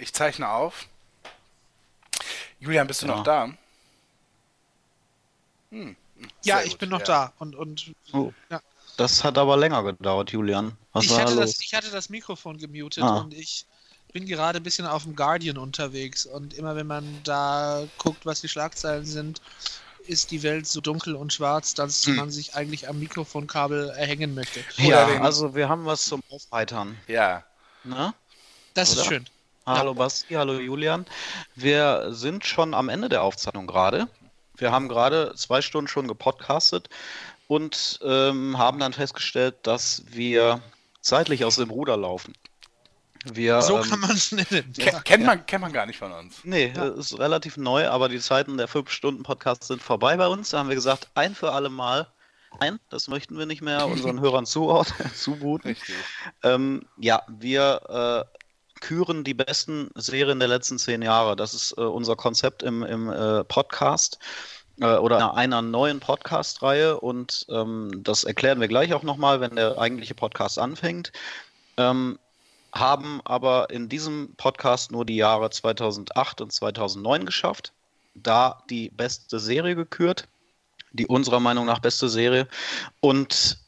Ich zeichne auf. Julian, bist du Ja. noch da? Ja, Sehr ich gut, bin noch ja. da. Und, und Oh. Ja. Das hat aber länger gedauert, Julian. Was ich, war hatte los? das, ich hatte das Mikrofon gemutet Ah. und ich bin gerade ein bisschen auf dem Guardian unterwegs. Und immer wenn man da guckt, was die Schlagzeilen sind, ist die Welt so dunkel und schwarz, dass Hm. man sich eigentlich am Mikrofonkabel erhängen möchte. ja, also wir haben was zum Aufheitern. Ja. Ne? Das Oder? ist schön. Hallo Basti, hallo Julian. Wir sind schon am Ende der Aufzeichnung gerade. Wir haben gerade zwei Stunden schon gepodcastet und ähm, haben dann festgestellt, dass wir zeitlich aus dem Ruder laufen. Wir, So ähm, kann man es nennen. Ke kennt, man, kennt man gar nicht von uns. Nee, Ja. ist relativ neu, aber die Zeiten der 5-Stunden-Podcasts sind vorbei bei uns. Da haben wir gesagt, ein für alle Mal. Nein, das möchten wir nicht mehr unseren Hörern zu, zumuten. Ähm, ja, wir äh, küren die besten Serien der letzten zehn Jahre. Das ist äh, unser Konzept im, im äh, Podcast äh, oder in einer neuen Podcast-Reihe und ähm, das erklären wir gleich auch nochmal, wenn der eigentliche Podcast anfängt. Ähm, haben aber in diesem Podcast nur die Jahre 2008 und 2009 geschafft. Da die beste Serie gekürt, die unserer Meinung nach beste Serie. Und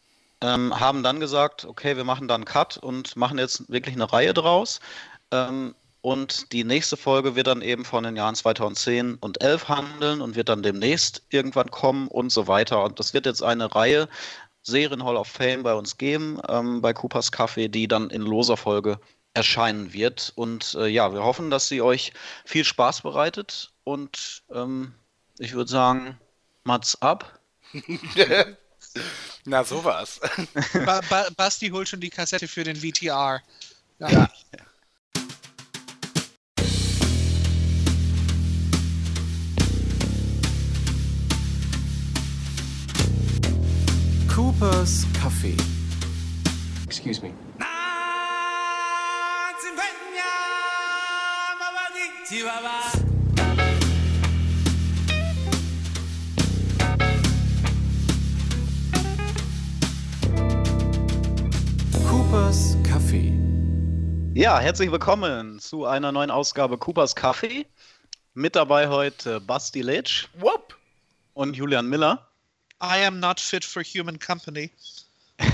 ähm, haben dann gesagt, okay, wir machen dann Cut und machen jetzt wirklich eine Reihe draus. Ähm, und die nächste Folge wird dann eben von den Jahren 2010 und 11 handeln und wird dann demnächst irgendwann kommen und so weiter. Und das wird jetzt eine Reihe Serien Hall of Fame bei uns geben, ähm, bei Coopers Café, die dann in loser Folge erscheinen wird. Und äh, ja, wir hoffen, dass sie euch viel Spaß bereitet. Und ähm, ich würde sagen, Mats ab. Na, sowas. Ba ba Basti holt schon die Kassette für den VTR. Ja. Ja. Coopers Café. Excuse me. Coopers Café. Ja, herzlich willkommen zu einer neuen Ausgabe Coopers Café. Mit dabei heute Basti Litsch Wupp. und Julian Miller. I am not fit for human company.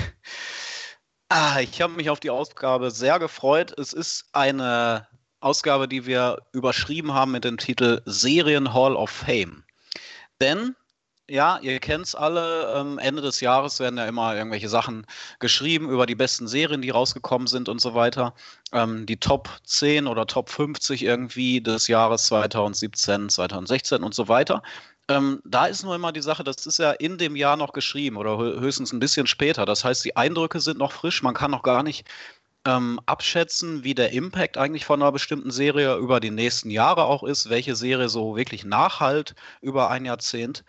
Ah, ich habe mich auf die Ausgabe sehr gefreut. Es ist eine Ausgabe, die wir überschrieben haben mit dem Titel Serien Hall of Fame. Denn, ja, ihr kennt es alle, ähm, Ende des Jahres werden ja immer irgendwelche Sachen geschrieben über die besten Serien, die rausgekommen sind und so weiter. Ähm, die Top 10 oder Top 50 irgendwie des Jahres 2017, 2016 und so weiter. Ähm, da ist nur immer die Sache, das ist ja in dem Jahr noch geschrieben oder hö- höchstens ein bisschen später. Das heißt, die Eindrücke sind noch frisch. Man kann noch gar nicht ähm, abschätzen, wie der Impact eigentlich von einer bestimmten Serie über die nächsten Jahre auch ist, welche Serie so wirklich nachhalt über ein Jahrzehnt.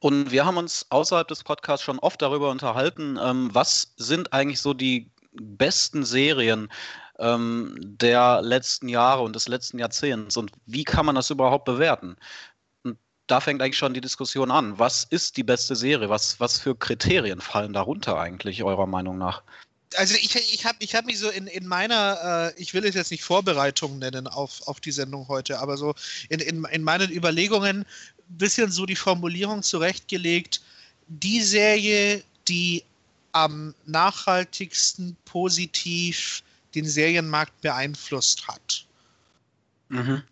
Und wir haben uns außerhalb des Podcasts schon oft darüber unterhalten, ähm, was sind eigentlich so die besten Serien ähm, der letzten Jahre und des letzten Jahrzehnts und wie kann man das überhaupt bewerten? Und da fängt eigentlich schon die Diskussion an. Was ist die beste Serie? Was, was für Kriterien fallen darunter eigentlich, eurer Meinung nach? Also ich, ich habe ich hab mich so in, in meiner, äh, ich will es jetzt nicht Vorbereitung nennen auf, auf die Sendung heute, aber so in, in, in meinen Überlegungen bisschen so die Formulierung zurechtgelegt, die Serie, die am nachhaltigsten positiv den Serienmarkt beeinflusst hat. Mhm.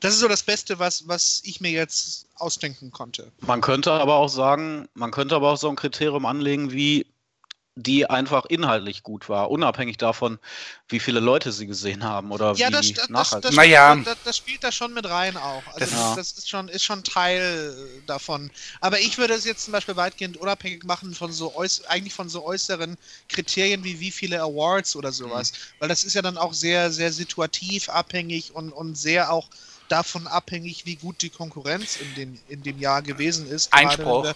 Das ist so das Beste, was, was ich mir jetzt ausdenken konnte. Man könnte aber auch sagen, man könnte aber auch so ein Kriterium anlegen, wie die einfach inhaltlich gut war, unabhängig davon, wie viele Leute sie gesehen haben oder Ja, wie das, das, das, nachhaltig. das, Naja. das, das spielt da schon mit rein auch. Also Das- das, Ja. das ist schon, ist schon Teil davon. Aber ich würde es jetzt zum Beispiel weitgehend unabhängig machen von so eigentlich von so äußeren Kriterien wie wie viele Awards oder sowas. Mhm. Weil das ist ja dann auch sehr, sehr situativ abhängig und, und sehr auch davon abhängig, wie gut die Konkurrenz in, den, in dem Jahr gewesen ist. Gerade Einspruch.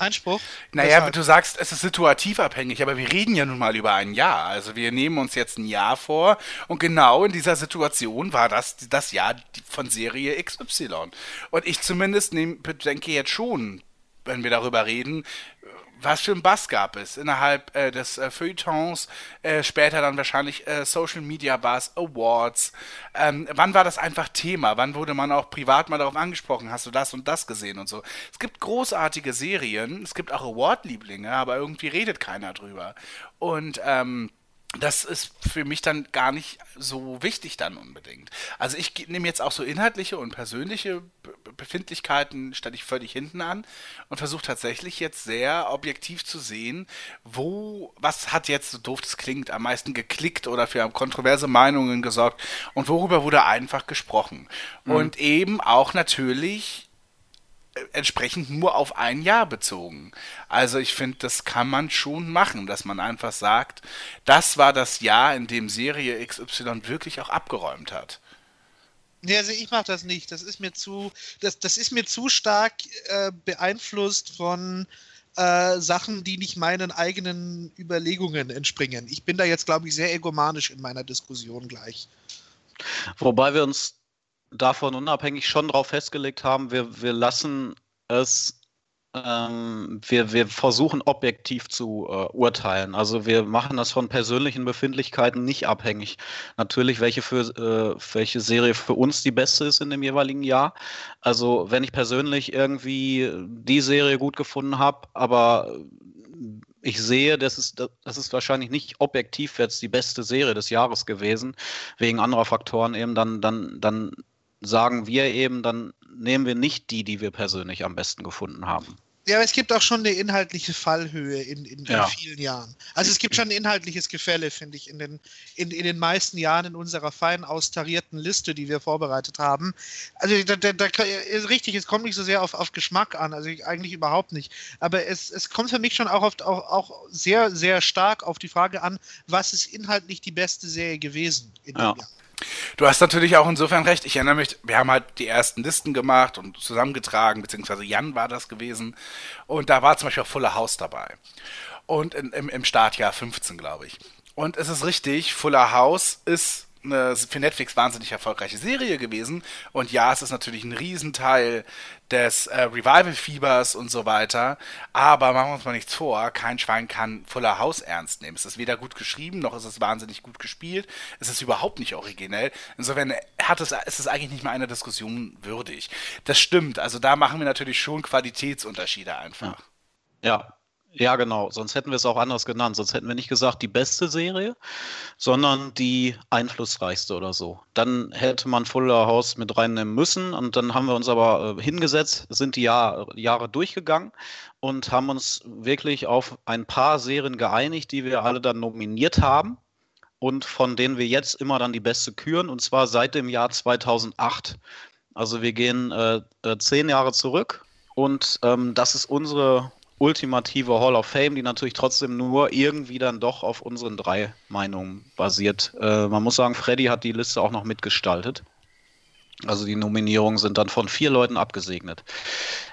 Einspruch? Naja, du sagst, es ist situativ abhängig, aber wir reden ja nun mal über ein Jahr. Also wir nehmen uns jetzt ein Jahr vor und genau in dieser Situation war das das Jahr von Serie XY. Und ich zumindest nehm, denke jetzt schon, wenn wir darüber reden, was für ein Bass gab es innerhalb äh, des äh, Feuilletons, äh, später dann wahrscheinlich äh, Social Media Bass, Awards. Ähm, wann war das einfach Thema? Wann wurde man auch privat mal darauf angesprochen? Hast du das und das gesehen und so? Es gibt großartige Serien, es gibt auch Award-Lieblinge, aber irgendwie redet keiner drüber. Und ähm, das ist für mich dann gar nicht so wichtig dann unbedingt. Also ich nehme jetzt auch so inhaltliche und persönliche Befindlichkeiten stelle ich völlig hinten an und versuche tatsächlich jetzt sehr objektiv zu sehen, wo, was hat jetzt, so doof das klingt, am meisten geklickt oder für kontroverse Meinungen gesorgt und worüber wurde einfach gesprochen. Mhm. Und eben auch natürlich entsprechend nur auf ein Jahr bezogen. Also ich finde, das kann man schon machen, dass man einfach sagt, das war das Jahr, in dem Serie XY wirklich auch abgeräumt hat. Nee, also ich mache das nicht. Das ist mir zu, das, das ist mir zu stark äh, beeinflusst von äh, Sachen, die nicht meinen eigenen Überlegungen entspringen. Ich bin da jetzt, glaube ich, sehr egomanisch in meiner Diskussion gleich. Wobei wir uns davon unabhängig schon darauf festgelegt haben, wir, wir lassen es, ähm, wir, wir versuchen objektiv zu äh, urteilen. Also wir machen das von persönlichen Befindlichkeiten nicht abhängig. Natürlich, welche, für, äh, welche Serie für uns die beste ist in dem jeweiligen Jahr. Also wenn ich persönlich irgendwie die Serie gut gefunden habe, aber ich sehe, das ist, das ist wahrscheinlich nicht objektiv jetzt die beste Serie des Jahres gewesen, wegen anderer Faktoren eben, dann, dann, dann sagen wir eben, dann nehmen wir nicht die, die wir persönlich am besten gefunden haben. Ja, aber es gibt auch schon eine inhaltliche Fallhöhe in, in, ja. vielen Jahren. Also es gibt schon ein inhaltliches Gefälle, finde ich, in den, in, in den meisten Jahren in unserer fein austarierten Liste, die wir vorbereitet haben. Also da, da, da, richtig, es kommt nicht so sehr auf, auf Geschmack an, also eigentlich überhaupt nicht. Aber es, es kommt für mich schon auch, oft, auch, auch sehr, sehr stark auf die Frage an, was ist inhaltlich die beste Serie gewesen in ja. dem Jahr. Du hast natürlich auch insofern recht. Ich erinnere mich, wir haben halt die ersten Listen gemacht und zusammengetragen, beziehungsweise Jan war das gewesen. Und da war zum Beispiel auch Fuller House dabei. Und in, im, im Startjahr 15, glaube ich. Und es ist richtig, Fuller House ist eine für Netflix wahnsinnig erfolgreiche Serie gewesen. Und ja, es ist natürlich ein Riesenteil des äh, Revival-Fiebers und so weiter. Aber machen wir uns mal nichts vor, kein Schwein kann Fuller House ernst nehmen. Es ist weder gut geschrieben, noch ist es wahnsinnig gut gespielt. Es ist überhaupt nicht originell. Insofern hat es, ist es eigentlich nicht mal einer Diskussion würdig. Das stimmt. Also da machen wir natürlich schon Qualitätsunterschiede einfach. Ja, ja, genau. Sonst hätten wir es auch anders genannt. Sonst hätten wir nicht gesagt die beste Serie, sondern die einflussreichste oder so. Dann hätte man Fuller House mit reinnehmen müssen. Und dann haben wir uns aber äh, hingesetzt, sind die Jahr, Jahre durchgegangen und haben uns wirklich auf ein paar Serien geeinigt, die wir alle dann nominiert haben und von denen wir jetzt immer dann die beste küren. Und zwar seit dem Jahr 2008. Also wir gehen äh, äh, zehn Jahre zurück und ähm, das ist unsere ultimative Hall of Fame, die natürlich trotzdem nur irgendwie dann doch auf unseren drei Meinungen basiert. Äh, man muss sagen, Freddy hat die Liste auch noch mitgestaltet. Also die Nominierungen sind dann von vier Leuten abgesegnet.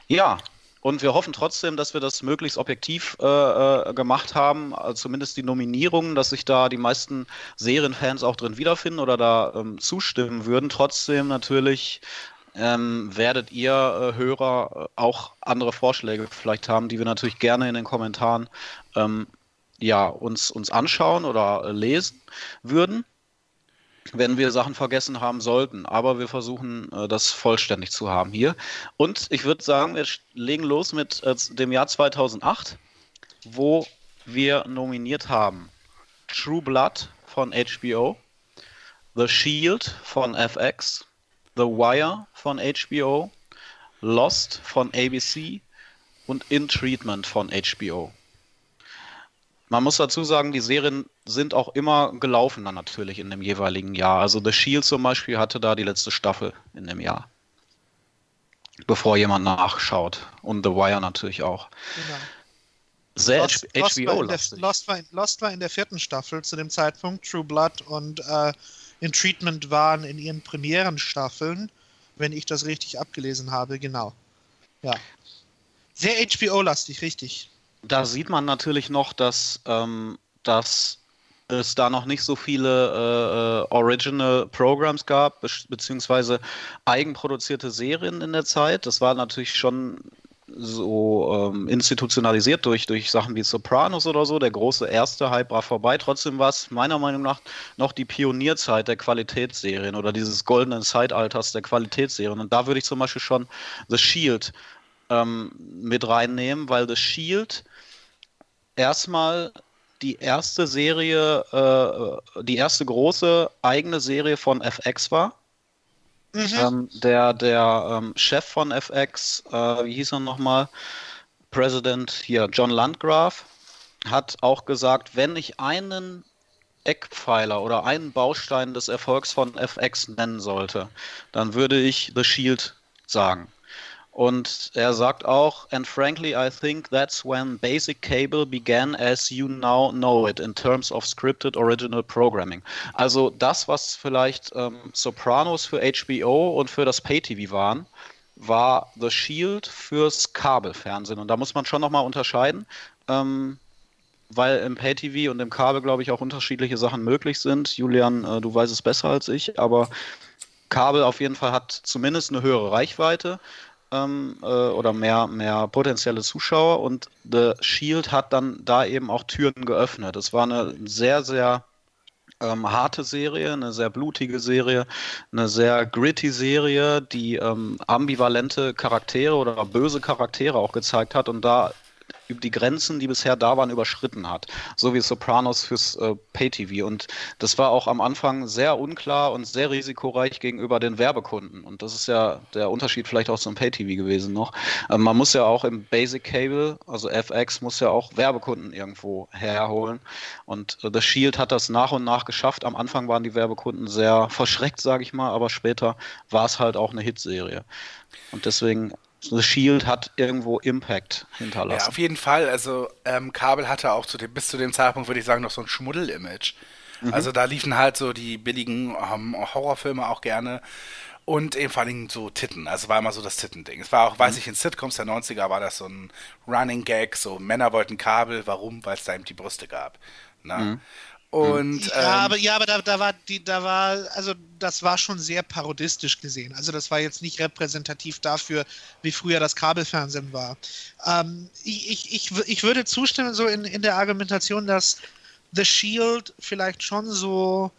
Ja, und wir hoffen trotzdem, dass wir das möglichst objektiv äh, äh gemacht haben, also zumindest die Nominierungen, dass sich da die meisten Serienfans auch drin wiederfinden oder da ähm, zustimmen würden. Trotzdem natürlich ähm, werdet ihr äh, Hörer äh, auch andere Vorschläge vielleicht haben, die wir natürlich gerne in den Kommentaren ähm, ja, uns, uns anschauen oder äh, lesen würden, wenn wir Sachen vergessen haben sollten. Aber wir versuchen, äh, das vollständig zu haben hier. Und ich würde sagen, wir legen los mit dem Jahr 2008, wo wir nominiert haben True Blood von HBO, The Shield von FX, The Wire von HBO, Lost von ABC und In Treatment von HBO. Man muss dazu sagen, die Serien sind auch immer gelaufen dann natürlich in dem jeweiligen Jahr. Also The Shield zum Beispiel hatte da die letzte Staffel in dem Jahr. Bevor jemand nachschaut. Und The Wire natürlich auch. Genau. Sehr Lost, HBO Lost war, der, Lost, war in, Lost war in der vierten Staffel zu dem Zeitpunkt, True Blood und äh, in Treatment waren in ihren Premierenstaffeln, wenn ich das richtig abgelesen habe, genau. Ja. Sehr HBO-lastig, richtig. Da sieht man natürlich noch, dass, ähm, dass es da noch nicht so viele äh, Original Programs gab, be beziehungsweise eigenproduzierte Serien in der Zeit. Das war natürlich schon so ähm, institutionalisiert durch, durch Sachen wie Sopranos oder so. Der große erste Hype war vorbei. Trotzdem war es meiner Meinung nach noch die Pionierzeit der Qualitätsserien oder dieses goldenen Zeitalters der Qualitätsserien. Und da würde ich zum Beispiel schon The Shield ähm, mit reinnehmen, weil The Shield erstmal die erste Serie, äh, die erste große eigene Serie von FX war. Mhm. Ähm, der der ähm, Chef von FX, äh, wie hieß er nochmal? President hier, John Landgraf, hat auch gesagt, wenn ich einen Eckpfeiler oder einen Baustein des Erfolgs von FX nennen sollte, dann würde ich The Shield sagen. Und er sagt auch, and frankly, I think that's when basic cable began as you now know it in terms of scripted original programming. Also das, was vielleicht ähm, Sopranos für HBO und für das Pay-TV waren, war The Shield fürs Kabelfernsehen. Und da muss man schon nochmal unterscheiden, ähm, weil im Pay-TV und im Kabel, glaube ich, auch unterschiedliche Sachen möglich sind. Julian, äh, du weißt es besser als ich, aber Kabel auf jeden Fall hat zumindest eine höhere Reichweite ähm, äh, oder mehr, mehr potenzielle Zuschauer und The Shield hat dann da eben auch Türen geöffnet. Es war eine sehr, sehr ähm, harte Serie, eine sehr blutige Serie, eine sehr gritty Serie, die ähm, ambivalente Charaktere oder böse Charaktere auch gezeigt hat und da die Grenzen, die bisher da waren, überschritten hat. So wie Sopranos fürs äh, Pay-TV. Und das war auch am Anfang sehr unklar und sehr risikoreich gegenüber den Werbekunden. Und das ist ja der Unterschied vielleicht auch zum Pay-TV gewesen noch. Ähm, man muss ja auch im Basic Cable, also FX, muss ja auch Werbekunden irgendwo herholen. Und äh, The Shield hat das nach und nach geschafft. Am Anfang waren die Werbekunden sehr verschreckt, sage ich mal, aber später war es halt auch eine Hitserie. Und deswegen The Shield hat irgendwo Impact hinterlassen. Ja, auf jeden Fall. Also ähm, Kabel hatte auch zu dem, bis zu dem Zeitpunkt, würde ich sagen, noch so ein Schmuddel-Image. Mhm. Also da liefen halt so die billigen ähm, Horrorfilme auch gerne. Und eben vor allem so Titten. Also war immer so das Tittending. Es war auch, weiß mhm. ich, in Sitcoms der 90er war das so ein Running Gag, so Männer wollten Kabel. Warum? Weil es da eben die Brüste gab. Ne? Mhm. Und, ja, ähm, aber, ja, aber da, da war die, da war, also das war schon sehr parodistisch gesehen. Also das war jetzt nicht repräsentativ dafür, wie früher das Kabelfernsehen war. Ähm, ich, ich, ich würde zustimmen, so in, in der Argumentation, dass The Shield vielleicht schon so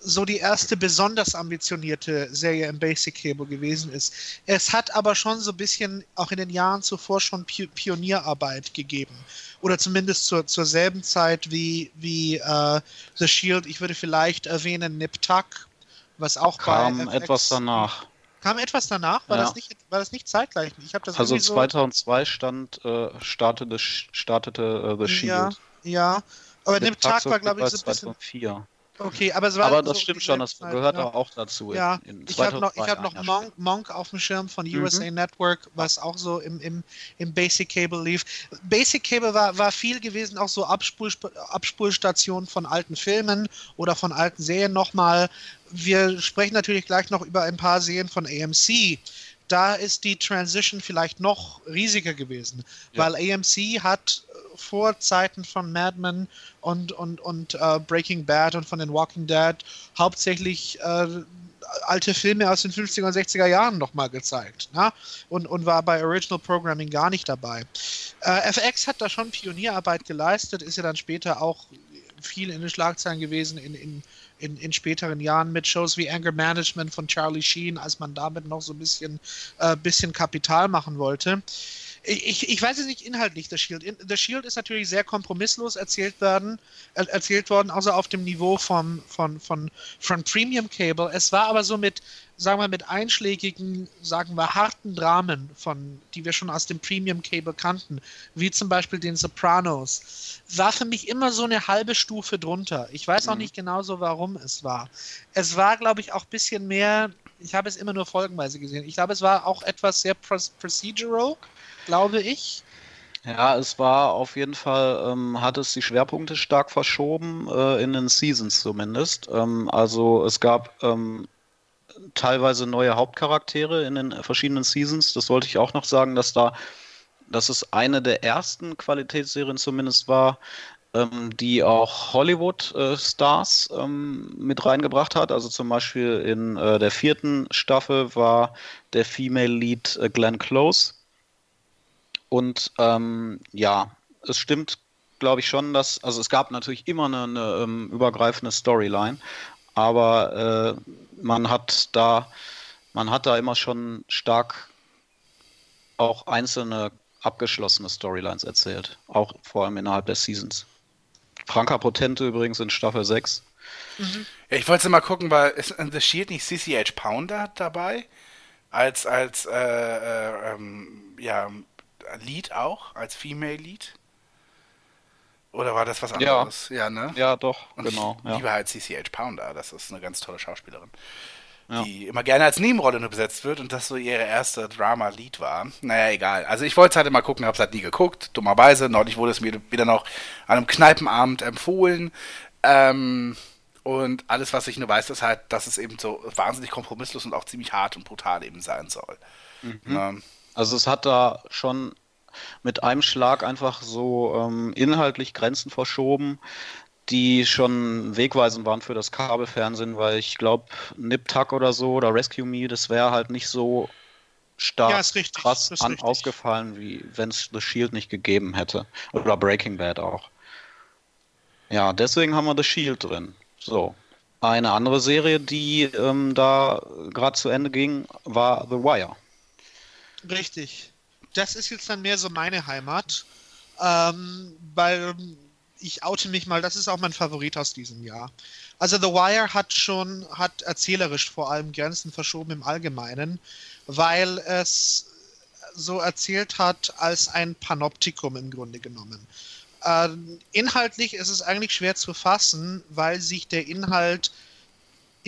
so die erste besonders ambitionierte Serie im Basic Cable gewesen ist. Es hat aber schon so ein bisschen auch in den Jahren zuvor schon Pionierarbeit gegeben. Oder zumindest zur, zur selben Zeit wie, wie uh, The Shield. Ich würde vielleicht erwähnen Nip Tuck, was auch kam bei etwas danach. Kam etwas danach? War, ja. das, nicht, war das nicht zeitgleich? Ich das also 2002 stand, äh, startete, startete uh, The Shield. Ja, ja. aber Nip Tuck war, glaube ich, so ein bisschen... 2004. Okay, aber es war. Aber das so stimmt schon, das Zeit, gehört ja. auch dazu. Ja, in, in ich habe noch, hab noch Monk, Monk, auf dem Schirm von USA mhm. Network, was auch so im, im, im Basic Cable lief. Basic Cable war, war viel gewesen, auch so Abspul, Abspulstationen von alten Filmen oder von alten Serien nochmal. Wir sprechen natürlich gleich noch über ein paar Serien von AMC da ist die Transition vielleicht noch riesiger gewesen, ja. weil AMC hat vor Zeiten von Mad Men und, und, und uh, Breaking Bad und von den Walking Dead hauptsächlich uh, alte Filme aus den 50er und 60er Jahren nochmal gezeigt ne? und, und war bei Original Programming gar nicht dabei. Uh, äh, FX hat da schon Pionierarbeit geleistet, ist ja dann später auch viel in den Schlagzeilen gewesen in, in, in, in späteren Jahren mit Shows wie Anger Management von Charlie Sheen, als man damit noch so ein bisschen, äh, bisschen Kapital machen wollte ich, ich weiß es nicht inhaltlich, The Shield. The Shield ist natürlich sehr kompromisslos erzählt worden, erzählt worden, außer auf dem Niveau vom, von, von, von Premium Cable. Es war aber so mit, sagen wir, mit einschlägigen, sagen wir, harten Dramen, von, die wir schon aus dem Premium Cable kannten, wie zum Beispiel den Sopranos, war für mich immer so eine halbe Stufe drunter. Ich weiß auch mhm. nicht genau so, warum es war. Es war, glaube ich, auch ein bisschen mehr, ich habe es immer nur folgenweise gesehen. Ich glaube, es war auch etwas sehr procedural glaube ich. Ja, es war auf jeden Fall, ähm, hat es die Schwerpunkte stark verschoben, äh, in den Seasons zumindest. Ähm, also es gab ähm, teilweise neue Hauptcharaktere in den verschiedenen Seasons. Das wollte ich auch noch sagen, dass da, dass es eine der ersten Qualitätsserien zumindest war, ähm, die auch Hollywood-Stars äh, ähm, mit reingebracht hat. Also zum Beispiel in äh, der vierten Staffel war der Female Lead äh, Glenn Close Und ähm, ja, es stimmt, glaube ich schon, dass, also es gab natürlich immer eine, eine ähm, übergreifende Storyline, aber äh, man hat da, man hat da immer schon stark auch einzelne abgeschlossene Storylines erzählt, auch vor allem innerhalb der Seasons. Franka Potente übrigens in Staffel 6. Mhm. Ja, ich wollte mal gucken, weil ist in The Shield nicht CCH Pounder dabei? Als, als, äh, äh, ähm, ja, Lead auch, als Female Lead? Oder war das was anderes? Ja, ja ne? Ja, doch, Und genau. Ich ja. liebe halt CCH Pounder, das ist eine ganz tolle Schauspielerin. Ja. Die immer gerne als Nebenrolle nur besetzt wird und das so ihre erste Drama-Lead war. Naja, egal. Also ich wollte es halt immer gucken, hab's halt nie geguckt, dummerweise. Neulich wurde es mir wieder noch an einem Kneipenabend empfohlen. Ähm, und alles, was ich nur weiß, ist halt, dass es eben so wahnsinnig kompromisslos und auch ziemlich hart und brutal eben sein soll. Ne? Also es hat da schon mit einem Schlag einfach so ähm, inhaltlich Grenzen verschoben, die schon wegweisend waren für das Kabelfernsehen, weil ich glaube, Nip Tuck oder so oder Rescue Me, das wäre halt nicht so stark Ja, ist richtig, krass an, richtig. ausgefallen, wie wenn es The Shield nicht gegeben hätte. Oder Breaking Bad auch. Ja, deswegen haben wir The Shield drin. So. Eine andere Serie, die ähm, da gerade zu Ende ging, war The Wire. Richtig. Das ist jetzt dann mehr so meine Heimat. Ähm, weil ich oute mich mal, das ist auch mein Favorit aus diesem Jahr. Also The Wire hat schon, hat erzählerisch vor allem Grenzen verschoben im Allgemeinen, weil es so erzählt hat als ein Panoptikum im Grunde genommen. Äh, inhaltlich ist es eigentlich schwer zu fassen, weil sich der Inhalt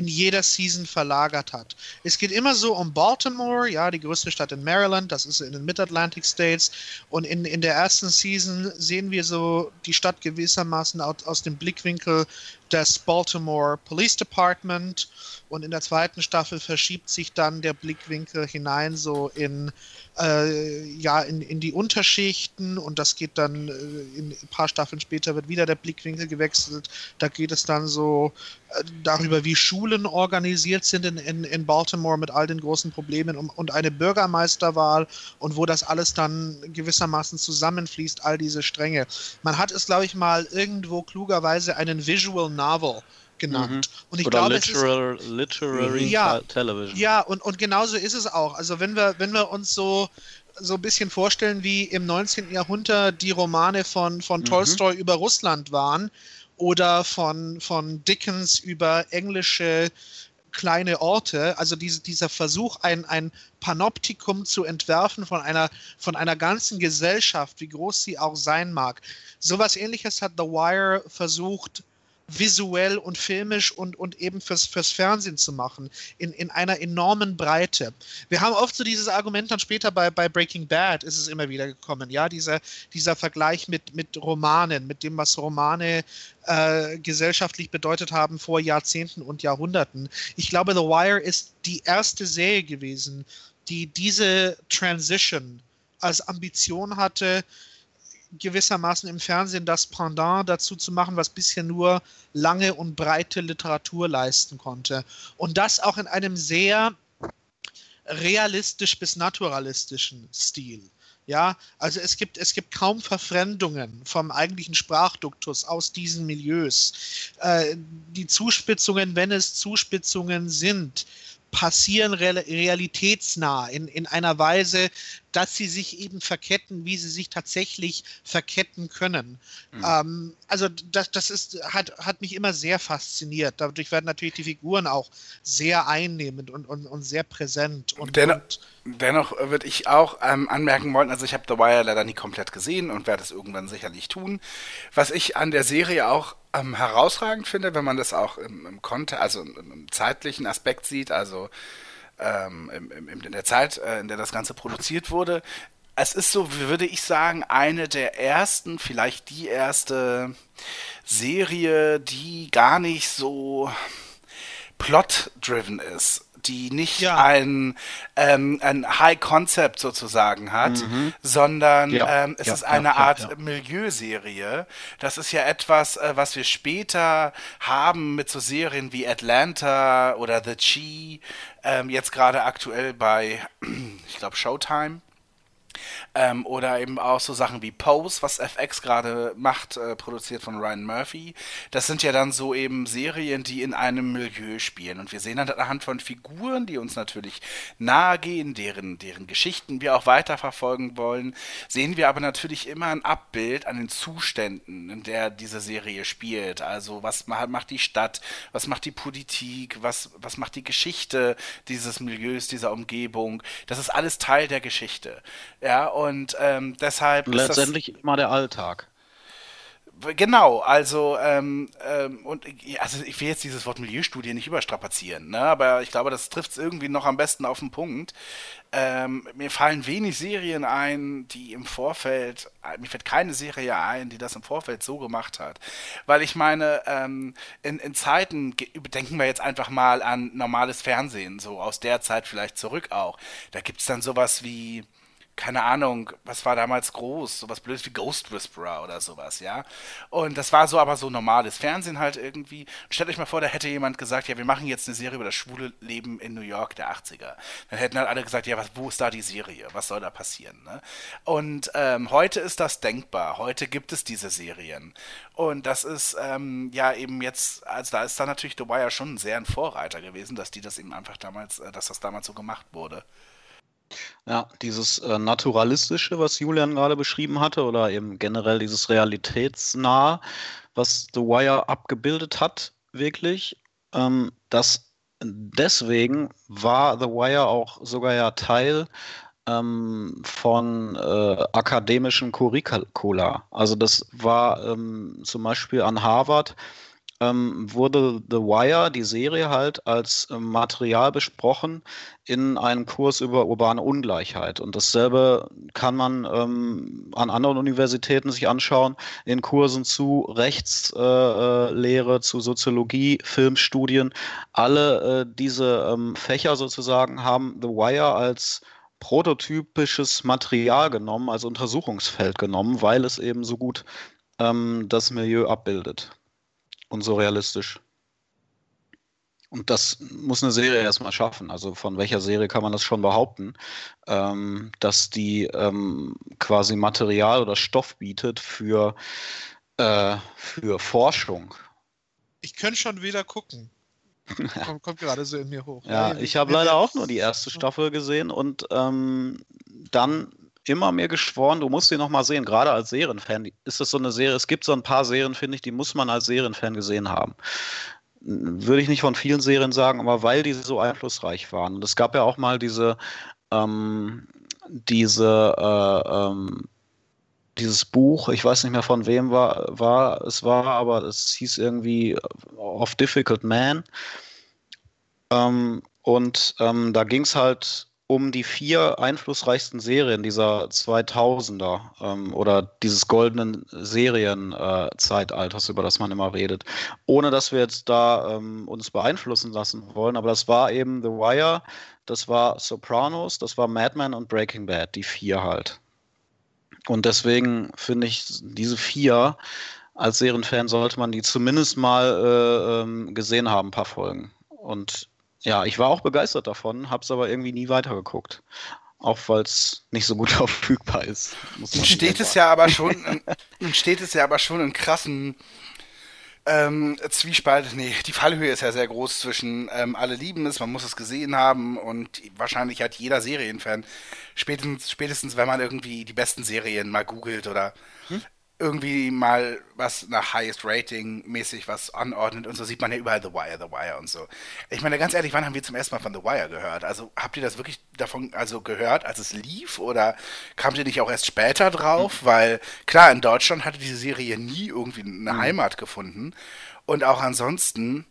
in jeder Season verlagert hat. Es geht immer so um Baltimore, ja, die größte Stadt in Maryland, das ist in den Mid-Atlantic States. Und in, in der ersten Season sehen wir so die Stadt gewissermaßen aus, aus dem Blickwinkel des Baltimore Police Department. Und in der zweiten Staffel verschiebt sich dann der Blickwinkel hinein so in, äh, ja, in, in die Unterschichten und das geht dann äh, in ein paar Staffeln später wird wieder der Blickwinkel gewechselt. Da geht es dann so äh, darüber, wie Schulen organisiert sind in, in, in Baltimore mit all den großen Problemen und, und eine Bürgermeisterwahl und wo das alles dann gewissermaßen zusammenfließt, all diese Stränge. Man hat es, glaube ich, mal irgendwo klugerweise einen Visual Novel genannt. Und ich Oder glaube, es ist, literal, Literary Ja. Te- Television. ja, und, und genauso ist es auch. Also wenn wir, wenn wir uns so, so ein bisschen vorstellen, wie im 19. Jahrhundert die Romane von, von Tolstoi über Russland waren oder von, von Dickens über englische kleine Orte, also diese, dieser Versuch, ein, ein Panoptikum zu entwerfen von einer, von einer ganzen Gesellschaft, wie groß sie auch sein mag. Sowas ähnliches hat The Wire versucht, visuell und filmisch und, und eben fürs, fürs Fernsehen zu machen, in, in einer enormen Breite. Wir haben oft so dieses Argument dann später bei, bei Breaking Bad ist es immer wieder gekommen, ja, dieser, dieser Vergleich mit, mit Romanen, mit dem, was Romane äh, gesellschaftlich bedeutet haben vor Jahrzehnten und Jahrhunderten. Ich glaube, The Wire ist die erste Serie gewesen, die diese Transition als Ambition hatte, gewissermaßen im Fernsehen das Pendant dazu zu machen, was bisher nur lange und breite Literatur leisten konnte. Und das auch in einem sehr realistisch bis naturalistischen Stil. Ja, also es gibt, es gibt kaum Verfremdungen vom eigentlichen Sprachduktus aus diesen Milieus. Äh, die Zuspitzungen, wenn es Zuspitzungen sind, passieren real realitätsnah in, in einer Weise, dass sie sich eben verketten, wie sie sich tatsächlich verketten können. Ähm, also das, das ist, hat, hat mich immer sehr fasziniert. Dadurch werden natürlich die Figuren auch sehr einnehmend und, und, und sehr präsent. Und, Dennoch, und dennoch würde ich auch ähm, anmerken wollen, also ich habe The Wire leider nie komplett gesehen und werde es irgendwann sicherlich tun. Was ich an der Serie auch ähm, herausragend finde, wenn man das auch im, im Kontext, also im, im zeitlichen Aspekt sieht, also ähm, im, in der Zeit, äh, in der das Ganze produziert wurde. Es ist so, würde ich sagen, eine der ersten, vielleicht die erste Serie, die gar nicht so plot-driven ist, die nicht Ja. ein, ähm, ein High-Concept sozusagen hat, sondern Ja, ähm, es ja, ist eine Art. Milieuserie. Das ist ja etwas, äh, was wir später haben mit so Serien wie Atlanta oder The Chi, ähm, jetzt gerade aktuell bei, ich glaube, Showtime. Ähm, oder eben auch so Sachen wie Pose, was FX gerade macht, äh, produziert von Ryan Murphy. Das sind ja dann so eben Serien, die in einem Milieu spielen. Und wir sehen dann anhand von Figuren, die uns natürlich nahe gehen, deren, deren Geschichten wir auch weiterverfolgen wollen, sehen wir aber natürlich immer ein Abbild an den Zuständen, in der diese Serie spielt. Also was macht die Stadt, was macht die Politik, was, was macht die Geschichte dieses Milieus, dieser Umgebung. Das ist alles Teil der Geschichte. Ja, und ähm, deshalb. Letztendlich immer der Alltag. Genau, also ähm, ähm, und also ich will jetzt dieses Wort Milieustudie nicht überstrapazieren, ne? aber ich glaube, das trifft es irgendwie noch am besten auf den Punkt. Ähm, mir fallen wenig Serien ein, die im Vorfeld, mir fällt keine Serie ein, die das im Vorfeld so gemacht hat. Weil ich meine, ähm, in, in Zeiten, denken wir jetzt einfach mal an normales Fernsehen, so aus der Zeit vielleicht zurück auch. Da gibt's dann sowas wie keine Ahnung, was war damals groß, sowas blödes wie Ghost Whisperer oder sowas, ja. Und das war so aber so normales Fernsehen halt irgendwie. stellt euch mal vor, da hätte jemand gesagt, ja, wir machen jetzt eine Serie über das schwule Leben in New York der 80er. Dann hätten halt alle gesagt, ja, was, wo ist da die Serie? Was soll da passieren? Ne? Und ähm, heute ist das denkbar. Heute gibt es diese Serien. Und das ist ähm, ja eben jetzt, also da ist da natürlich The Wire schon sehr ein Vorreiter gewesen, dass die das eben einfach damals, äh, dass das damals so gemacht wurde. Ja, dieses äh, Naturalistische, was Julian gerade beschrieben hatte, oder eben generell dieses Realitätsnahe, was The Wire abgebildet hat, wirklich, ähm, das deswegen war The Wire auch sogar ja Teil ähm, von äh, akademischen Curricula. Also das war ähm, zum Beispiel an Harvard ähm, wurde The Wire, die Serie halt, als äh, Material besprochen in einem Kurs über urbane Ungleichheit. Und dasselbe kann man ähm, an anderen Universitäten sich anschauen, in Kursen zu Rechtslehre, äh, zu Soziologie, Filmstudien. Alle äh, diese ähm, Fächer sozusagen haben The Wire als prototypisches Material genommen, als Untersuchungsfeld genommen, weil es eben so gut ähm, das Milieu abbildet und so realistisch. Und das muss eine Serie erstmal schaffen. Also von welcher Serie kann man das schon behaupten, ähm, dass die ähm, quasi Material oder Stoff bietet für, äh, für Forschung. Ich könnte schon wieder gucken. kommt, kommt gerade so in mir hoch. Ja, ich habe leider auch nur die erste Staffel gesehen und ähm, dann immer mir geschworen, du musst die nochmal sehen. Gerade als Serienfan ist das so eine Serie. Es gibt so ein paar Serien, finde ich, die muss man als Serienfan gesehen haben. Würde ich nicht von vielen Serien sagen, aber weil die so einflussreich waren. Und es gab ja auch mal diese, ähm, diese, äh, ähm, dieses Buch, ich weiß nicht mehr von wem war, war es war, aber es hieß irgendwie Of Difficult Man. Ähm, und ähm, da ging es halt um die vier einflussreichsten Serien dieser 2000er ähm, oder dieses goldenen Serienzeitalters, äh, über das man immer redet. Ohne dass wir jetzt da ähm, uns beeinflussen lassen wollen, aber das war eben The Wire, das war Sopranos, das war Mad Men und Breaking Bad, die vier halt. Und deswegen finde ich diese vier als Serienfan sollte man die zumindest mal äh, ähm, gesehen haben, ein paar Folgen. Und ja, ich war auch begeistert davon, hab's aber irgendwie nie weitergeguckt. Auch weil es nicht so gut verfügbar ist. Steht es ja aber schon, steht es ja aber schon in krassen ähm, Zwiespalt, nee, die Fallhöhe ist ja sehr groß zwischen ähm, alle lieben es, man muss es gesehen haben und wahrscheinlich hat jeder Serienfan, spätestens, spätestens wenn man irgendwie die besten Serien mal googelt oder hm? Irgendwie mal was nach Highest Rating mäßig was anordnet und so sieht man ja überall The Wire, The Wire und so. Ich meine, ganz ehrlich, wann haben wir zum ersten Mal von The Wire gehört? Also habt ihr das wirklich davon also gehört, als es lief oder kamt ihr nicht auch erst später drauf? Mhm. Weil klar, in Deutschland hatte diese Serie nie irgendwie eine mhm. Heimat gefunden und auch ansonsten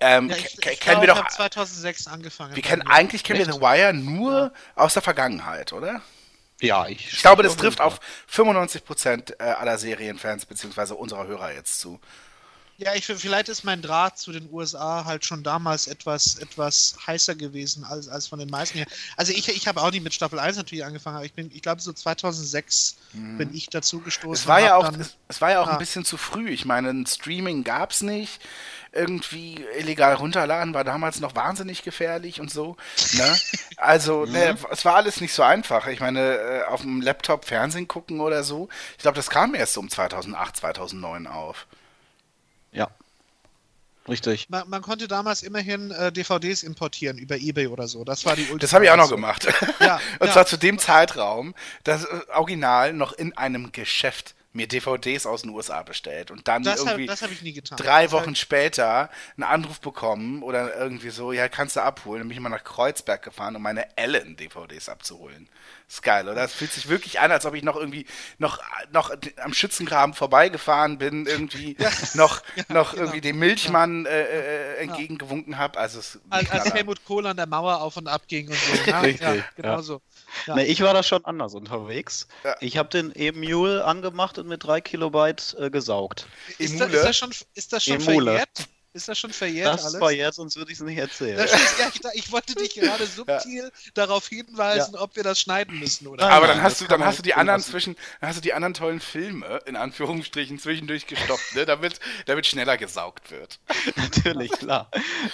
ähm, ja, ich, ich kennen wir doch 2006 angefangen. Wir kennen eigentlich kennen wir The Wire nur ja. aus der Vergangenheit, oder? Ja, ich, ich glaube, das trifft auf 95% äh, aller Serienfans beziehungsweise unserer Hörer jetzt zu. Ja, ich, vielleicht ist mein Draht zu den USA halt schon damals etwas, etwas heißer gewesen als, als von den meisten hier. Also ich, ich habe auch nicht mit Staffel 1 natürlich angefangen, aber ich bin, ich glaube so 2006 mhm. bin ich dazu gestoßen. Es war ja auch, dann, es, war ja auch ah. ein bisschen zu früh. Ich meine, ein Streaming gab es nicht. Irgendwie illegal runterladen war damals noch wahnsinnig gefährlich und so. Ne? Also, ne, es war alles nicht so einfach. Ich meine, äh, auf dem Laptop Fernsehen gucken oder so. Ich glaube, das kam erst so um 2008, 2009 auf. Ja. Richtig. Man, man, konnte damals immerhin äh, DVDs importieren über Ebay oder so. Das war die Ultima Das habe ich auch noch gemacht. Ja, Und ja. zwar zu dem Zeitraum, das äh, Original noch in einem Geschäft mir DVDs aus den USA bestellt und dann das irgendwie hab, hab drei Wochen später einen Anruf bekommen oder irgendwie so, ja, kannst du abholen. Dann bin ich mal nach Kreuzberg gefahren, um meine Ellen-DVDs abzuholen. Ist geil, oder? Es fühlt sich wirklich an, als ob ich noch irgendwie noch, noch am Schützengraben vorbeigefahren bin, irgendwie ja. noch, ja, noch genau. irgendwie dem Milchmann äh, äh, entgegengewunken habe. Also als, als Helmut Kohl an der Mauer auf und ab ging und so. Ne? Richtig, ja, genau so. Ja. Nee, ich war da schon anders unterwegs. Ja. Ich habe den Emule angemacht und mit 3 Kilobyte äh, gesaugt. Ist, da, ist, das schon, ist das schon verjährt? Ist das schon verjährt das alles? Das verjährt, sonst würde ich es nicht erzählen. Ist, ja, ich, ich, wollte dich gerade subtil ja. darauf hinweisen, ja. ob wir das schneiden müssen oder Aber dann hast du, dann hast du die anderen zwischen, dann hast du die anderen tollen Filme, in Anführungsstrichen, zwischendurch gestoppt, ne, damit, damit schneller gesaugt wird. Natürlich, klar.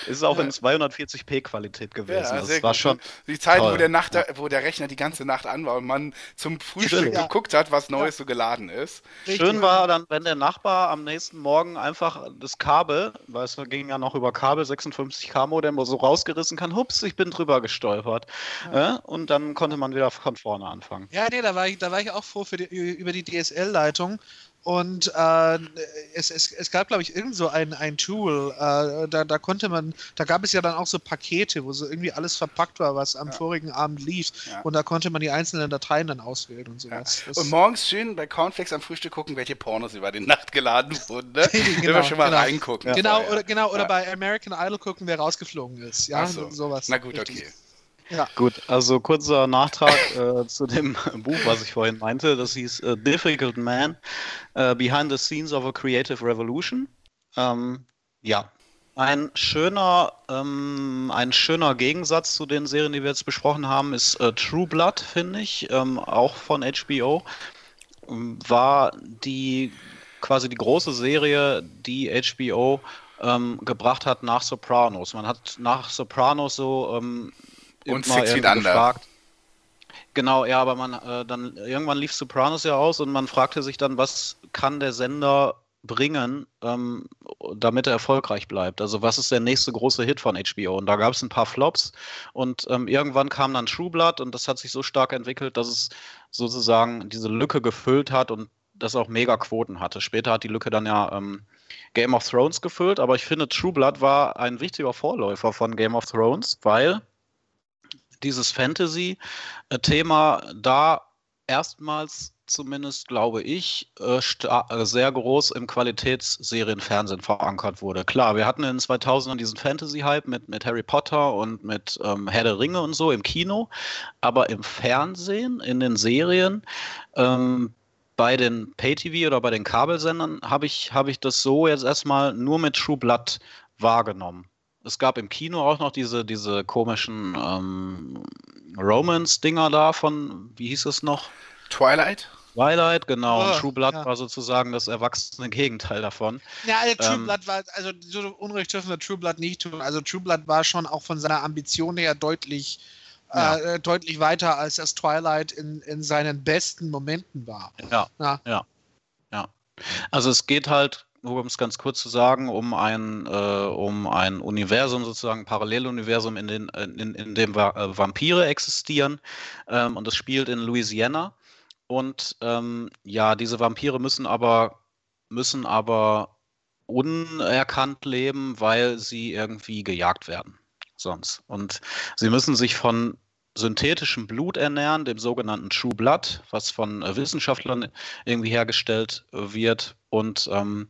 Ist auch in 240p Qualität gewesen. Ja, das war schon. Die Zeit, wo der, Nacht, wo der Rechner die ganze Nacht an war und man zum Frühstück geguckt hat, was Neues so geladen ist. Schön war dann, wenn der Nachbar am nächsten Morgen einfach das Kabel, weil das ging ja noch über Kabel 56K Modem, wo so rausgerissen kann. Hups, ich bin drüber gestolpert. Ja. Und dann konnte man wieder von vorne anfangen. Ja, nee, da war ich, da war ich auch froh für die, über die DSL-Leitung, und äh, es, es, es gab, glaube ich, irgend so ein, ein Tool, äh, da, da konnte man, da gab es ja dann auch so Pakete, wo so irgendwie alles verpackt war, was am ja. vorigen Abend lief. Ja. Und da konnte man die einzelnen Dateien dann auswählen und sowas. Ja. Und morgens schön bei Cornflakes am Frühstück gucken, welche Pornos über die Nacht geladen wurden. Ne? genau, wir schon mal genau. reingucken. Genau, oder, genau, oder bei American Idol gucken, wer rausgeflogen ist. Ja, so. sowas. Na gut, Richtig. okay. Gut, also kurzer Nachtrag äh, zu dem Buch, was ich vorhin meinte. Das hieß uh, Difficult Man, uh, Behind the Scenes of a Creative Revolution. Ähm, ja, ein schöner, ähm, ein schöner Gegensatz zu den Serien, die wir jetzt besprochen haben, ist äh, True Blood, finde ich, ähm, auch von HBO. War die quasi die große Serie, die HBO ähm, gebracht hat nach Sopranos. Man hat nach Sopranos so ähm, und Six Feet Under. Gefragt. Genau, ja, aber man äh, dann irgendwann lief Sopranos ja aus und man fragte sich dann, was kann der Sender bringen, ähm, damit er erfolgreich bleibt. Also was ist der nächste große Hit von HBO? Und da gab es ein paar Flops und ähm, irgendwann kam dann True Blood und das hat sich so stark entwickelt, dass es sozusagen diese Lücke gefüllt hat und das auch mega Quoten hatte. Später hat die Lücke dann ja ähm, Game of Thrones gefüllt, aber ich finde True Blood war ein wichtiger Vorläufer von Game of Thrones, weil dieses Fantasy-Thema da erstmals zumindest, glaube ich, äh, äh, sehr groß im Qualitätsserienfernsehen verankert wurde. Klar, wir hatten in den 2000ern diesen Fantasy-Hype mit, mit Harry Potter und mit ähm, Herr der Ringe und so im Kino, aber im Fernsehen, in den Serien, ähm, bei den Pay-TV oder bei den Kabelsendern habe ich, hab ich das so jetzt erstmal nur mit True Blood wahrgenommen es gab im Kino auch noch diese, diese komischen ähm, Romance-Dinger da von, wie hieß es noch? Twilight? Twilight, genau. Oh, und True Blood ja. war sozusagen das erwachsene Gegenteil davon. Ja, also True ähm, Blood war, also so Unrecht dürfen wir True Blood nicht tun. Also True Blood war schon auch von seiner Ambition her deutlich, ja. äh, deutlich weiter, als das Twilight in, in seinen besten Momenten war. Ja, ja, ja. ja. Also es geht halt um es ganz kurz zu sagen, um ein, äh, um ein Universum, sozusagen ein Paralleluniversum, in, den, in, in dem äh, Vampire existieren. Ähm, und das spielt in Louisiana. Und ähm, ja, diese Vampire müssen aber, müssen aber unerkannt leben, weil sie irgendwie gejagt werden. Sonst. Und sie müssen sich von synthetischem Blut ernähren, dem sogenannten True Blood, was von äh, Wissenschaftlern irgendwie hergestellt äh, wird. Und ähm,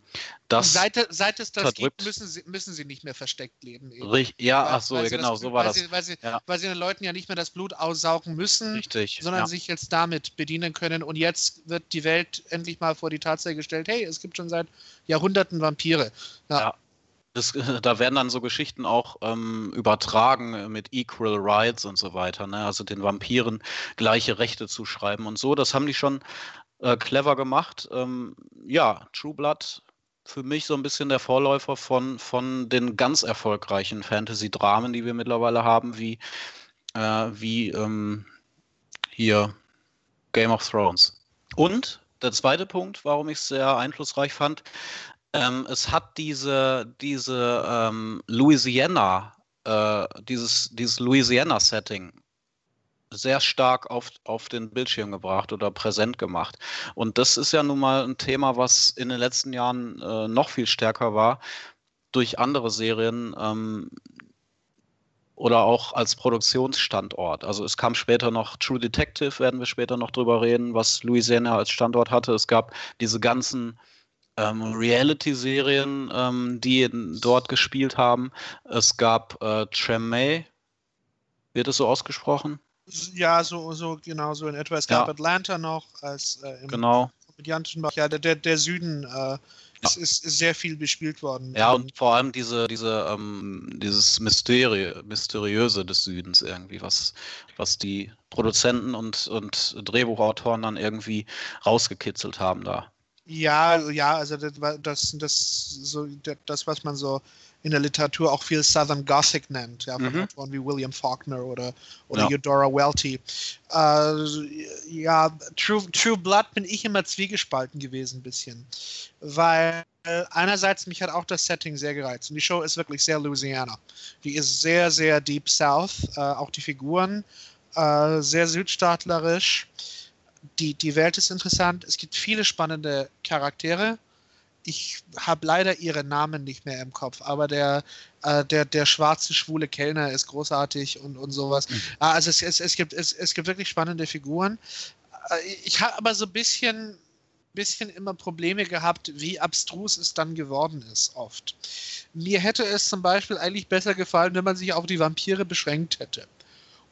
das. Seit, seit es das verdrückt. gibt, müssen sie, müssen sie nicht mehr versteckt leben. eben. Rich- ja, Weil- ach so, ja, genau, das, so war weil das. Sie, weil, sie, Ja. weil sie den Leuten ja nicht mehr das Blut aussaugen müssen, Richtig. sondern ja. sich jetzt damit bedienen können. Und jetzt wird die Welt endlich mal vor die Tatsache gestellt, hey, es gibt schon seit Jahrhunderten Vampire. Ja. Das, da werden dann so Geschichten auch ähm, übertragen äh, mit Equal Rights und so weiter. Ne? Also den Vampiren gleiche Rechte zu schreiben und so. Das haben die schon äh, clever gemacht. Ähm, ja, True Blood für mich so ein bisschen der Vorläufer von, von den ganz erfolgreichen Fantasy-Dramen, die wir mittlerweile haben, wie, äh, wie ähm, hier Game of Thrones. Und der zweite Punkt, warum ich es sehr einflussreich fand, ähm, es hat diese, diese ähm, Louisiana, äh, dieses, dieses Louisiana-Setting sehr stark auf, auf den Bildschirm gebracht oder präsent gemacht. Und das ist ja nun mal ein Thema, was in den letzten Jahren äh, noch viel stärker war durch andere Serien ähm, oder auch als Produktionsstandort. Also es kam später noch True Detective, werden wir später noch drüber reden, was Louisiana als Standort hatte. Es gab diese ganzen ähm, Reality-Serien, ähm, die dort gespielt haben. Es gab äh, Tremay, wird es so ausgesprochen? Ja, so, so genau so in etwa. Es gab Ja. Atlanta noch als äh, im Genau. komödiantischen Bereich. Ja, der, der, der Süden äh, ist, ist, ist sehr viel bespielt worden. Ja, und vor allem diese, diese, ähm, dieses Mysteri Mysteriöse des Südens irgendwie, was, was die Produzenten und, und Drehbuchautoren dann irgendwie rausgekitzelt haben da. Ja, ja, also das, war- das, das, so, das, was man so in der Literatur auch viel Southern Gothic nennt, ja, von Mhm. Autoren wie William Faulkner oder, oder Ja. Eudora Welty. Äh, ja, True, True Blood bin ich immer zwiegespalten gewesen, ein bisschen. Weil einerseits mich hat auch das Setting sehr gereizt. Und die Show ist wirklich sehr Louisiana. Die ist sehr, sehr Deep South. Äh, auch die Figuren äh, sehr südstaatlerisch. Die, die Welt ist interessant. Es gibt viele spannende Charaktere. Ich habe leider ihre Namen nicht mehr im Kopf, aber der, äh, der, der schwarze, schwule Kellner ist großartig und, und sowas. Ah, Also es, es, es, gibt, es, es gibt wirklich spannende Figuren. Äh, Ich habe aber so ein bisschen, bisschen immer Probleme gehabt, wie abstrus es dann geworden ist, oft. Mir hätte es zum Beispiel eigentlich besser gefallen, wenn man sich auf die Vampire beschränkt hätte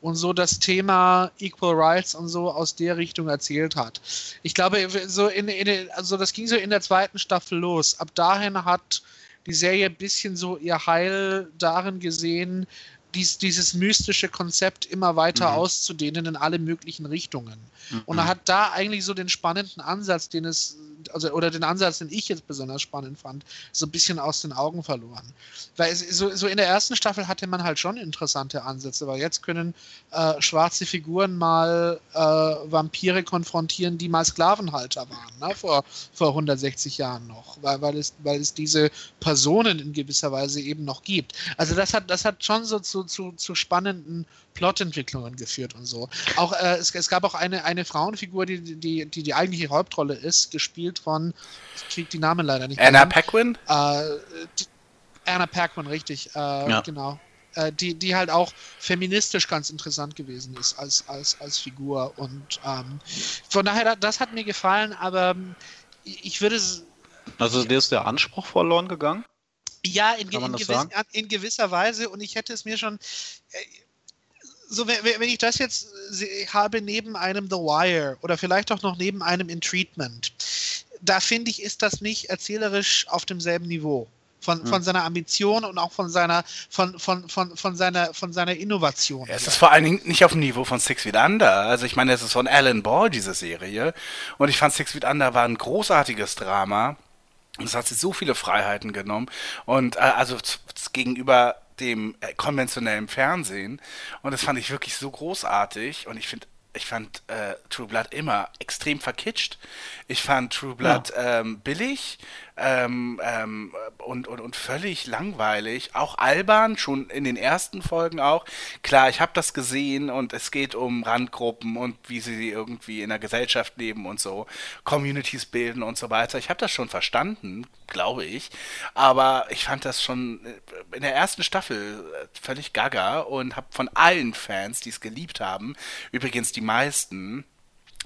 und so das Thema Equal Rights und so aus der Richtung erzählt hat. Ich glaube, so in, in, also das ging so in der zweiten Staffel los. Ab dahin hat die Serie ein bisschen so ihr Heil darin gesehen, dies, dieses mystische Konzept immer weiter Mhm. auszudehnen in alle möglichen Richtungen. Und Mhm. er hat da eigentlich so den spannenden Ansatz, den es, also, oder den Ansatz, den ich jetzt besonders spannend fand, so ein bisschen aus den Augen verloren. Weil es, so, so in der ersten Staffel hatte man halt schon interessante Ansätze, weil jetzt können äh, schwarze Figuren mal äh, Vampire konfrontieren, die mal Sklavenhalter waren, ne, vor, vor 160 Jahren noch, weil, weil, es, weil es diese Personen in gewisser Weise eben noch gibt. Also das hat, das hat schon so zu, zu, zu spannenden Plotentwicklungen geführt und so. Auch äh, es, es gab auch eine, eine Frauenfigur, die die, die die eigentliche Hauptrolle ist, gespielt von, ich krieg die Namen leider nicht. Anna mehr. Paquin? Äh, die, Anna Paquin, richtig, äh, Ja. genau. Äh, die, die halt auch feministisch ganz interessant gewesen ist als, als, als Figur. Und ähm, von daher, da- das hat mir gefallen, aber ähm, ich ich würde es Also dir ist der Anspruch verloren gegangen? Ja, in, in, das gewiss, sagen? in gewisser Weise und ich hätte es mir schon. Äh, so, wenn, ich das jetzt se- habe neben einem The Wire oder vielleicht auch noch neben einem In Treatment, da finde ich, ist das nicht erzählerisch auf demselben Niveau. Von, Hm. von seiner Ambition und auch von seiner, von, von, von, von seiner, von seiner Innovation. Es ist vor allen Dingen nicht auf dem Niveau von Six Feet Under. Also ich meine, es ist von Alan Ball, diese Serie. Und ich fand Six Feet Under war ein großartiges Drama. Und es hat sich so viele Freiheiten genommen. Und äh, also gegenüber dem äh, konventionellen Fernsehen. Und das fand ich wirklich so großartig. Und ich finde, ich fand äh, True Blood immer extrem verkitscht. Ich fand True Blood ähm, billig. Ähm, ähm, und, und, und völlig langweilig. Auch albern, schon in den ersten Folgen auch. Klar, ich habe das gesehen und es geht um Randgruppen und wie sie irgendwie in der Gesellschaft leben und so, Communities bilden und so weiter. Ich habe das schon verstanden, glaube ich. Aber ich fand das schon in der ersten Staffel völlig gaga und habe von allen Fans, die es geliebt haben, übrigens die meisten,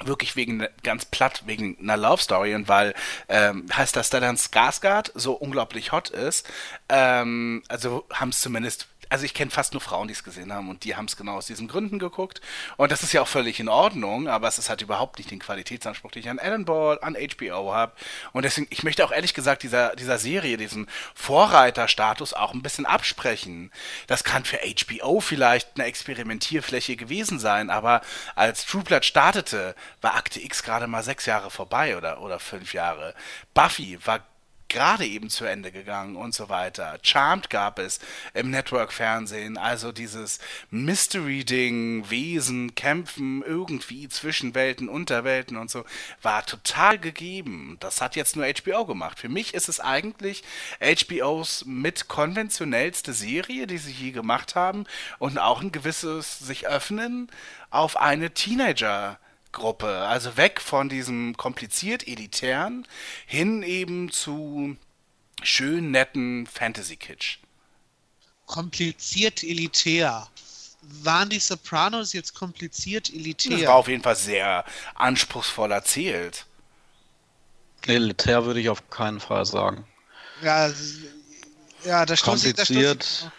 wirklich wegen ganz platt wegen einer Love Story und weil ähm, heißt das Stellan Skarsgård so unglaublich hot ist ähm, also haben es zumindest also ich kenne fast nur Frauen, die es gesehen haben und die haben es genau aus diesen Gründen geguckt. Und das ist ja auch völlig in Ordnung, aber es ist halt überhaupt nicht den Qualitätsanspruch, den ich an Alan Ball, an HBO habe. Und deswegen, ich möchte auch ehrlich gesagt dieser, dieser Serie, diesen Vorreiterstatus auch ein bisschen absprechen. Das kann für HBO vielleicht eine Experimentierfläche gewesen sein, aber als True Blood startete, war Akte X gerade mal sechs Jahre vorbei oder, oder fünf Jahre. Buffy war gerade eben zu Ende gegangen und so weiter. Charmed gab es im Network-Fernsehen, also dieses Mystery-Ding, Wesen, Kämpfen irgendwie zwischen Welten, Unterwelten und so, war total gegeben. Das hat jetzt nur HBO gemacht. Für mich ist es eigentlich HBOs mit konventionellste Serie, die sie je gemacht haben und auch ein gewisses sich öffnen auf eine Teenager- Gruppe. Also weg von diesem kompliziert elitären hin eben zu schön netten Fantasy-Kitsch. Kompliziert elitär. Waren die Sopranos jetzt kompliziert elitär? Das war auf jeden Fall sehr anspruchsvoll erzählt. Elitär würde ich auf keinen Fall sagen. Ja, ja da stoße ich, da stoße Kompliziert.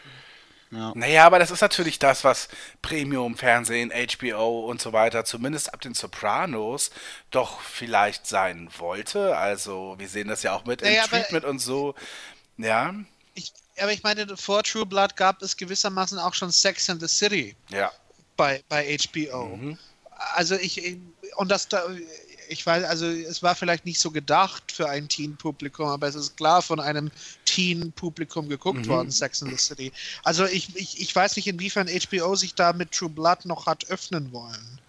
Ja. Naja, aber das ist natürlich das, was Premium-Fernsehen, HBO und so weiter, zumindest ab den Sopranos, doch vielleicht sein wollte. Also, wir sehen das ja auch mit Naja, im Treatment und so. Ja, ich, aber ich meine, vor True Blood gab es gewissermaßen auch schon Sex and the City ja. bei, bei HBO. Mhm. Also ich, und das da, ich weiß, also es war vielleicht nicht so gedacht für ein Teen-Publikum, aber es ist klar von einem Teen-Publikum geguckt Mhm. worden, Sex and the City. Also ich, ich, ich weiß nicht, inwiefern HBO sich da mit True Blood noch hat öffnen wollen.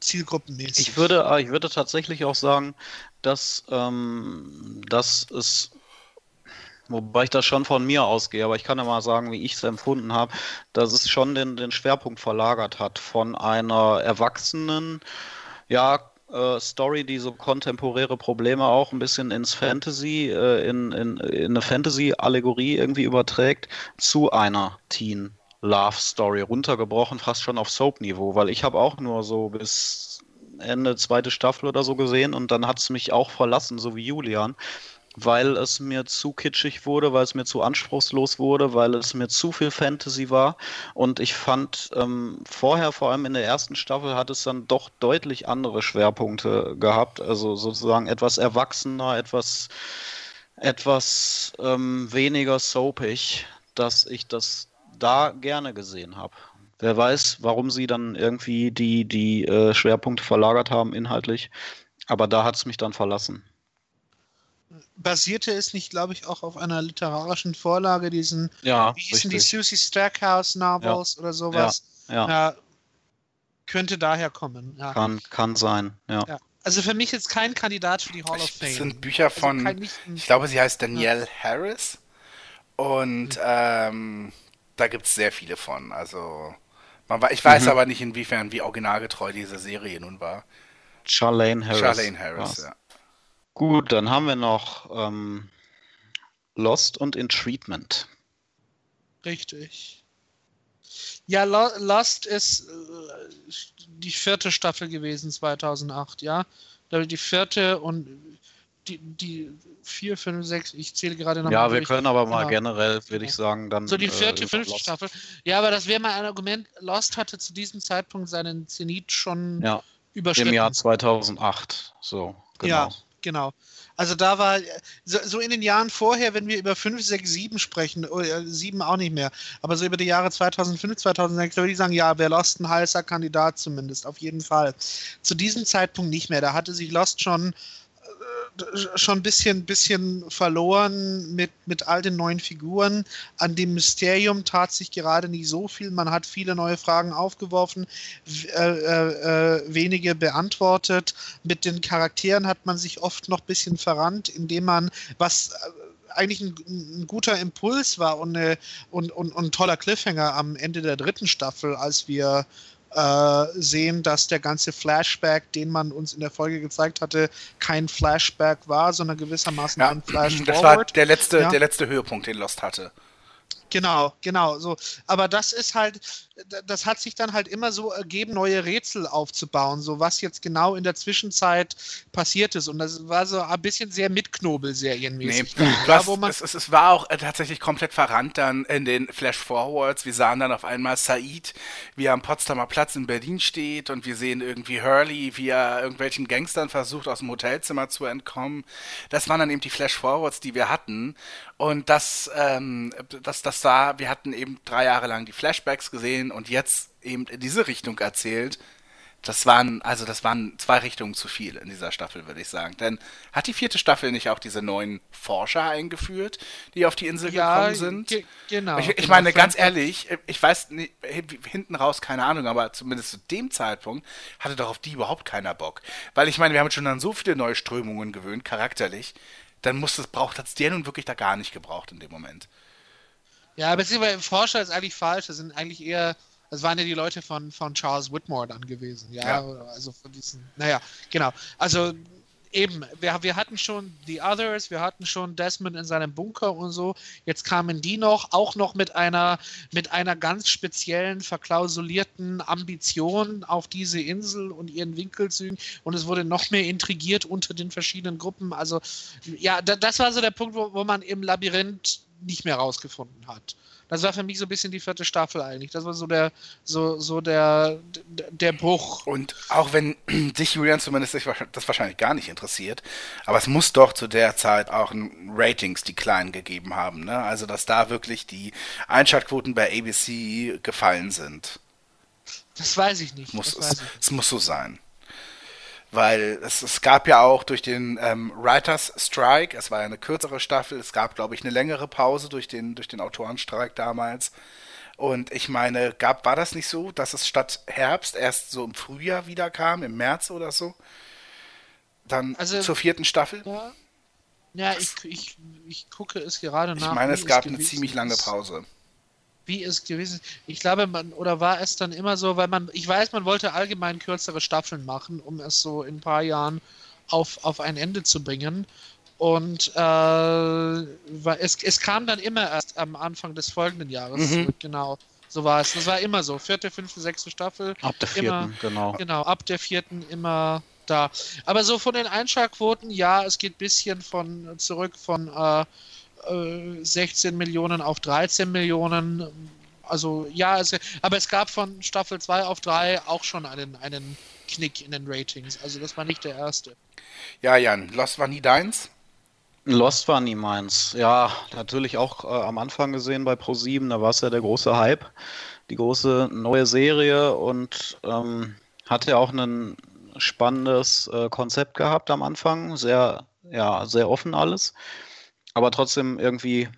Zielgruppenmäßig. Ich würde, äh, ich würde tatsächlich auch sagen, dass, ähm, dass es, wobei ich das schon von mir ausgehe, aber ich kann ja mal sagen, wie ich es empfunden habe, dass es schon den, den Schwerpunkt verlagert hat von einer erwachsenen, ja, äh, Story, die so kontemporäre Probleme auch ein bisschen ins Fantasy, äh, in, in, in eine Fantasy-Allegorie irgendwie überträgt, zu einer Teen Love Story runtergebrochen, fast schon auf Soap-Niveau, weil ich habe auch nur so bis Ende zweite Staffel oder so gesehen und dann hat es mich auch verlassen, so wie Julian, weil es mir zu kitschig wurde, weil es mir zu anspruchslos wurde, weil es mir zu viel Fantasy war und ich fand ähm, vorher, vor allem in der ersten Staffel, hat es dann doch deutlich andere Schwerpunkte gehabt, also sozusagen etwas erwachsener, etwas etwas ähm, weniger soapig, dass ich das da gerne gesehen habe. Wer weiß, warum sie dann irgendwie die, die äh, Schwerpunkte verlagert haben inhaltlich. Aber da hat es mich dann verlassen. Basierte es nicht, glaube ich, auch auf einer literarischen Vorlage, diesen, Ja, wie hießen die richtig. Susie Stackhouse Novels oder sowas? Ja, Ja, könnte daher kommen. Ja. kann, kann sein. Ja. Ja. Also für mich jetzt kein Kandidat für die Hall of Fame. das sind Bücher von, also kein, nicht, ich glaube, sie heißt Danielle Harris. Und ähm, da gibt es sehr viele von. Also, man, ich weiß Mhm. aber nicht, inwiefern, wie originalgetreu diese Serie nun war. Charlene Harris. Charlene Harris, ja. Gut, dann haben wir noch ähm, Lost und In Treatment. Richtig. Ja, Lo Lost ist äh, die vierte Staffel gewesen 2008, ja. Die vierte und die, die vier, fünf, sechs, ich zähle gerade noch Ja, mal wir durch. können aber mal Genau. generell, würde ich sagen, dann. So die äh, vierte, über fünfte Lost. Staffel. Ja, aber das wäre mal ein Argument. Lost hatte zu diesem Zeitpunkt seinen Zenit schon Ja, überschritten. im Jahr 2008. So, genau. Ja, genau. Also da war, so, so in den Jahren vorher, wenn wir über 5, 6, 7 sprechen, oder 7 auch nicht mehr, aber so über die Jahre 2005, 2006, da würde ich sagen, ja, wäre Lost ein heißer Kandidat zumindest, auf jeden Fall. Zu diesem Zeitpunkt nicht mehr. Da hatte sich Lost schon äh, schon ein bisschen, bisschen verloren mit, mit all den neuen Figuren. An dem Mysterium tat sich gerade nicht so viel. Man hat viele neue Fragen aufgeworfen, äh, äh, äh, wenige beantwortet. Mit den Charakteren hat man sich oft noch ein bisschen verrannt, indem man was äh, eigentlich ein, ein, guter Impuls war und, eine, und, und, und ein toller Cliffhanger am Ende der dritten Staffel, als wir äh, sehen, dass der ganze Flashback, den man uns in der Folge gezeigt hatte, kein Flashback war, sondern gewissermaßen ja, ein Flash Das war der letzte, ja. der letzte Höhepunkt, den Lost hatte. Genau, genau, so. Aber das ist halt, das hat sich dann halt immer so ergeben, neue Rätsel aufzubauen, so was jetzt genau in der Zwischenzeit passiert ist. Und das war so ein bisschen sehr Mitknobel-serienmäßig. Nee, ja, wo man es, es, es, war auch äh, tatsächlich komplett verrannt dann in den Flash-Forwards. Wir sahen dann auf einmal Said, wie er am Potsdamer Platz in Berlin steht und wir sehen irgendwie Hurley, wie er irgendwelchen Gangstern versucht, aus dem Hotelzimmer zu entkommen. Das waren dann eben die Flash-Forwards, die wir hatten. Und das, ähm, das, das sah, wir hatten eben drei Jahre lang die Flashbacks gesehen und jetzt eben in diese Richtung erzählt. Das waren, also das waren zwei Richtungen zu viel in dieser Staffel, würde ich sagen. Denn hat die vierte Staffel nicht auch diese neuen Forscher eingeführt, die auf die Insel ja, gekommen sind? Ge genau. Ich, ich genau, meine, ganz ehrlich, ich weiß nicht, hinten raus keine Ahnung, aber zumindest zu dem Zeitpunkt hatte doch auf die überhaupt keiner Bock. Weil ich meine, wir haben uns schon an so viele neue Strömungen gewöhnt, charakterlich dann muss es braucht, hat es der nun wirklich da gar nicht gebraucht in dem Moment. Ja, beziehungsweise Forscher ist eigentlich falsch. Das sind eigentlich eher, das waren ja die Leute von, von Charles Whitmore dann gewesen, ja. ja. Also von diesen, naja, genau. Also eben, wir, wir hatten schon The Others, wir hatten schon Desmond in seinem Bunker und so. Jetzt kamen die noch, auch noch mit einer, mit einer ganz speziellen, verklausulierten Ambition auf diese Insel und ihren Winkelzügen. Und es wurde noch mehr intrigiert unter den verschiedenen Gruppen. Also, ja, da, das war so der Punkt, wo, wo man im Labyrinth nicht mehr rausgefunden hat. Das war für mich so ein bisschen die vierte Staffel eigentlich. Das war so der, so, so der, der Bruch. Und auch wenn dich, Julian, zumindest das wahrscheinlich gar nicht interessiert, aber es muss doch zu der Zeit auch ein Ratings-Decline gegeben haben, ne? Also, dass da wirklich die Einschaltquoten bei ABC gefallen sind. Das weiß ich nicht. Muss, es, ich. es muss so sein weil es, es gab ja auch durch den ähm, Writers Strike, es war ja eine kürzere Staffel, es gab, glaube ich, eine längere Pause durch den, durch den Autorenstreik damals. Und ich meine, gab, war das nicht so, dass es statt Herbst erst so im Frühjahr wieder kam, im März oder so? Dann also, zur vierten Staffel? Ja, ja ich, ich, ich gucke es gerade nach. Ich meine, es gab eine ziemlich lange Pause wie es gewesen Ich glaube, man, oder war es dann immer so, weil man, ich weiß, man wollte allgemein kürzere Staffeln machen, um es so in ein paar Jahren auf, auf ein Ende zu bringen. Und äh, es, es kam dann immer erst am Anfang des folgenden Jahres mhm. genau. So war es. Das war immer so. Vierte, fünfte, sechste Staffel. Ab der vierten, immer, genau. Genau, ab der vierten immer da. Aber so von den Einschaltquoten, ja, es geht ein bisschen von zurück von äh, 16 äh, Millionen auf 13 Millionen. Also ja, es, aber es gab von Staffel 2 auf 3 auch schon einen, einen Knick in den Ratings. Also das war nicht der erste. Ja, Jan, Lost war nie deins? Lost war nie meins. Ja, natürlich auch äh, am Anfang gesehen bei Pro7, da war es ja der große Hype, die große neue Serie und ähm, hatte auch ein spannendes äh, Konzept gehabt am Anfang, sehr, ja, sehr offen alles aber trotzdem irgendwie,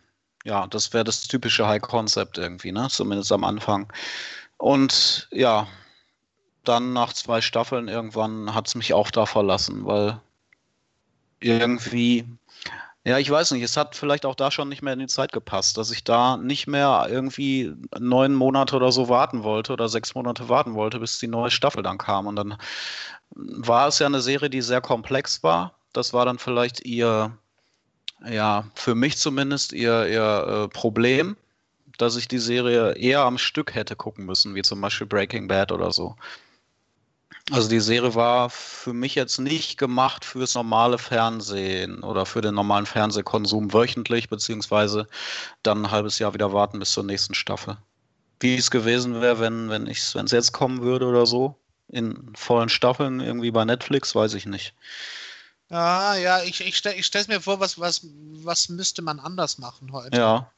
ja, das wäre das typische High Concept irgendwie, ne? Zumindest am Anfang. Und ja, dann nach zwei Staffeln irgendwann hat es mich auch da verlassen, weil irgendwie, ja, ich weiß nicht, es hat vielleicht auch da schon nicht mehr in die Zeit gepasst, dass ich da nicht mehr irgendwie neun Monate oder so warten wollte oder sechs Monate warten wollte, bis die neue Staffel dann kam. Und dann war es ja eine Serie, die sehr komplex war. Das war dann vielleicht ihr ja, für mich zumindest ihr, ihr äh, Problem, dass ich die Serie eher am Stück hätte gucken müssen, wie zum Beispiel Breaking Bad oder so. Also die Serie war für mich jetzt nicht gemacht fürs normale Fernsehen oder für den normalen Fernsehkonsum wöchentlich, beziehungsweise dann ein halbes Jahr wieder warten bis zur nächsten Staffel. Wie es gewesen wäre, wenn wenn es jetzt kommen würde oder so, in vollen Staffeln irgendwie bei Netflix, weiß ich nicht. Ja, ja, ich, ich, stelle ich stelle mir vor, was, was, was müsste man anders machen heute. Ja.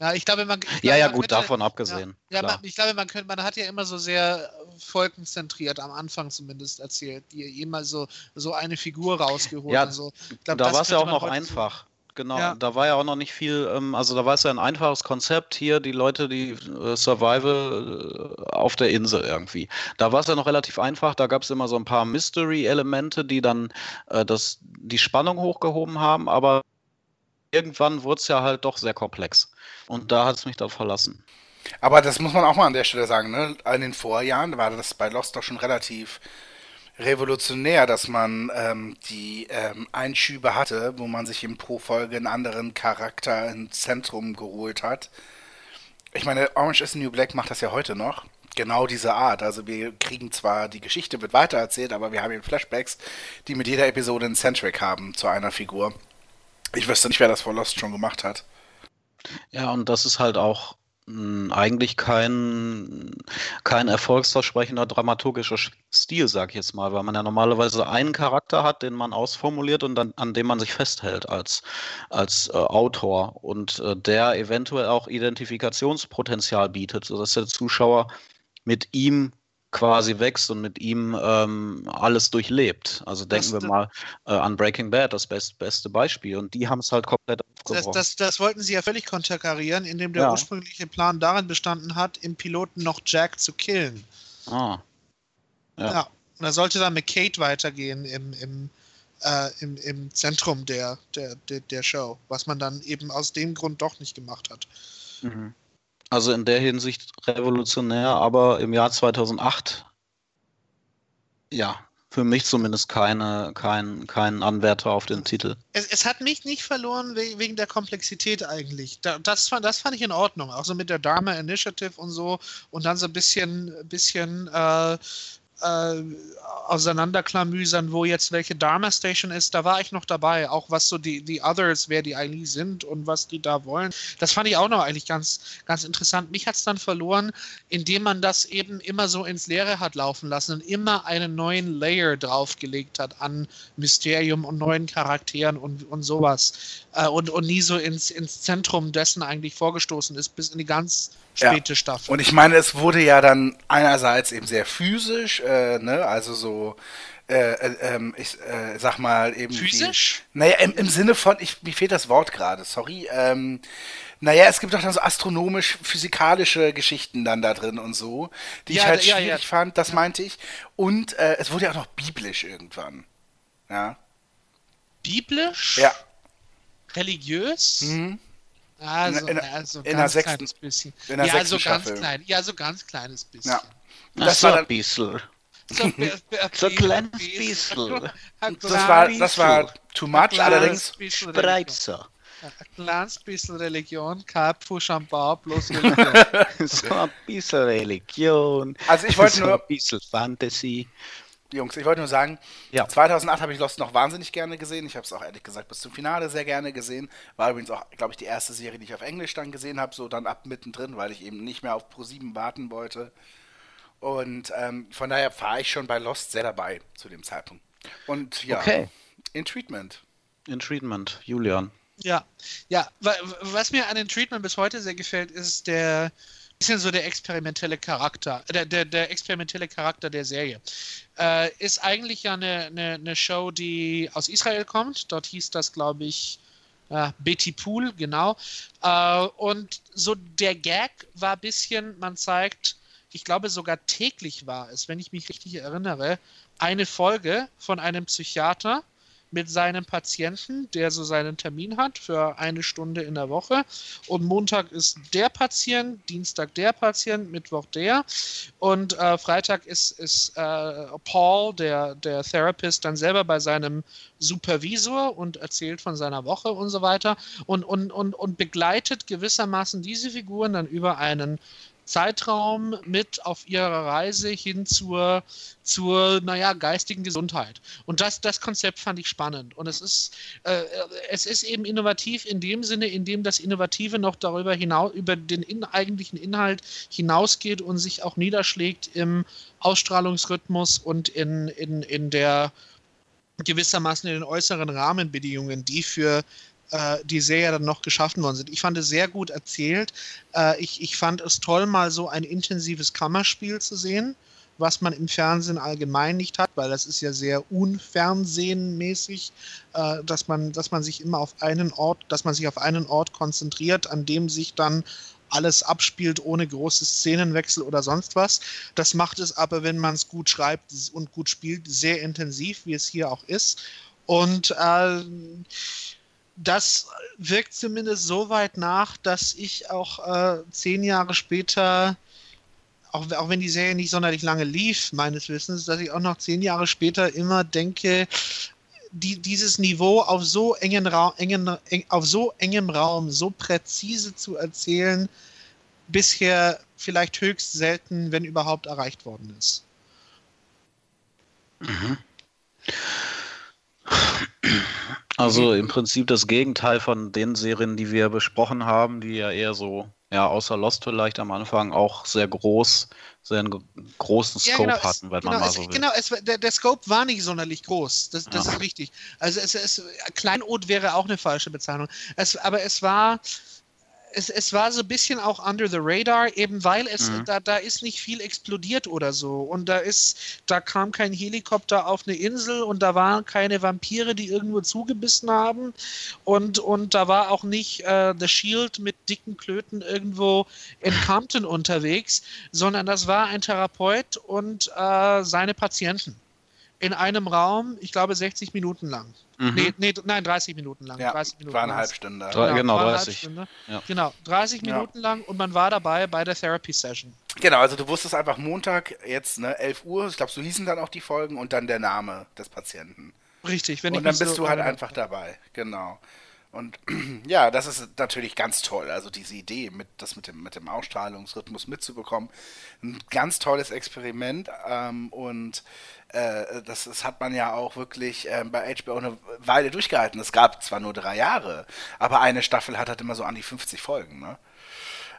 Ja, ich glaube, man. Ich Ja, glaube, ja, man gut, könnte- davon abgesehen. Ja, ja man, ich glaube, man könnte, man hat ja immer so sehr volkenzentriert am Anfang zumindest erzählt, die immer so, so eine Figur rausgeholt Ja, so. Ich glaub, da das war es ja auch noch einfach. Genau, Ja. da war ja auch noch nicht viel, ähm, also da war es ja ein einfaches Konzept hier, die Leute, die äh, Survival äh, auf der Insel irgendwie. Da war es ja noch relativ einfach, da gab es immer so ein paar Mystery-Elemente, die dann äh, das, die Spannung hochgehoben haben, aber irgendwann wurde es ja halt doch sehr komplex. Und da hat es mich dann verlassen. Aber das muss man auch mal an der Stelle sagen, ne? In den Vorjahren war das bei Lost doch schon relativ revolutionär, dass man ähm, die ähm, Einschübe hatte, wo man sich eben pro Folge einen anderen Charakter ins Zentrum geholt hat. Ich meine, Orange is the New Black macht das ja heute noch. Genau diese Art. Also wir kriegen zwar, die Geschichte wird weitererzählt, aber wir haben eben Flashbacks, die mit jeder Episode einen Centric haben zu einer Figur. Ich wüsste nicht, wer das vor Lost schon gemacht hat. Ja, und das ist halt auch eigentlich kein, kein erfolgsversprechender dramaturgischer Sch- Stil, sag ich jetzt mal, weil man ja normalerweise einen Charakter hat, den man ausformuliert und dann, an dem man sich festhält als, als äh, Autor und äh, der eventuell auch Identifikationspotenzial bietet, sodass der Zuschauer mit ihm quasi wächst und mit ihm ähm, alles durchlebt. Also denken wir das- mal äh, an Breaking Bad, das best, beste Beispiel. Und die haben es halt komplett Das, aufgebrochen. das, das wollten sie ja völlig konterkarieren, indem der Ja. ursprüngliche Plan darin bestanden hat, im Piloten noch Jack zu killen. ah. Ja. Ja. Und da sollte dann mit Kate weitergehen im, im, äh, im, im Zentrum der, der, der, der Show, was man dann eben aus dem Grund doch nicht gemacht hat. Mhm. Also in der Hinsicht revolutionär, aber im Jahr 2008, ja, für mich zumindest keine, kein, kein Anwärter auf den Titel. Es, es hat mich nicht verloren we- wegen der Komplexität eigentlich. Da, das, fand, das fand ich in Ordnung. Auch so mit der Dharma Initiative und so. Und dann so ein bisschen, bisschen äh, äh, auseinanderklamüsern, wo jetzt welche Dharma Station ist. Da war ich noch dabei. Auch was so die, die Others, wer die eigentlich sind und was die da wollen. Das fand ich auch noch eigentlich ganz, ganz interessant. Mich hat es dann verloren, indem man das eben immer so ins Leere hat laufen lassen und immer einen neuen Layer draufgelegt hat an Mysterium und neuen Charakteren und, und sowas. Äh, und, und nie so ins, ins Zentrum dessen eigentlich vorgestoßen ist, bis in die ganz Ja. späte Staffel. Und ich meine, es wurde ja dann einerseits eben sehr physisch, äh, ne, also so, äh, äh, ähm, ich äh, sag mal eben. Physisch? Wie, naja, im, im Sinne von, ich, mir fehlt das Wort gerade, sorry. Ähm, naja, es gibt doch dann so astronomisch-physikalische Geschichten dann da drin und so, die Ja, ich halt ja, ja. schwierig fand, das meinte ich. Und äh, es wurde ja auch noch biblisch irgendwann. Ja. Biblisch? Ja. Religiös? Mhm. Also, In- in- also in der ganz sechsten- kleines bisschen. in der ja, sechsten so ganz Staffel. klein. Ja, so ganz kleines bisschen. Ja. Das so war ein bisschen. So, So ein kleines bisschen. das war, das war too much, kleines allerdings. bisschen Breitzer. Religion. Ein kleines bisschen Religion, kein Pfusch am Bauch, bloß Religion. So ein bisschen Religion. Also ich wollte so nur- ein bisschen Fantasy. Jungs, ich wollte nur sagen, Ja. 2008 habe ich Lost noch wahnsinnig gerne gesehen. Ich habe es auch ehrlich gesagt bis zum Finale sehr gerne gesehen. War übrigens auch, glaube ich, die erste Serie, die ich auf Englisch dann gesehen habe, so dann ab mittendrin, weil ich eben nicht mehr auf Pro7 warten wollte. Und ähm, von daher war ich schon bei Lost sehr dabei zu dem Zeitpunkt. Und ja, Okay. in Treatment. In Treatment, Julian. Ja, ja. wa- Was mir an den Treatment bis heute sehr gefällt, ist der bisschen so der experimentelle Charakter, der, der, der experimentelle Charakter der Serie. Äh, ist eigentlich ja eine, eine, eine Show, die aus Israel kommt. Dort hieß das, glaube ich, äh, Betty Pool, genau. Äh, und so der Gag war ein bisschen, man zeigt, ich glaube sogar täglich war es, wenn ich mich richtig erinnere, eine Folge von einem Psychiater mit seinem Patienten, der so seinen Termin hat für eine Stunde in der Woche. Und Montag ist der Patient, Dienstag der Patient, Mittwoch der. Und äh, Freitag ist, ist äh, Paul, der, der Therapist, dann selber bei seinem Supervisor und erzählt von seiner Woche und so weiter. Und, und, und, und begleitet gewissermaßen diese Figuren dann über einen Zeitraum mit auf ihrer Reise hin zur, zur naja, geistigen Gesundheit. Und das, das Konzept fand ich spannend. Und es ist, äh, es ist eben innovativ in dem Sinne, in dem das Innovative noch darüber hinaus, über den in, eigentlichen Inhalt hinausgeht und sich auch niederschlägt im Ausstrahlungsrhythmus und in, in, in der gewissermaßen in den äußeren Rahmenbedingungen, die für äh, die Serie dann noch geschaffen worden sind. Ich fand es sehr gut erzählt. Äh, ich, ich fand es toll, mal so ein intensives Kammerspiel zu sehen, was man im Fernsehen allgemein nicht hat, weil das ist ja sehr unfernsehenmäßig, äh, dass man, dass man sich immer auf einen Ort, dass man sich auf einen Ort konzentriert, an dem sich dann alles abspielt ohne große Szenenwechsel oder sonst was. Das macht es aber, wenn man es gut schreibt und gut spielt, sehr intensiv, wie es hier auch ist. Und äh, das wirkt zumindest so weit nach, dass ich auch äh, zehn Jahre später, auch, auch wenn die Serie nicht sonderlich lange lief, meines Wissens, dass ich auch noch zehn Jahre später immer denke, die, dieses Niveau auf so, engen Ra engen, eng, auf so engem Raum so präzise zu erzählen, bisher vielleicht höchst selten, wenn überhaupt, erreicht worden ist. Mhm. Also im Prinzip das Gegenteil von den Serien, die wir besprochen haben, die ja eher so, ja, außer Lost vielleicht am Anfang auch sehr groß, sehr einen großen Scope ja, genau, hatten, wenn genau, man mal es, so will. Genau, es, der, der, Scope war nicht sonderlich groß. Das, das ist richtig. Also es, es, Kleinod wäre auch eine falsche Bezeichnung. Es, aber es war es, es war so ein bisschen auch under the radar, eben weil es mhm. da, da ist nicht viel explodiert oder so. Und da ist, da kam kein Helikopter auf eine Insel und da waren keine Vampire, die irgendwo zugebissen haben. Und, und da war auch nicht äh, The Shield mit dicken Klöten irgendwo in Compton unterwegs, sondern das war ein Therapeut und äh, seine Patienten in einem Raum, ich glaube 60 Minuten lang. Mhm. Nee, nee, nein, 30 Minuten lang. Ja, 30 Minuten war eine halbe Stunde. Genau, genau 30. Ja. Genau, 30 Minuten lang und man war dabei bei der Therapy Session. Genau, also du wusstest einfach Montag, jetzt ne, 11 Uhr, ich glaube, so hießen dann auch die Folgen und dann der Name des Patienten. Richtig, wenn und ich dann bist so du halt einfach dabei, genau. Und ja, das ist natürlich ganz toll. Also diese Idee, mit, das mit dem, mit dem Ausstrahlungsrhythmus mitzubekommen. Ein ganz tolles Experiment. Ähm, und äh, das, das, hat man ja auch wirklich äh, bei HBO eine Weile durchgehalten. Es gab zwar nur drei Jahre, aber eine Staffel hat halt immer so an die 50 Folgen. Ne?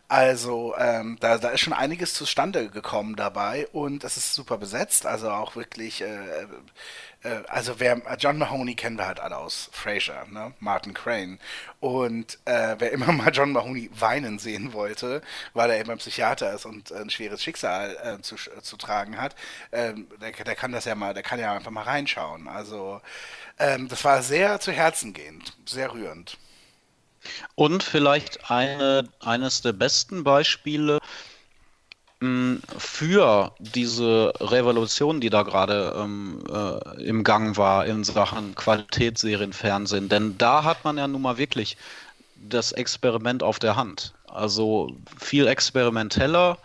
Also ähm, da, da ist schon einiges zustande gekommen dabei und es ist super besetzt. Also auch wirklich äh, äh, also wer John Mahoney kennen wir halt alle aus Frasier, ne? Martin Crane. Und äh, wer immer mal John Mahoney weinen sehen wollte, weil er eben ein Psychiater ist und ein schweres Schicksal äh, zu, zu tragen hat, ähm, der, der kann das ja mal, der kann ja einfach mal reinschauen. Also ähm, das war sehr zu Herzen gehend, sehr rührend. Und vielleicht eine, eines der besten Beispiele, für diese Revolution, die da gerade ähm, äh, im Gang war in Sachen Qualitätsserienfernsehen. Denn da hat man ja nun mal wirklich das Experiment auf der Hand. Also viel experimenteller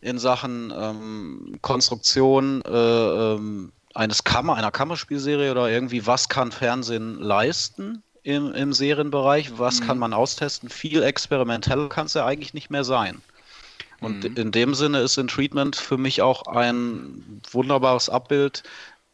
in Sachen ähm, Konstruktion äh, ähm, eines Kammer, einer Kammerspielserie oder irgendwie, was kann Fernsehen leisten im, im Serienbereich, was mhm. kann man austesten. Viel experimenteller kann es ja eigentlich nicht mehr sein. Und mhm. in dem Sinne ist In Treatment für mich auch ein wunderbares Abbild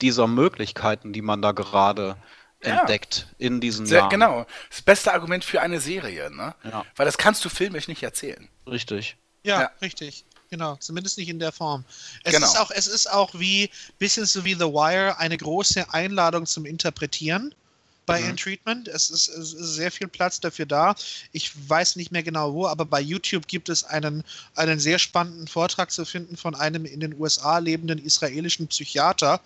dieser Möglichkeiten, die man da gerade ja. entdeckt in diesen Sehr, Jahren. Genau. Das beste Argument für eine Serie, ne? Ja. Weil das kannst du filmisch nicht erzählen. Richtig. Ja, ja. richtig. Genau, zumindest nicht in der Form. Es genau. ist auch, es ist auch wie bisschen so wie The Wire eine große Einladung zum Interpretieren bei mhm. In-Treatment. Es ist, es ist, sehr viel Platz dafür da. Ich weiß nicht mehr genau wo, aber bei YouTube gibt es einen, einen sehr spannenden Vortrag zu finden von einem in den USA lebenden israelischen Psychiater,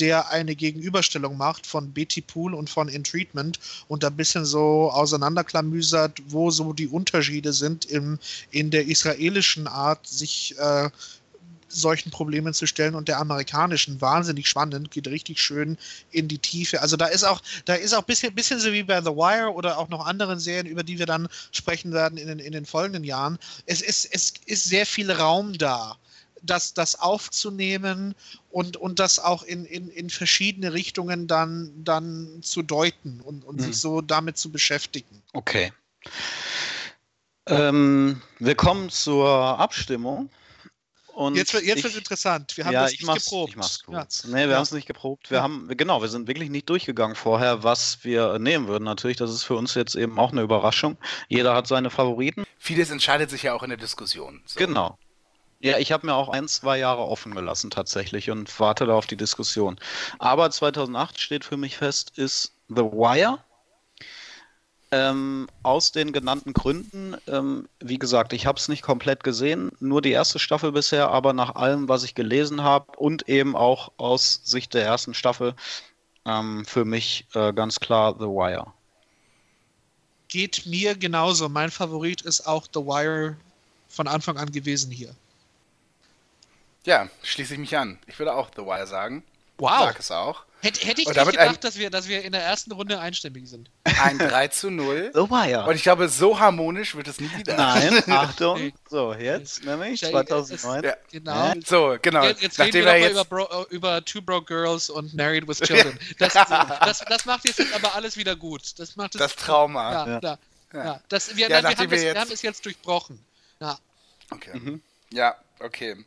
der eine Gegenüberstellung macht von Betty Pool und von In-Treatment und ein bisschen so auseinanderklamüsert, wo so die Unterschiede sind im, in der israelischen Art, sich äh, solchen Problemen zu stellen und der amerikanischen wahnsinnig spannend, geht richtig schön in die Tiefe. Also da ist auch, da ist auch ein bisschen, bisschen so wie bei The Wire oder auch noch anderen Serien, über die wir dann sprechen werden in den, in den folgenden Jahren. Es ist, es ist sehr viel Raum da. Das, das aufzunehmen und, und das auch in, in, in verschiedene Richtungen dann, dann zu deuten und, und hm. sich so damit zu beschäftigen. Okay. Ähm, wir kommen zur Abstimmung. Und jetzt jetzt wird es interessant. Wir haben ja, das nicht geprobt. Ich mach's kurz. Ja. Nee, wir ja. haben es nicht geprobt. Wir ja. haben, genau, wir sind wirklich nicht durchgegangen vorher, was wir nehmen würden. Natürlich, das ist für uns jetzt eben auch eine Überraschung. Jeder hat seine Favoriten. Vieles entscheidet sich ja auch in der Diskussion. So. Genau. Ja, ich habe mir auch ein, zwei Jahre offen gelassen tatsächlich und warte da auf die Diskussion. Aber 2008 steht für mich fest, ist The Wire. Ähm, aus den genannten Gründen, ähm, wie gesagt, ich habe es nicht komplett gesehen, nur die erste Staffel bisher, aber nach allem, was ich gelesen habe und eben auch aus Sicht der ersten Staffel, ähm, für mich äh, ganz klar The Wire. Geht mir genauso. Mein Favorit ist auch The Wire von Anfang an gewesen hier. Ja, schließe ich mich an. Ich würde auch The Wire sagen. Wow. Sag es auch. Hätte, hätte ich nicht gedacht, ein- dass wir, dass wir in der ersten Runde einstimmig sind. Ein 3 zu 0. The Wire. Und ich glaube, so harmonisch wird es nie wieder. Nein, Achtung. Nee. So, jetzt nämlich Ja, 2009. Ja. Genau. So, genau. Jetzt, jetzt Nachdem reden wir wir jetzt. über, Bro, äh, über Two Broke Girls und Married with Children. Das, das, das macht jetzt aber alles wieder gut. Das macht es, Das Trauma. Ja, Ja. ja. ja. Das, wir, Ja, nein, wir, haben wir es, wir jetzt- haben es jetzt durchbrochen. Ja. Okay. Mhm. Ja, okay.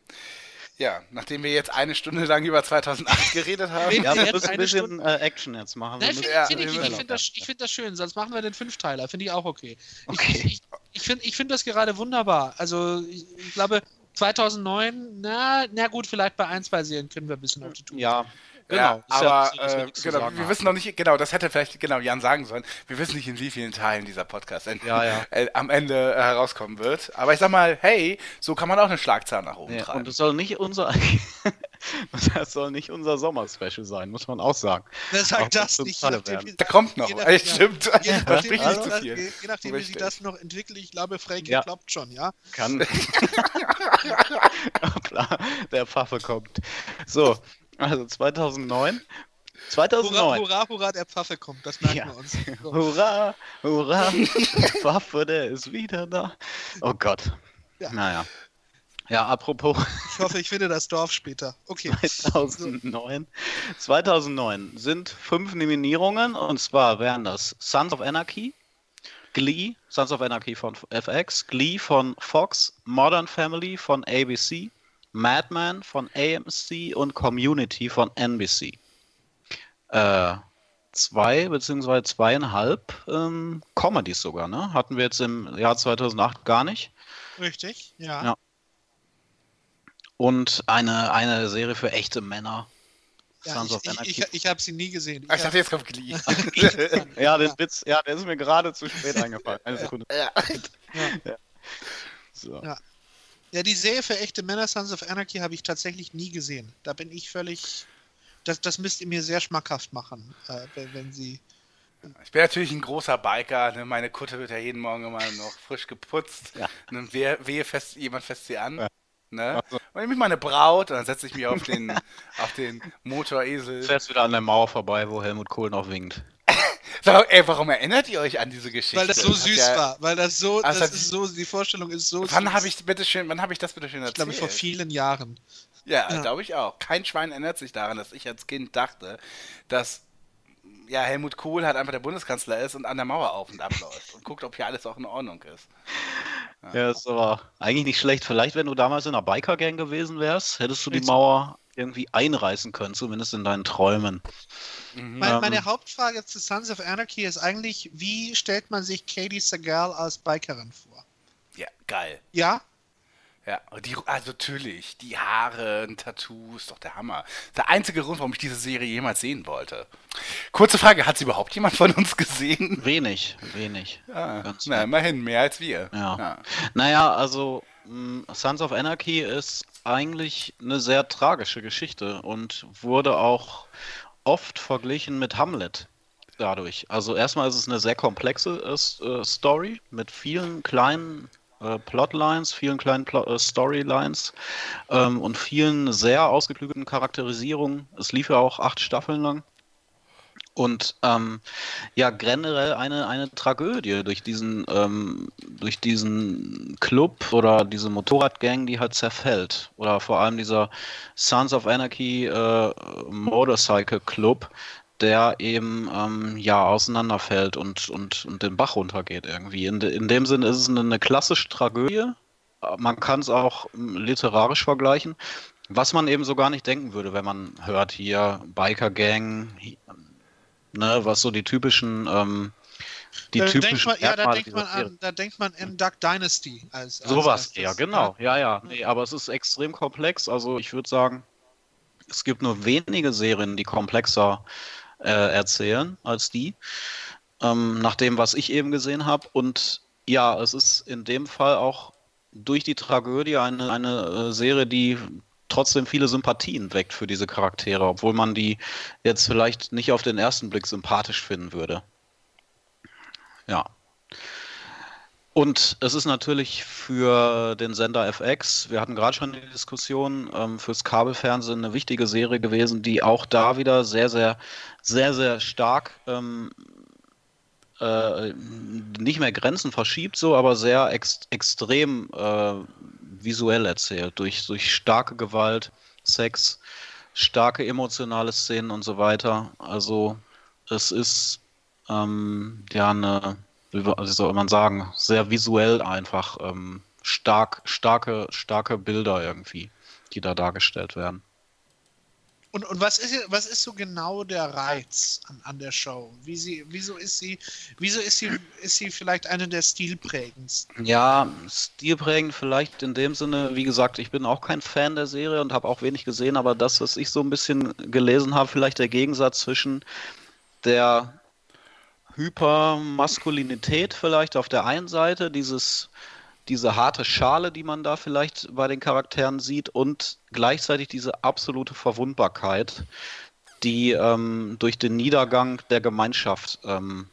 Ja, nachdem wir jetzt eine Stunde lang über 2008 geredet haben. Ja, wir müssen ein eine bisschen äh, Action jetzt machen. Nein, müssen- finde Ja, find ich, ich, finde das, find das schön, sonst machen wir den Fünfteiler, finde ich auch okay. Okay. Ich, ich, ich finde ich find das gerade wunderbar. Also ich, ich glaube 2009, na, na gut, vielleicht bei ein, zwei Serien können wir ein bisschen auf die Tour. Ja, genau. Ja, ja aber nicht so, äh, genau, wir haben. wissen noch nicht, genau, das hätte vielleicht genau Jan sagen sollen. Wir wissen nicht, in wie vielen Teilen dieser Podcast Ja, ja. Äh, am Ende äh, herauskommen wird. Aber ich sag mal, hey, so kann man auch eine Schlagzahl nach oben Ja, treiben. und es soll nicht unser das soll nicht unser Sommerspecial sein, muss man auch sagen. Wer Auch sagt das nicht? Nachdem, da kommt noch. je nach- Ey, ja. stimmt. Je Das nachdem, spricht wie nicht sich zu das, viel. je nachdem wie sich das noch entwickelt, ich glaube, Frankie Ja. kloppt schon, ja? Kann. Der Pfaffe kommt. So, also 2009. Hurra, 2009. hurra, hurra, der Pfaffe kommt, das merken Ja. wir uns. So. Hurra, hurra, der Pfaffe, der ist wieder da. Oh Gott. Ja. Naja. Ja, apropos Ich hoffe, ich finde das Dorf später. Okay. 2009. 2009 sind fünf Nominierungen und zwar wären das Sons of Anarchy, Glee, Sons of Anarchy von FX, Glee von Fox, Modern Family von ABC, Mad Men von AMC und Community von NBC. Äh, zwei beziehungsweise zweieinhalb ähm, Comedies sogar, ne? Hatten wir jetzt im Jahr 2008 gar nicht. Richtig, ja. Ja. Und eine, eine Serie für echte Männer. Ja, Sons ich ich, ich, ich habe sie nie gesehen. Ah, Ich dachte, jetzt kommt Glee. Ja, den Witz, ja, der ist mir gerade zu spät eingefallen. Eine Sekunde. ja. So. Ja. Ja, die Serie für echte Männer, Sons of Anarchy, habe ich tatsächlich nie gesehen. Da bin ich völlig. Das, das müsst ihr mir sehr schmackhaft machen, äh, wenn, wenn sie. Ich bin natürlich ein großer Biker. Ne? Meine Kutte wird ja jeden Morgen immer noch frisch geputzt. Ja. Ne? Wehe, wehe fest, jemand fässt sie an. Ja. Ne? Also- Und nehme ich meine Braut und dann setze ich mich auf den, auf den Motoresel. Fährst wieder an der Mauer vorbei, wo Helmut Kohl noch winkt. Ey, warum erinnert ihr euch an diese Geschichte? Weil das so süß ja, war. Weil das so. Also das die- ist so. Die Vorstellung ist so. Wann süß. habe ich bitte schön, wann habe ich das bitte schön Ich erzählt? glaube, vor vielen Jahren. Ja, Ja. glaube ich auch. Kein Schwein erinnert sich daran, dass ich als Kind dachte, dass ja, Helmut Kohl halt einfach der Bundeskanzler ist und an der Mauer auf und abläuft und guckt, ob hier alles auch in Ordnung ist. Ja, ist aber eigentlich nicht schlecht. Vielleicht, wenn du damals in einer Biker-Gang gewesen wärst, hättest du die. Mauer irgendwie einreißen können, zumindest in deinen Träumen. Mein, Ähm. meine Hauptfrage zu Sons of Anarchy ist eigentlich, wie stellt man sich Katie Segal als Bikerin vor? Ja, geil. Ja? Ja, die, also natürlich, die Haare, ein Tattoo, ist doch der Hammer. Der einzige Grund, warum ich diese Serie jemals sehen wollte. Kurze Frage, hat sie überhaupt jemand von uns gesehen? Wenig, wenig. Ah, na, immerhin, mehr als wir. Ja. Naja, also Sons of Anarchy ist eigentlich eine sehr tragische Geschichte und wurde auch oft verglichen mit Hamlet dadurch. Also erstmal ist es eine sehr komplexe äh, äh, Story mit vielen kleinen äh, Plotlines, vielen kleinen Plo äh, Storylines ähm, und vielen sehr ausgeklügelten Charakterisierungen. Es lief ja auch acht Staffeln lang. Und ähm, ja, generell eine, eine Tragödie durch diesen, ähm, durch diesen Club oder diese Motorradgang, die halt zerfällt. Oder vor allem dieser Sons of Anarchy äh, Motorcycle Club, der eben ähm, ja auseinanderfällt und, und, und den Bach runtergeht irgendwie. In, de, in dem Sinne ist es eine, eine klassische Tragödie. Man kann es auch ähm, literarisch vergleichen. Was man eben so gar nicht denken würde, wenn man hört hier Biker Gang, ne, was so die typischen, ähm, die da denkt typischen man, ja, da denkt man an, da denkt man an Duck Dynasty als, als Sowas, ja, genau. Ja, ja. Nee, aber es ist extrem komplex. Also ich würde sagen, es gibt nur wenige Serien, die komplexer äh, erzählen als die. ähm, nach dem, was ich eben gesehen habe. Und ja, es ist in dem Fall auch durch die Tragödie eine, eine äh, Serie, die trotzdem viele Sympathien weckt für diese Charaktere, obwohl man die jetzt vielleicht nicht auf den ersten Blick sympathisch finden würde. Ja. Und es ist natürlich für den Sender FX, wir hatten gerade schon die Diskussion, ähm, fürs Kabelfernsehen eine wichtige Serie gewesen, die auch da wieder sehr, sehr, sehr, sehr stark ähm, äh, nicht mehr Grenzen verschiebt, so, aber sehr ex extrem äh, visuell erzählt, durch, durch starke Gewalt, Sex, starke emotionale Szenen und so weiter. Also es ist ähm, ja eine wie soll man sagen, sehr visuell einfach ähm, stark, starke, starke Bilder irgendwie, die da dargestellt werden. Und, und was, ist, was ist so genau der Reiz an, an der Show? Wie sie, wieso ist sie, wieso ist sie, ist sie vielleicht eine der stilprägendsten? Ja, stilprägend vielleicht in dem Sinne, wie gesagt, ich bin auch kein Fan der Serie und habe auch wenig gesehen, aber das, was ich so ein bisschen gelesen habe, vielleicht der Gegensatz zwischen der Hypermaskulinität vielleicht auf der einen Seite, dieses, diese harte Schale, die man da vielleicht bei den Charakteren sieht und gleichzeitig diese absolute Verwundbarkeit, die ähm, durch den Niedergang der Gemeinschaft ähm,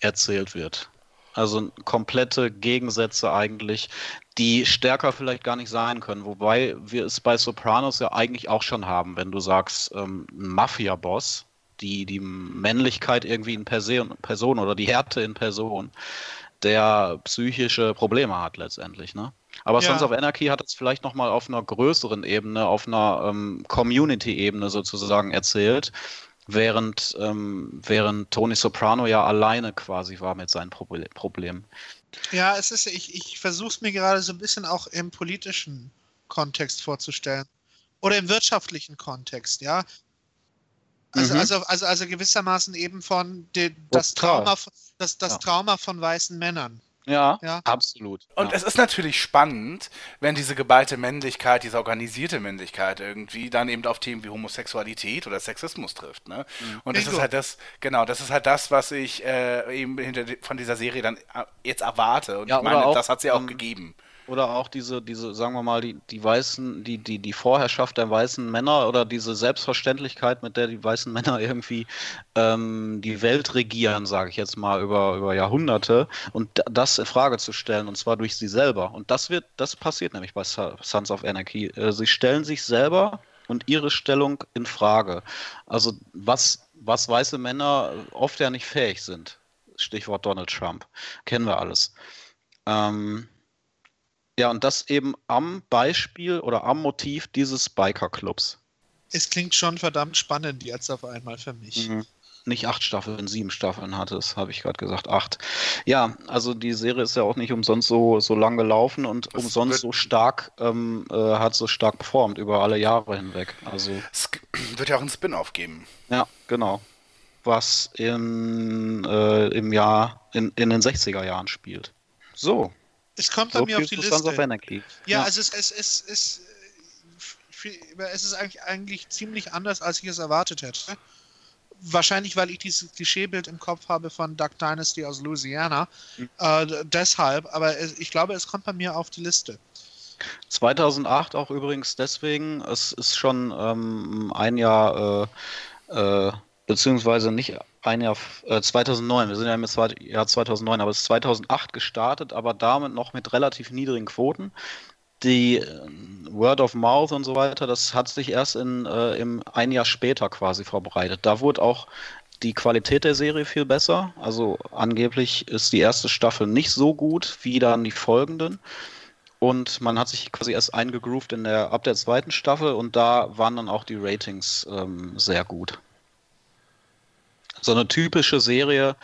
erzählt wird. Also komplette Gegensätze eigentlich, die stärker vielleicht gar nicht sein können. Wobei wir es bei Sopranos ja eigentlich auch schon haben, wenn du sagst, ähm, Mafia-Boss, die, die Männlichkeit irgendwie in Person oder die Härte in Person, der psychische Probleme hat letztendlich. Ne? Aber ja. Sons of Anarchy hat es vielleicht nochmal auf einer größeren Ebene, auf einer ähm, Community-Ebene sozusagen erzählt, während, ähm, während Tony Soprano ja alleine quasi war mit seinen Pro Problemen. Ja, es ist, ich, ich versuche es mir gerade so ein bisschen auch im politischen Kontext vorzustellen. Oder im wirtschaftlichen Kontext, ja. Also, mhm. also, also, also gewissermaßen eben von de, das, Trauma, das, das ja. Trauma von weißen Männern. Ja, ja, absolut. Und ja. es ist natürlich spannend, wenn diese geballte Männlichkeit, diese organisierte Männlichkeit irgendwie dann eben auf Themen wie Homosexualität oder Sexismus trifft. Ne? Mhm. Und das ist halt das, genau, das ist halt das, was ich äh, eben hinter, von dieser Serie dann äh, jetzt erwarte. Und ja, ich meine, auch, das hat sie auch ähm, gegeben. Oder auch diese, diese, sagen wir mal, die, die weißen, die, die, die Vorherrschaft der weißen Männer oder diese Selbstverständlichkeit, mit der die weißen Männer irgendwie ähm, die Welt regieren, sage ich jetzt mal, über, über Jahrhunderte und das in Frage zu stellen, und zwar durch sie selber. Und das wird, das passiert nämlich bei Sons of Anarchy. Äh, sie stellen sich selber und ihre Stellung in Frage. Also was, was weiße Männer oft ja nicht fähig sind. Stichwort Donald Trump. Kennen wir alles. Ähm, ja, und das eben am Beispiel oder am Motiv dieses Biker-Clubs. Es klingt schon verdammt spannend jetzt auf einmal für mich. Mhm. Nicht acht Staffeln, sieben Staffeln hat es, habe ich gerade gesagt, acht. Ja, also die Serie ist ja auch nicht umsonst so, so lang gelaufen und das umsonst so stark, ähm, äh, hat so stark performt über alle Jahre hinweg. Also, es wird ja auch ein Spin-off geben. Ja, genau. Was in, äh, im Jahr, in, in den 60er Jahren spielt. So, es kommt bei mir auf die Liste. Ja, ja, also es, es, es, es, es ist eigentlich, eigentlich ziemlich anders, als ich es erwartet hätte. Wahrscheinlich, weil ich dieses Klischeebild im Kopf habe von Duck Dynasty aus Louisiana. Mhm. Äh, deshalb, aber ich glaube, es kommt bei mir auf die Liste. 2008 auch übrigens deswegen, es ist schon ähm, ein Jahr, äh, äh, beziehungsweise nicht ein Jahr, äh, 2009, wir sind ja im Jahr 2009, aber es ist 2008 gestartet, aber damit noch mit relativ niedrigen Quoten. Die äh, Word of Mouth und so weiter, das hat sich erst in, äh, im, ein Jahr später quasi verbreitet. Da wurde auch die Qualität der Serie viel besser. Also angeblich ist die erste Staffel nicht so gut wie dann die folgenden. Und man hat sich quasi erst eingegroovt in der, ab der zweiten Staffel und da waren dann auch die Ratings ähm, sehr gut so eine typische Serie,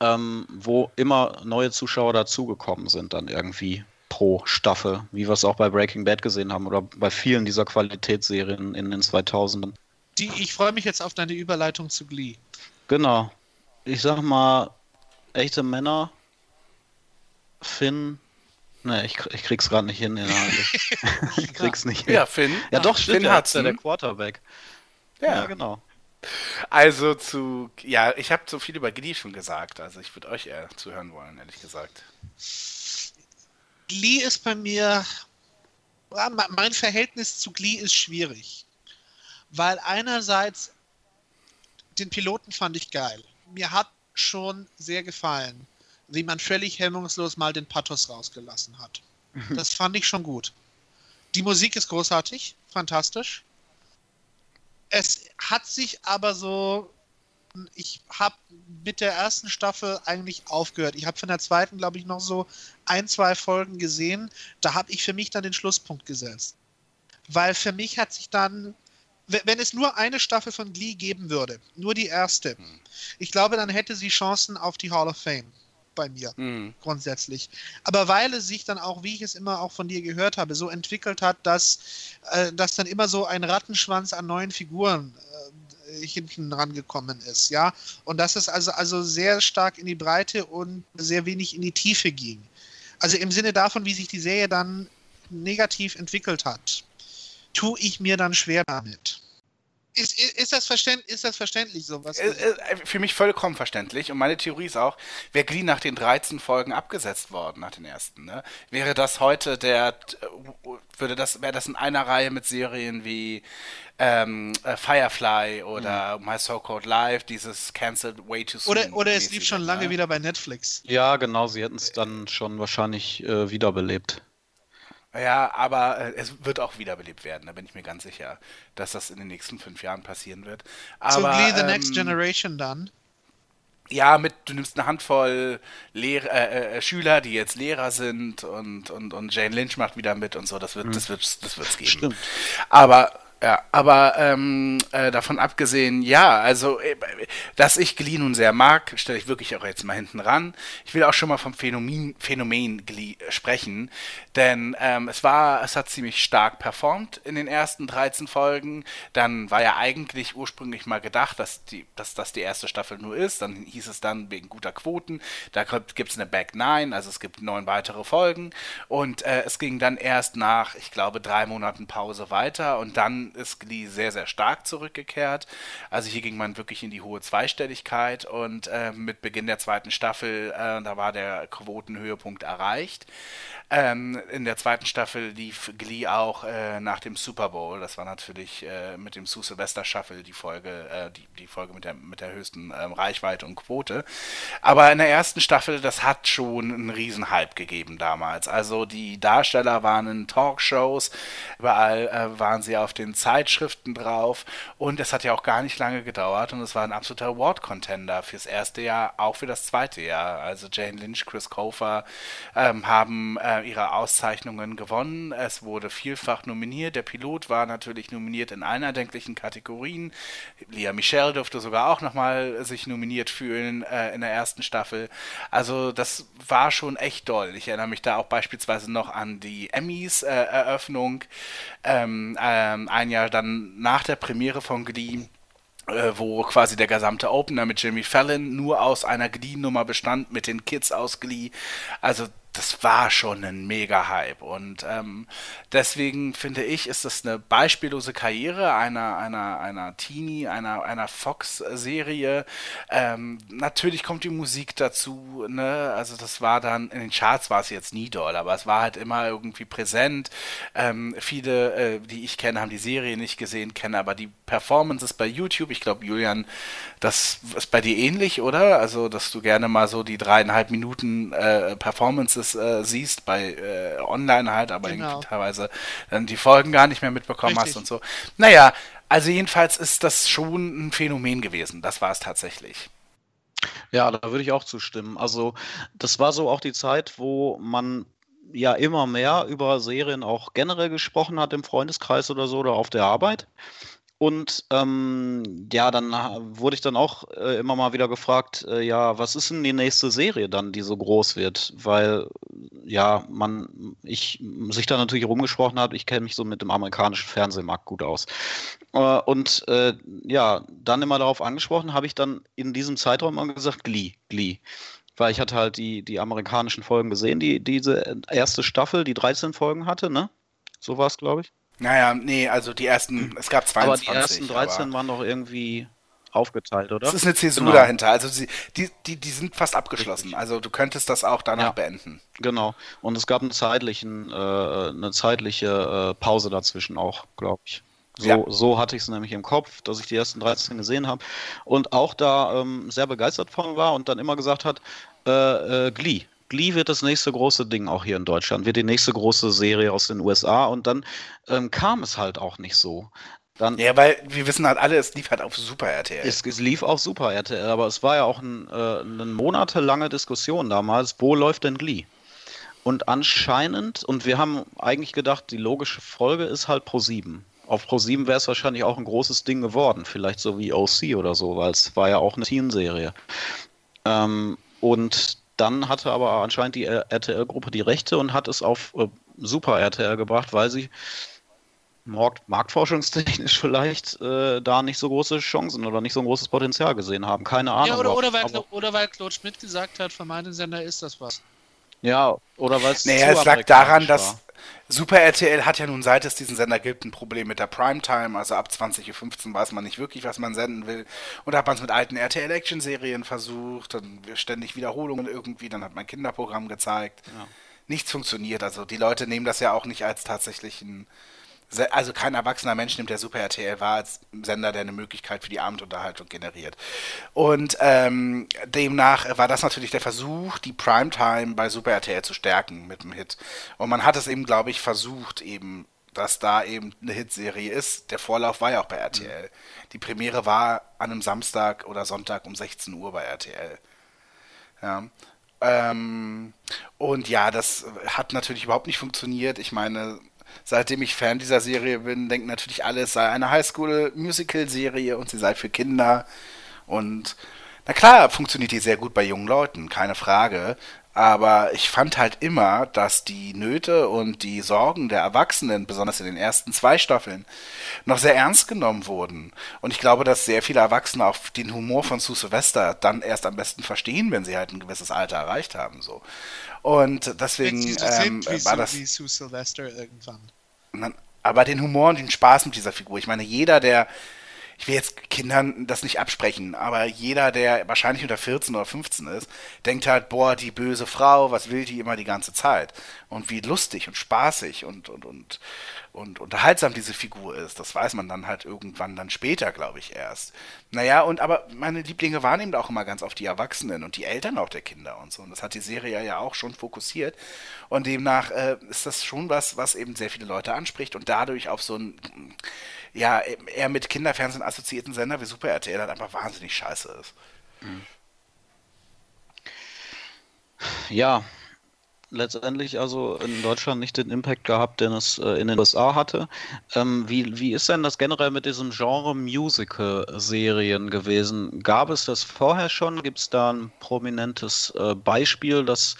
ähm, wo immer neue Zuschauer dazugekommen sind, dann irgendwie pro Staffel, wie wir es auch bei Breaking Bad gesehen haben oder bei vielen dieser Qualitätsserien in den 2000ern. Die, ich freue mich jetzt auf deine Überleitung zu Glee. Genau. Ich sag mal, echte Männer, Finn, ne, ich, ich krieg's gerade nicht hin. ich krieg's nicht hin. Ja, Finn. Ja, doch, stimmt, Finn hat ja, der Quarterback. Ja. ja, genau. Also zu, ja, ich habe so viel über Glee schon gesagt, also ich würde euch eher zuhören wollen, ehrlich gesagt. Glee ist bei mir, mein Verhältnis zu Glee ist schwierig. Weil einerseits den Piloten fand ich geil. Mir hat schon sehr gefallen, wie man völlig hemmungslos mal den Pathos rausgelassen hat. Das fand ich schon gut. Die Musik ist großartig, fantastisch. Es hat sich aber so, ich habe mit der ersten Staffel eigentlich aufgehört. Ich habe von der zweiten, glaube ich, noch so ein, zwei Folgen gesehen. Da habe ich für mich dann den Schlusspunkt gesetzt. Weil für mich hat sich dann, wenn es nur eine Staffel von Glee geben würde, nur die erste, ich glaube, dann hätte sie Chancen auf die Hall of Fame bei mir Hm. grundsätzlich. Aber weil es sich dann auch, wie ich es immer auch von dir gehört habe, so entwickelt hat, dass, äh, dass dann immer so ein Rattenschwanz an neuen Figuren äh, hinten rangekommen ist, ja. Und dass es also, also sehr stark in die Breite und sehr wenig in die Tiefe ging. Also im Sinne davon, wie sich die Serie dann negativ entwickelt hat, tue ich mir dann schwer damit. Ist, ist, ist, das, verständ, ist das verständlich so? Was Äh, äh, Für mich vollkommen verständlich. Und meine Theorie ist auch, wäre Glee nach den 13 Folgen abgesetzt worden, nach den ersten, ne? Wäre das heute der, äh, würde das, wäre das in einer Reihe mit Serien wie ähm, äh, Firefly oder My So-Called Life, dieses Cancelled Way Too Soon. oder, oder es lief schon lange ne? wieder bei Netflix. Ja, genau, sie hätten es dann schon wahrscheinlich äh, wiederbelebt. Ja, aber äh, es wird auch wiederbelebt werden, da bin ich mir ganz sicher, dass das in den nächsten fünf Jahren passieren wird. so Aber, Glee The Next ähm, Generation dann. Ja, mit, du nimmst eine Handvoll Lehr äh, äh, Schüler, die jetzt Lehrer sind und, und, und Jane Lynch macht wieder mit und so, das wird, das wird, das wird's geben. Stimmt. Aber, ja, aber ähm, äh, davon abgesehen, ja, also, äh, dass ich Glee nun sehr mag, stelle ich wirklich auch jetzt mal hinten ran. Ich will auch schon mal vom Phänomen, Phänomen Glee sprechen, denn ähm, es war, es hat ziemlich stark performt in den ersten 13 Folgen. Dann war ja eigentlich ursprünglich mal gedacht, dass die, dass das die erste Staffel nur ist. Dann hieß es dann wegen guter Quoten, da gibt es eine Back 9, also es gibt neun weitere Folgen. Und äh, es ging dann erst nach, ich glaube, drei Monaten Pause weiter und dann ist Glee sehr, sehr stark zurückgekehrt. Also hier ging man wirklich in die hohe Zweistelligkeit und äh, mit Beginn der zweiten Staffel, äh, da war der Quotenhöhepunkt erreicht. Ähm, in der zweiten Staffel lief Glee auch äh, nach dem Super Bowl. Das war natürlich äh, mit dem Sue Sylvester Shuffle die Folge, äh, die, die Folge mit der, mit der höchsten ähm, Reichweite und Quote. Aber in der ersten Staffel, das hat schon einen Riesenhype gegeben damals. Also die Darsteller waren in Talkshows, überall äh, waren sie auf den Zeitschriften drauf und es hat ja auch gar nicht lange gedauert und es war ein absoluter Award-Contender fürs erste Jahr, auch für das zweite Jahr. Also Jane Lynch, Chris Kofer ähm, haben äh, ihre Auszeichnungen gewonnen. Es wurde vielfach nominiert. Der Pilot war natürlich nominiert in allen erdenklichen Kategorien. Lea Michelle durfte sogar auch nochmal sich nominiert fühlen äh, in der ersten Staffel. Also das war schon echt doll. Ich erinnere mich da auch beispielsweise noch an die Emmys-Eröffnung. ähm, ähm, ein Jahr dann nach der Premiere von Glee äh, wo quasi der gesamte Opener mit Jimmy Fallon nur aus einer Glee-Nummer bestand, mit den Kids aus Glee. Also das war schon ein Mega-Hype und ähm, deswegen finde ich, ist das eine beispiellose Karriere einer, einer, einer Teenie, einer, einer Fox-Serie. Ähm, natürlich kommt die Musik dazu, ne? Also das war dann, in den Charts war es jetzt nie doll, aber es war halt immer irgendwie präsent. Ähm, viele, äh, die ich kenne, haben die Serie nicht gesehen, kennen aber die Performances bei YouTube. Ich glaube, Julian, das ist bei dir ähnlich, oder? Also, dass du gerne mal so die dreieinhalb Minuten äh, Performances äh, siehst bei äh, online halt, aber Genau. irgendwie teilweise dann die Folgen gar nicht mehr mitbekommen Richtig. hast und so. Naja, also jedenfalls ist das schon ein Phänomen gewesen. Das war es tatsächlich. Ja, da würde ich auch zustimmen. Also, das war so auch die Zeit, wo man ja immer mehr über Serien auch generell gesprochen hat im Freundeskreis oder so oder auf der Arbeit. Und ähm, ja, dann wurde ich dann auch äh, immer mal wieder gefragt, äh, ja, was ist denn die nächste Serie dann, die so groß wird? Weil ja, man, ich sich da natürlich rumgesprochen hat, ich kenne mich so mit dem amerikanischen Fernsehmarkt gut aus. Äh, und äh, ja, dann immer darauf angesprochen, habe ich dann in diesem Zeitraum immer gesagt, Glee, Glee. Weil ich hatte halt die, die amerikanischen Folgen gesehen, die diese erste Staffel, die 13 Folgen hatte, ne? So war es, glaube ich. Naja, nee, also die ersten, es gab 22. aber die ersten 13 aber- waren doch irgendwie aufgeteilt, oder? Es ist eine Zäsur Genau. dahinter. Also sie, die, die, die sind fast abgeschlossen. Also du könntest das auch danach Ja. beenden. Genau. Und es gab einen zeitlichen, äh, eine zeitliche äh, Pause dazwischen auch, glaube ich. So, Ja. so hatte ich es nämlich im Kopf, dass ich die ersten 13 gesehen habe und auch da ähm, sehr begeistert von war und dann immer gesagt hat, äh, äh, Glee. Glee wird das nächste große Ding auch hier in Deutschland, wird die nächste große Serie aus den USA und dann ähm, kam es halt auch nicht so. Dann, Ja, weil wir wissen halt alle, es lief halt auf Super RTL. es, es lief auf Super RTL, aber es war ja auch ein, äh, eine monatelange Diskussion damals, wo läuft denn Glee? Und anscheinend, und wir haben eigentlich gedacht, die logische Folge ist halt Pro 7. Auf Pro 7 wäre es wahrscheinlich auch ein großes Ding geworden, vielleicht so wie OC oder so, weil es war ja auch eine Teenserie. Ähm, und dann hatte aber anscheinend die RTL-Gruppe die Rechte und hat es auf äh, Super RTL gebracht, weil sie markt marktforschungstechnisch vielleicht äh, da nicht so große Chancen oder nicht so ein großes Potenzial gesehen haben. Keine Ahnung. Ja, oder, oder, weil, aber- oder weil Claude Schmidt gesagt hat, von meinem Sender ist das was. ja, oder weil es Naja, es lag daran, dass. Super RTL hat ja nun seit es diesen Sender gibt ein Problem mit der Primetime, also ab 20.15 Uhr weiß man nicht wirklich, was man senden will. Und da hat man es mit alten RTL-Action-Serien versucht, dann ständig Wiederholungen irgendwie, dann hat man ein Kinderprogramm gezeigt. Nichts funktioniert, also die Leute nehmen das ja auch nicht als tatsächlichen, also kein erwachsener Mensch nimmt der Super RTL wahr als Sender, der eine Möglichkeit für die Abendunterhaltung generiert. Und ähm, demnach war das natürlich der Versuch, die Primetime bei Super RTL zu stärken mit dem Hit. Und man hat es eben, glaube ich, versucht, eben, dass da eben eine Hitserie ist. Der Vorlauf war ja auch bei RTL. Die Premiere war an einem Samstag oder Sonntag um 16 Uhr bei RTL. Ja. Ähm, und ja, das hat natürlich überhaupt nicht funktioniert. Ich meine, seitdem ich Fan dieser Serie bin, denken natürlich alle, es sei eine Highschool-Musical-Serie und sie sei für Kinder. Und na klar, funktioniert die sehr gut bei jungen Leuten, keine Frage. Aber ich fand halt immer, dass die Nöte und die Sorgen der Erwachsenen, besonders in den ersten zwei Staffeln, noch sehr ernst genommen wurden. Und ich glaube, dass sehr viele Erwachsene auch den Humor von Sue Sylvester dann erst am besten verstehen, wenn sie halt ein gewisses Alter erreicht haben. So. Und deswegen so ähm, sind war das. wie Sue Sylvester irgendwann. Nein, aber den Humor und den Spaß mit dieser Figur. Ich meine, jeder, der, ich will jetzt Kindern das nicht absprechen, aber jeder, der wahrscheinlich unter 14 oder 15 ist, denkt halt, boah, die böse Frau, was will die immer die ganze Zeit? Und wie lustig und spaßig und, und, und, und unterhaltsam diese Figur ist, das weiß man dann halt irgendwann dann später, glaube ich, erst. Naja, und aber meine Lieblinge waren eben auch immer ganz auf die Erwachsenen und die Eltern auch der Kinder und so. Und das hat die Serie ja auch schon fokussiert. Und demnach äh, ist das schon was, was eben sehr viele Leute anspricht und dadurch auf so ein, ja, eher mit Kinderfernsehen assoziierten Sender wie Super RTL halt einfach wahnsinnig scheiße ist. Ja, letztendlich also in Deutschland nicht den Impact gehabt, den es äh, in den USA hatte. Ähm, wie, wie ist denn das generell mit diesem Genre Musical-Serien gewesen? Gab es das vorher schon? Gibt es da ein prominentes äh, Beispiel, das,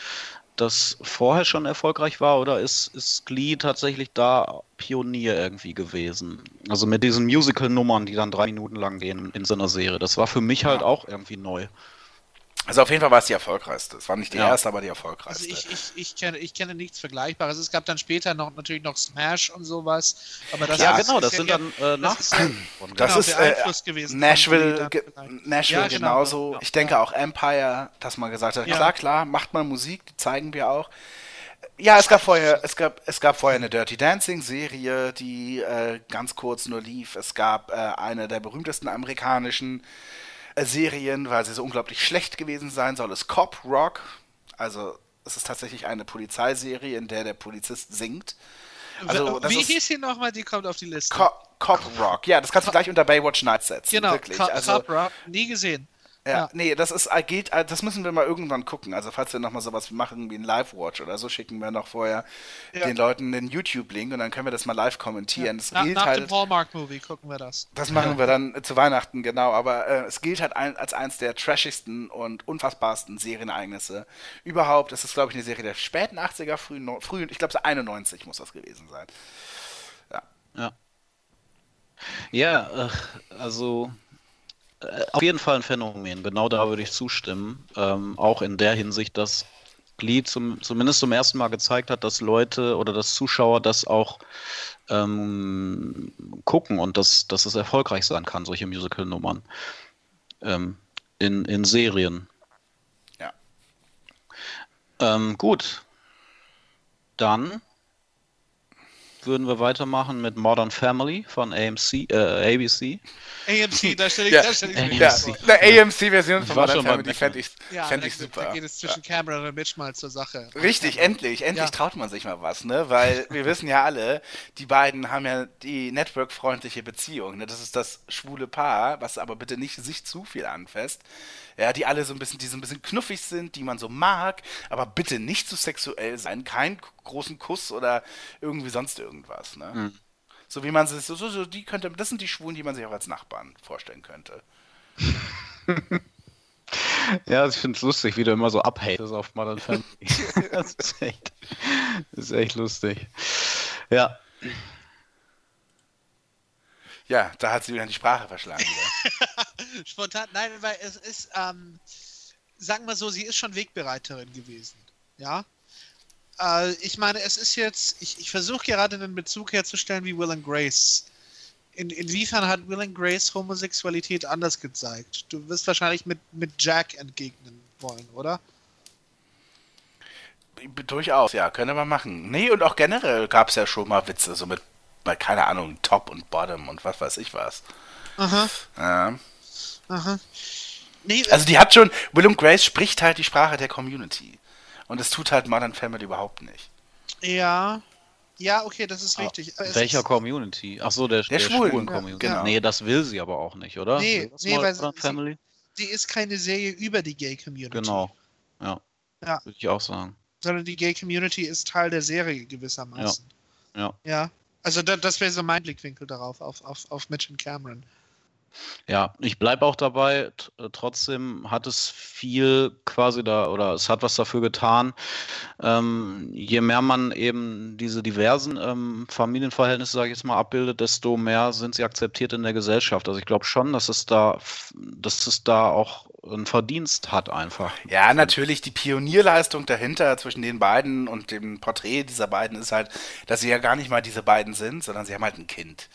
das vorher schon erfolgreich war? Oder ist, ist Glee tatsächlich da Pionier irgendwie gewesen? Also mit diesen Musical-Nummern, die dann drei Minuten lang gehen in so einer Serie. Das war für mich halt auch irgendwie neu. Also auf jeden Fall war es die erfolgreichste. Es war nicht die Ja. erste, aber die erfolgreichste. Also ich, ich, ich, kenne, ich kenne nichts Vergleichbares. Es gab dann später noch natürlich noch Smash und sowas. Aber das Ja, ist- genau, das ja sind eher- dann äh, das ist- von Das genau, ist äh, gewesen Nashville. Nashville Ja, genau. genauso. Ja. Ich denke auch Empire, dass man gesagt hat, Ja. klar, klar, macht mal Musik, die zeigen wir auch. Ja, es gab vorher, es gab, es gab vorher eine Dirty Dancing Serie, die äh, ganz kurz nur lief. Es gab äh, eine der berühmtesten amerikanischen äh, Serien, weil sie so unglaublich schlecht gewesen sein soll, ist Cop Rock. Also es ist tatsächlich eine Polizeiserie, in der der Polizist singt. Also, Wie ist- hieß sie nochmal? Die kommt auf die Liste. Cop, Cop Rock, ja, das kannst du gleich unter Baywatch Nights setzen. genau, wirklich. Cop, also, Cop Rock. Nie gesehen. Ja, Ja. nee, das ist äh, geht, äh, das müssen wir mal irgendwann gucken. Also falls wir noch mal sowas machen wie ein Live-Watch oder so, schicken wir noch vorher Ja. den Leuten den YouTube-Link und dann können wir das mal live kommentieren. Das Na, gilt nach halt, dem Hallmark-Movie gucken wir das. das machen wir dann zu Weihnachten, genau. Aber äh, es gilt halt ein, als eins der trashigsten und unfassbarsten Serienereignisse überhaupt. Es ist, glaube ich, eine Serie der späten 80er, frühen, frühen ich glaube so 91 muss das gewesen sein. Ja. Ja, äh, also auf jeden Fall ein Phänomen. Genau da würde ich zustimmen. Ähm, auch in der Hinsicht, dass Glee zum, zumindest zum ersten Mal gezeigt hat, dass Leute oder dass Zuschauer das auch ähm, gucken und dass, dass es erfolgreich sein kann, solche Musical-Nummern. ähm, in, in Serien. Ja. Ähm, gut. Dann würden wir weitermachen mit Modern Family von AMC, äh, ABC. AMC, da stelle ich, Ja. da stell ich mir Ja, vor. eine AMC-Version von war Modern Family fände ich, Ja, fänd da, ich Da super. geht es zwischen Cameron und Mitch mal zur Sache. Richtig, endlich, endlich Ja. traut man sich mal was, ne? Weil wir wissen ja alle, die beiden haben ja die network-freundliche Beziehung, ne? Das ist das schwule Paar, was aber bitte nicht sich zu viel anfasst. Ja, die alle so ein bisschen, die so ein bisschen knuffig sind, die man so mag, aber bitte nicht zu sexuell sein, keinen großen Kuss oder irgendwie sonst irgendwas, ne? Hm. So wie man sich, so, so, so, die könnte, das sind die Schwulen, die man sich auch als Nachbarn vorstellen könnte. Ja, ich finde es lustig, wie du immer so abhatest auf Modern Family. das ist echt, das ist echt lustig. Ja, Ja, da hat sie wieder die Sprache verschlagen. Wieder. Spontan, nein, weil es ist, ähm, sagen wir so, sie ist schon Wegbereiterin gewesen. Ja. Äh, ich meine, es ist jetzt, ich, ich versuche gerade einen Bezug herzustellen wie Will and Grace. In, inwiefern hat Will and Grace Homosexualität anders gezeigt? Du wirst wahrscheinlich mit, mit Jack entgegnen wollen, oder? Durchaus, ja, könnte man machen. Nee, und auch generell gab es ja schon mal Witze, so mit, mal, keine Ahnung, Top und Bottom und was weiß ich was. Aha, Ja. aha. Nee, Also die hat schon, Willem Grace spricht halt die Sprache der Community. Und das tut halt Modern Family überhaupt nicht. ja. Ja, okay, das ist richtig. Aber es welcher ist, Community? Ach so, der, Der der, Schwulen, schwulen ja, Community. genau. Nee, das will sie aber auch nicht, oder? Nee, nee, weil Modern sie- Family? sie ist keine Serie über die Gay Community. Genau. Ja. Ja. Würde ich auch sagen. sondern die Gay Community ist Teil der Serie gewissermaßen. Ja. Ja. Also da, das wäre so mein Blickwinkel darauf, auf, auf, auf Mitch und Cameron. Ja, ich bleibe auch dabei. Äh, Trotzdem hat es viel quasi da oder es hat was dafür getan. Ähm, je mehr man eben diese diversen ähm, Familienverhältnisse, sage ich jetzt mal, abbildet, desto mehr sind sie akzeptiert in der Gesellschaft. Also ich glaube schon, dass es da, dass es da auch einen Verdienst hat einfach. Ja, natürlich, die Pionierleistung dahinter zwischen den beiden und dem Porträt dieser beiden ist halt, dass sie ja gar nicht mal diese beiden sind, sondern sie haben halt ein Kind.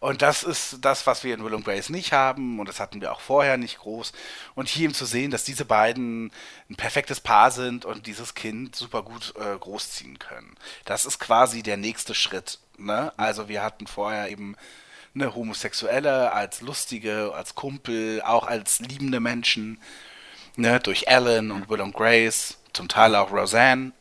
Und das ist das, was wir in Will and Grace nicht haben und das hatten wir auch vorher nicht groß. Und hier eben zu sehen, dass diese beiden ein perfektes Paar sind und dieses Kind super gut äh, großziehen können. Das ist quasi der nächste Schritt. Ne? Also wir hatten vorher eben eine Homosexuelle als lustige, als Kumpel, auch als liebende Menschen ne, durch Alan und Will und Grace, zum Teil auch Roseanne.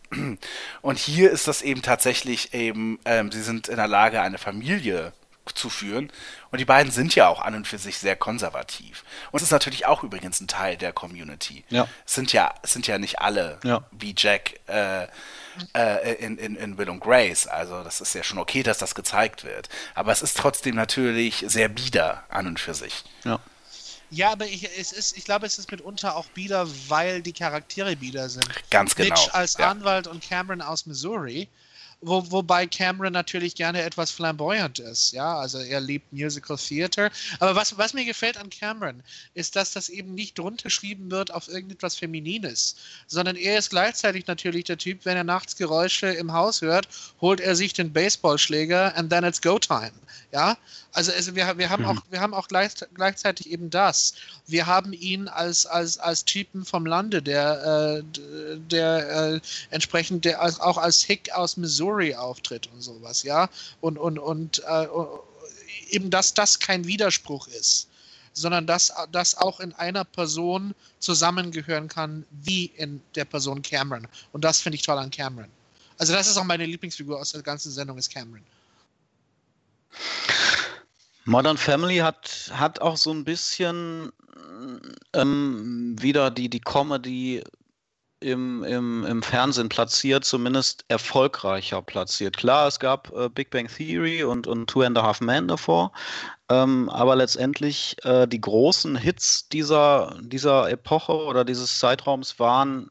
Und hier ist das eben tatsächlich eben, ähm, sie sind in der Lage, eine Familie zu führen. Und die beiden sind ja auch an und für sich sehr konservativ. Und es ist natürlich auch übrigens ein Teil der Community. Ja. Es sind ja, es sind ja nicht alle Ja. wie Jack äh, äh, in, in, in Will und Grace. Also das ist ja schon okay, dass das gezeigt wird. Aber es ist trotzdem natürlich sehr bieder an und für sich. Ja. Ja, aber ich, es ist, ich glaube, es ist mitunter auch bieder, weil die Charaktere bieder sind. Ganz genau. Mitch als ja. Anwalt und Cameron aus Missouri. Wo, wobei Cameron natürlich gerne etwas flamboyant ist, ja, also er liebt Musical Theater. Aber was, was mir gefällt an Cameron, ist, dass das eben nicht drunter geschrieben wird auf irgendetwas Feminines, sondern er ist gleichzeitig natürlich der Typ, wenn er nachts Geräusche im Haus hört, holt er sich den Baseballschläger and then it's go time, ja. Also, also wir, wir haben auch, wir haben auch gleich, gleichzeitig eben das. Wir haben ihn als, als, als Typen vom Lande, der, äh, der äh, entsprechend der als, auch als Hick aus Missouri auftritt und sowas, ja. Und, und, und äh, eben, dass das kein Widerspruch ist, sondern dass das auch in einer Person zusammengehören kann, wie in der Person Cameron. Und das finde ich toll an Cameron. Also das ist auch meine Lieblingsfigur aus der ganzen Sendung, ist Cameron. Modern Family hat, hat auch so ein bisschen ähm, wieder die, die Comedy im, im, im Fernsehen platziert, zumindest erfolgreicher platziert. Klar, es gab äh, Big Bang Theory und, und Two and a Half Men davor, ähm, aber letztendlich äh, die großen Hits dieser, dieser Epoche oder dieses Zeitraums waren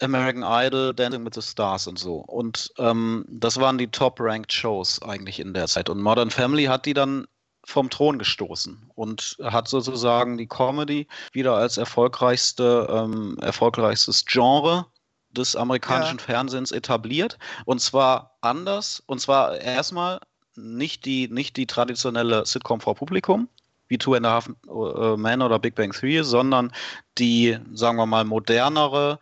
American Idol, Dancing with the Stars und so. Und ähm, das waren die top-ranked Shows eigentlich in der Zeit. Und Modern Family hat die dann vom Thron gestoßen und hat sozusagen die Comedy wieder als erfolgreichste, ähm, erfolgreichstes Genre des amerikanischen Fernsehens etabliert. Und zwar anders. Und zwar erstmal nicht die, nicht die traditionelle Sitcom vor Publikum, wie Two and a Half äh, Men oder Big Bang Theory, sondern die, sagen wir mal, modernere,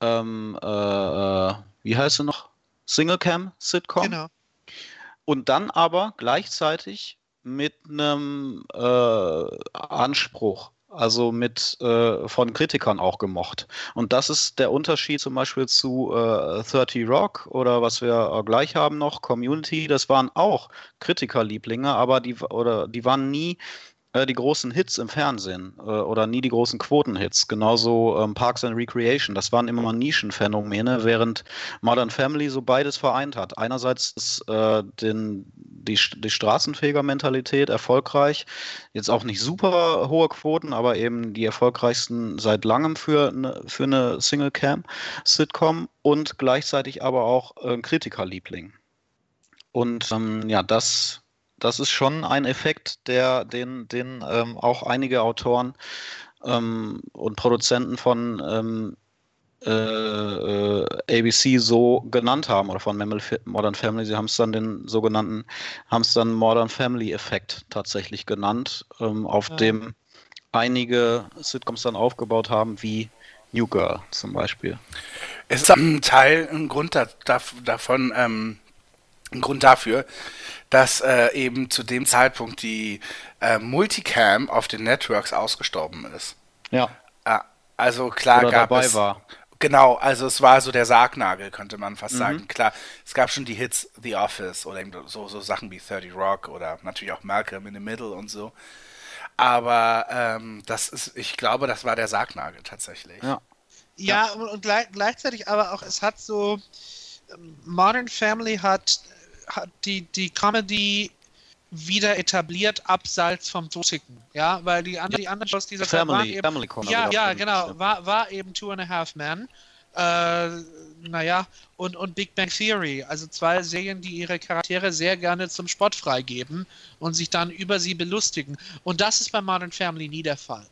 ähm, äh, äh wie heißt sie noch? Single-Cam-Sitcom. Genau. Und dann aber gleichzeitig mit einem äh, Anspruch also mit äh, von Kritikern auch gemocht. Und das ist der Unterschied zum Beispiel zu äh, 30 Rock oder was wir äh, gleich haben noch, Community, das waren auch Kritikerlieblinge, aber die oder die waren nie die großen Hits im Fernsehen äh, oder nie die großen Quotenhits. Genauso ähm, Parks and Recreation. Das waren immer Nischenphänomene, während Modern Family so beides vereint hat. Einerseits ist äh, den, die, die Straßenfeger-Mentalität erfolgreich. Jetzt auch nicht super hohe Quoten, aber eben die erfolgreichsten seit langem für, ne, für eine Single-Cam-Sitcom und gleichzeitig aber auch äh, Kritikerliebling. Und ähm, ja, das das ist schon ein Effekt, der den, den ähm, auch einige Autoren ähm, und Produzenten von ähm, äh, äh, ABC so genannt haben oder von Modern Family. Sie haben es dann den sogenannten, haben es dann Modern Family Effekt tatsächlich genannt, ähm, auf ja. dem einige Sitcoms dann aufgebaut haben, wie New Girl zum Beispiel. Es ist ein Teil, ein Grund da, da, davon, ähm, ein Grund dafür, dass äh, eben zu dem Zeitpunkt die äh, Multicam auf den Networks ausgestorben ist. Ja. Äh, also klar Oder gab dabei es. War. Genau, also es war so der Sargnagel, könnte man fast mhm. sagen. Klar, es gab schon die Hits The Office oder eben so, so Sachen wie 30 Rock oder natürlich auch Malcolm in the Middle und so. Aber ähm, das ist, ich glaube, das war der Sargnagel tatsächlich. Ja. Ja, ja. und, und gleich, gleichzeitig aber auch, es hat so, Modern Family hat hat die, die Comedy wieder etabliert, abseits vom Toxiken. Ja, weil die, andere, die anderen Shows dieser Family, Zeit waren eben, Family Ja, ja, genau, war, war eben Two and a Half Men. Äh, naja, und, und Big Bang Theory, also zwei Serien, die ihre Charaktere sehr gerne zum Sport freigeben und sich dann über sie belustigen. Und das ist bei Modern Family nie der Fall.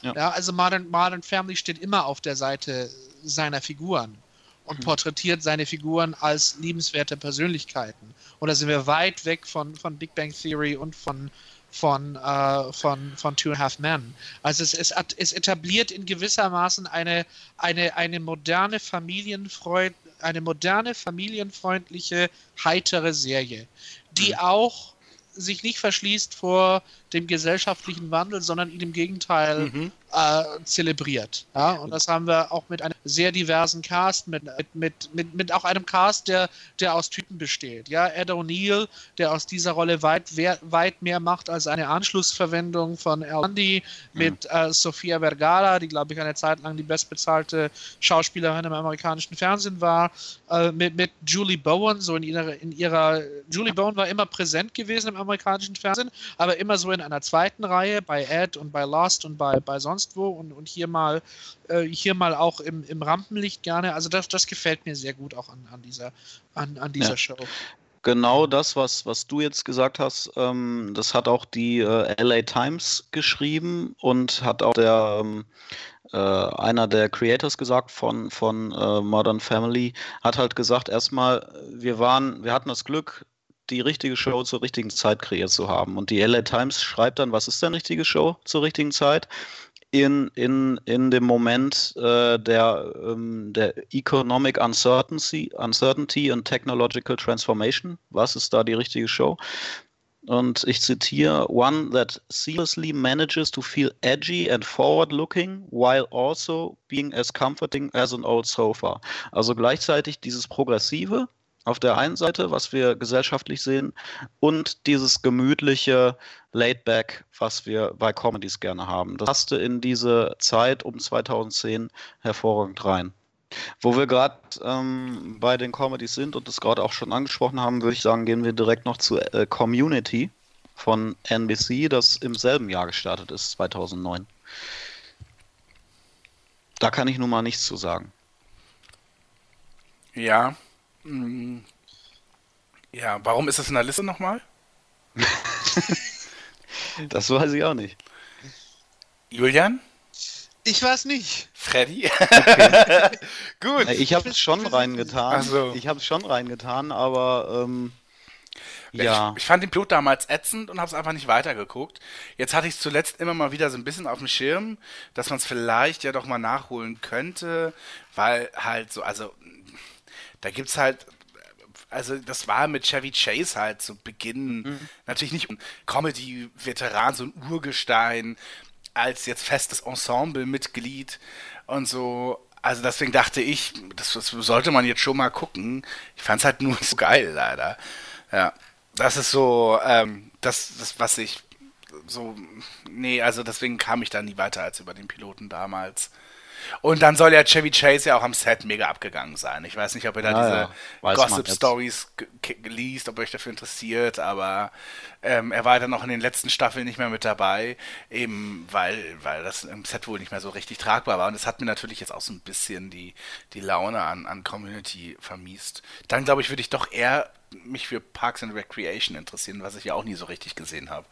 Ja, ja also Modern, Modern Family steht immer auf der Seite seiner Figuren und mhm. porträtiert seine Figuren als liebenswerte Persönlichkeiten. Oder sind wir weit weg von, von Big Bang Theory und von, von, äh, von, von Two and a Half Men. Also es, es, es etabliert in gewissermaßen eine, eine, eine moderne Familienfreund, eine moderne, familienfreundliche, heitere Serie, die mhm. auch sich nicht verschließt vor dem gesellschaftlichen Wandel, sondern ihn im Gegenteil mhm äh, zelebriert. Ja? Und das haben wir auch mit einem sehr diversen Cast, mit, mit, mit, mit auch einem Cast, der, der aus Typen besteht. Ja? Ed O'Neill, der aus dieser Rolle weit, weit mehr macht als eine Anschlussverwendung von Al Bundy, mit mhm. äh, Sofia Vergara, die, glaube ich, eine Zeit lang die bestbezahlte Schauspielerin im amerikanischen Fernsehen war, äh, mit, mit Julie Bowen, so in ihrer, in ihrer, Julie Bowen war immer präsent gewesen im amerikanischen Fernsehen, aber immer so in einer zweiten Reihe bei Ed und bei Lost und bei, bei sonst sonst wo und, und hier mal äh, hier mal auch im, im Rampenlicht gerne. Also das, das gefällt mir sehr gut auch an, an dieser, an, an dieser ja. Show genau das, was, was du jetzt gesagt hast, ähm, das hat auch die äh, LA Times geschrieben und hat auch der ähm, äh, einer der Creators gesagt von, von äh, Modern Family, hat halt gesagt, erstmal, wir waren, wir hatten das Glück, die richtige Show zur richtigen Zeit kreiert zu haben. Und die LA Times schreibt dann, was ist denn richtige Show zur richtigen Zeit? in, in, in dem Moment äh, der, ähm, der Economic Uncertainty, Uncertainty and Technological Transformation. Was ist da die richtige Show? Und ich zitiere, one that seamlessly manages to feel edgy and forward-looking while also being as comforting as an old sofa. Also gleichzeitig dieses Progressive, auf der einen Seite, was wir gesellschaftlich sehen, und dieses gemütliche Laidback, was wir bei Comedies gerne haben. Das passte in diese Zeit um 2010 hervorragend rein. Wo wir gerade ähm, bei den Comedies sind und das gerade auch schon angesprochen haben, würde ich sagen, gehen wir direkt noch zu äh, Community von NBC, das im selben Jahr gestartet ist, 2009. Da kann ich nun mal nichts zu sagen. Ja. Ja, warum ist das in der Liste nochmal? das weiß ich auch nicht. Julian? Ich weiß nicht. Freddy? Okay. Gut. Ich habe es schon reingetan. So. Ich habe es schon reingetan, aber ähm, Ja. Ich, ich fand den Pilot damals ätzend und habe es einfach nicht weitergeguckt. Jetzt hatte ich es zuletzt immer mal wieder so ein bisschen auf dem Schirm, dass man es vielleicht ja doch mal nachholen könnte, weil halt so, also da gibt's halt also das war mit Chevy Chase halt zu Beginn Mhm. natürlich nicht ein Comedy-Veteran, so ein Urgestein, als jetzt festes Ensemble-Mitglied und so. Also deswegen dachte ich, das, das sollte man jetzt schon mal gucken. Ich fand's halt nur so geil, leider. Ja, das ist so, ähm, das, das, was ich so, nee, also deswegen kam ich da nie weiter als über den Piloten damals. Und dann soll ja Chevy Chase ja auch am Set mega abgegangen sein. Ich weiß nicht, ob ihr da Ja, diese ja. Gossip-Stories liest, ob euch dafür interessiert, aber ähm, er war dann auch in den letzten Staffeln nicht mehr mit dabei, eben weil, weil das im Set wohl nicht mehr so richtig tragbar war. Und das hat mir natürlich jetzt auch so ein bisschen die, die Laune an, an Community vermiest. Dann glaube ich, würde ich doch eher mich für Parks and Recreation interessieren, was ich ja auch nie so richtig gesehen habe.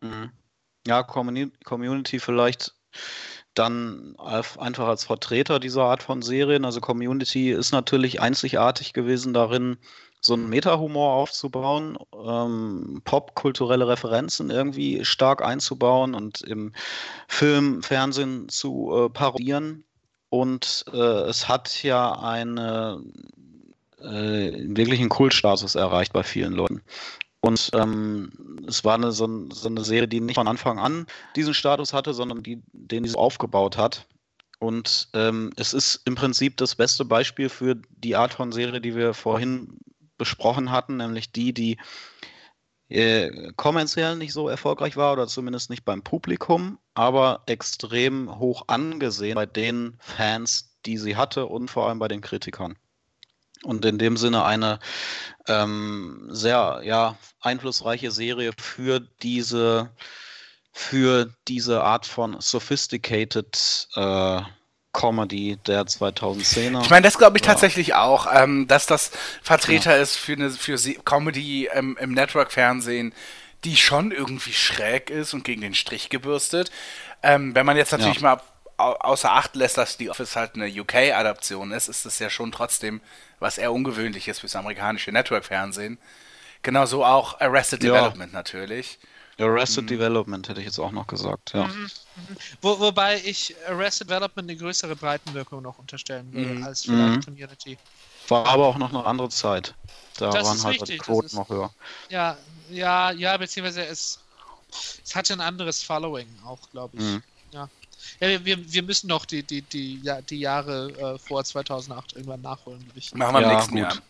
Mhm. Ja, Communi- Community vielleicht dann einfach als Vertreter dieser Art von Serien. Also Community ist natürlich einzigartig gewesen darin, so einen Meta-Humor aufzubauen, ähm, popkulturelle Referenzen irgendwie stark einzubauen und im Film, Fernsehen zu äh, parodieren. Und äh, es hat ja eine äh, wirklich einen Kultstatus erreicht bei vielen Leuten. Und ähm, es war eine, so, so eine Serie, die nicht von Anfang an diesen Status hatte, sondern die, den sie aufgebaut hat. Und ähm, es ist im Prinzip das beste Beispiel für die Art von Serie, die wir vorhin besprochen hatten, nämlich die, die äh, kommerziell nicht so erfolgreich war oder zumindest nicht beim Publikum, aber extrem hoch angesehen bei den Fans, die sie hatte und vor allem bei den Kritikern. Und in dem Sinne eine ähm, sehr ja, einflussreiche Serie für diese, für diese Art von sophisticated äh, Comedy der 2010er. Ich meine, das glaube ich Ja. tatsächlich auch, ähm, dass das Vertreter ist für eine für Comedy ähm, im Network-Fernsehen, die schon irgendwie schräg ist und gegen den Strich gebürstet. Ähm, wenn man jetzt natürlich Ja. mal au außer Acht lässt, dass die Office halt eine UK-Adaption ist, ist das ja schon trotzdem was eher ungewöhnliches fürs amerikanische Network-Fernsehen. Genauso auch Arrested Ja. Development natürlich. Arrested Mhm. Development hätte ich jetzt auch noch gesagt, ja. Wo, wobei ich Arrested Development eine größere Breitenwirkung noch unterstellen würde Mhm. als vielleicht Mhm. Community. War aber auch noch eine andere Zeit. Da Das waren ist halt richtig, die das Quoten ist- noch höher. Ja, ja, ja, beziehungsweise es, es hatte ein anderes Following auch, glaube ich. Ja. Ja, wir- wir, müssen noch die, die, die, ja, die Jahre äh, vor 2008 irgendwann nachholen, glaube ich. Machen wir Ja, nächsten gut.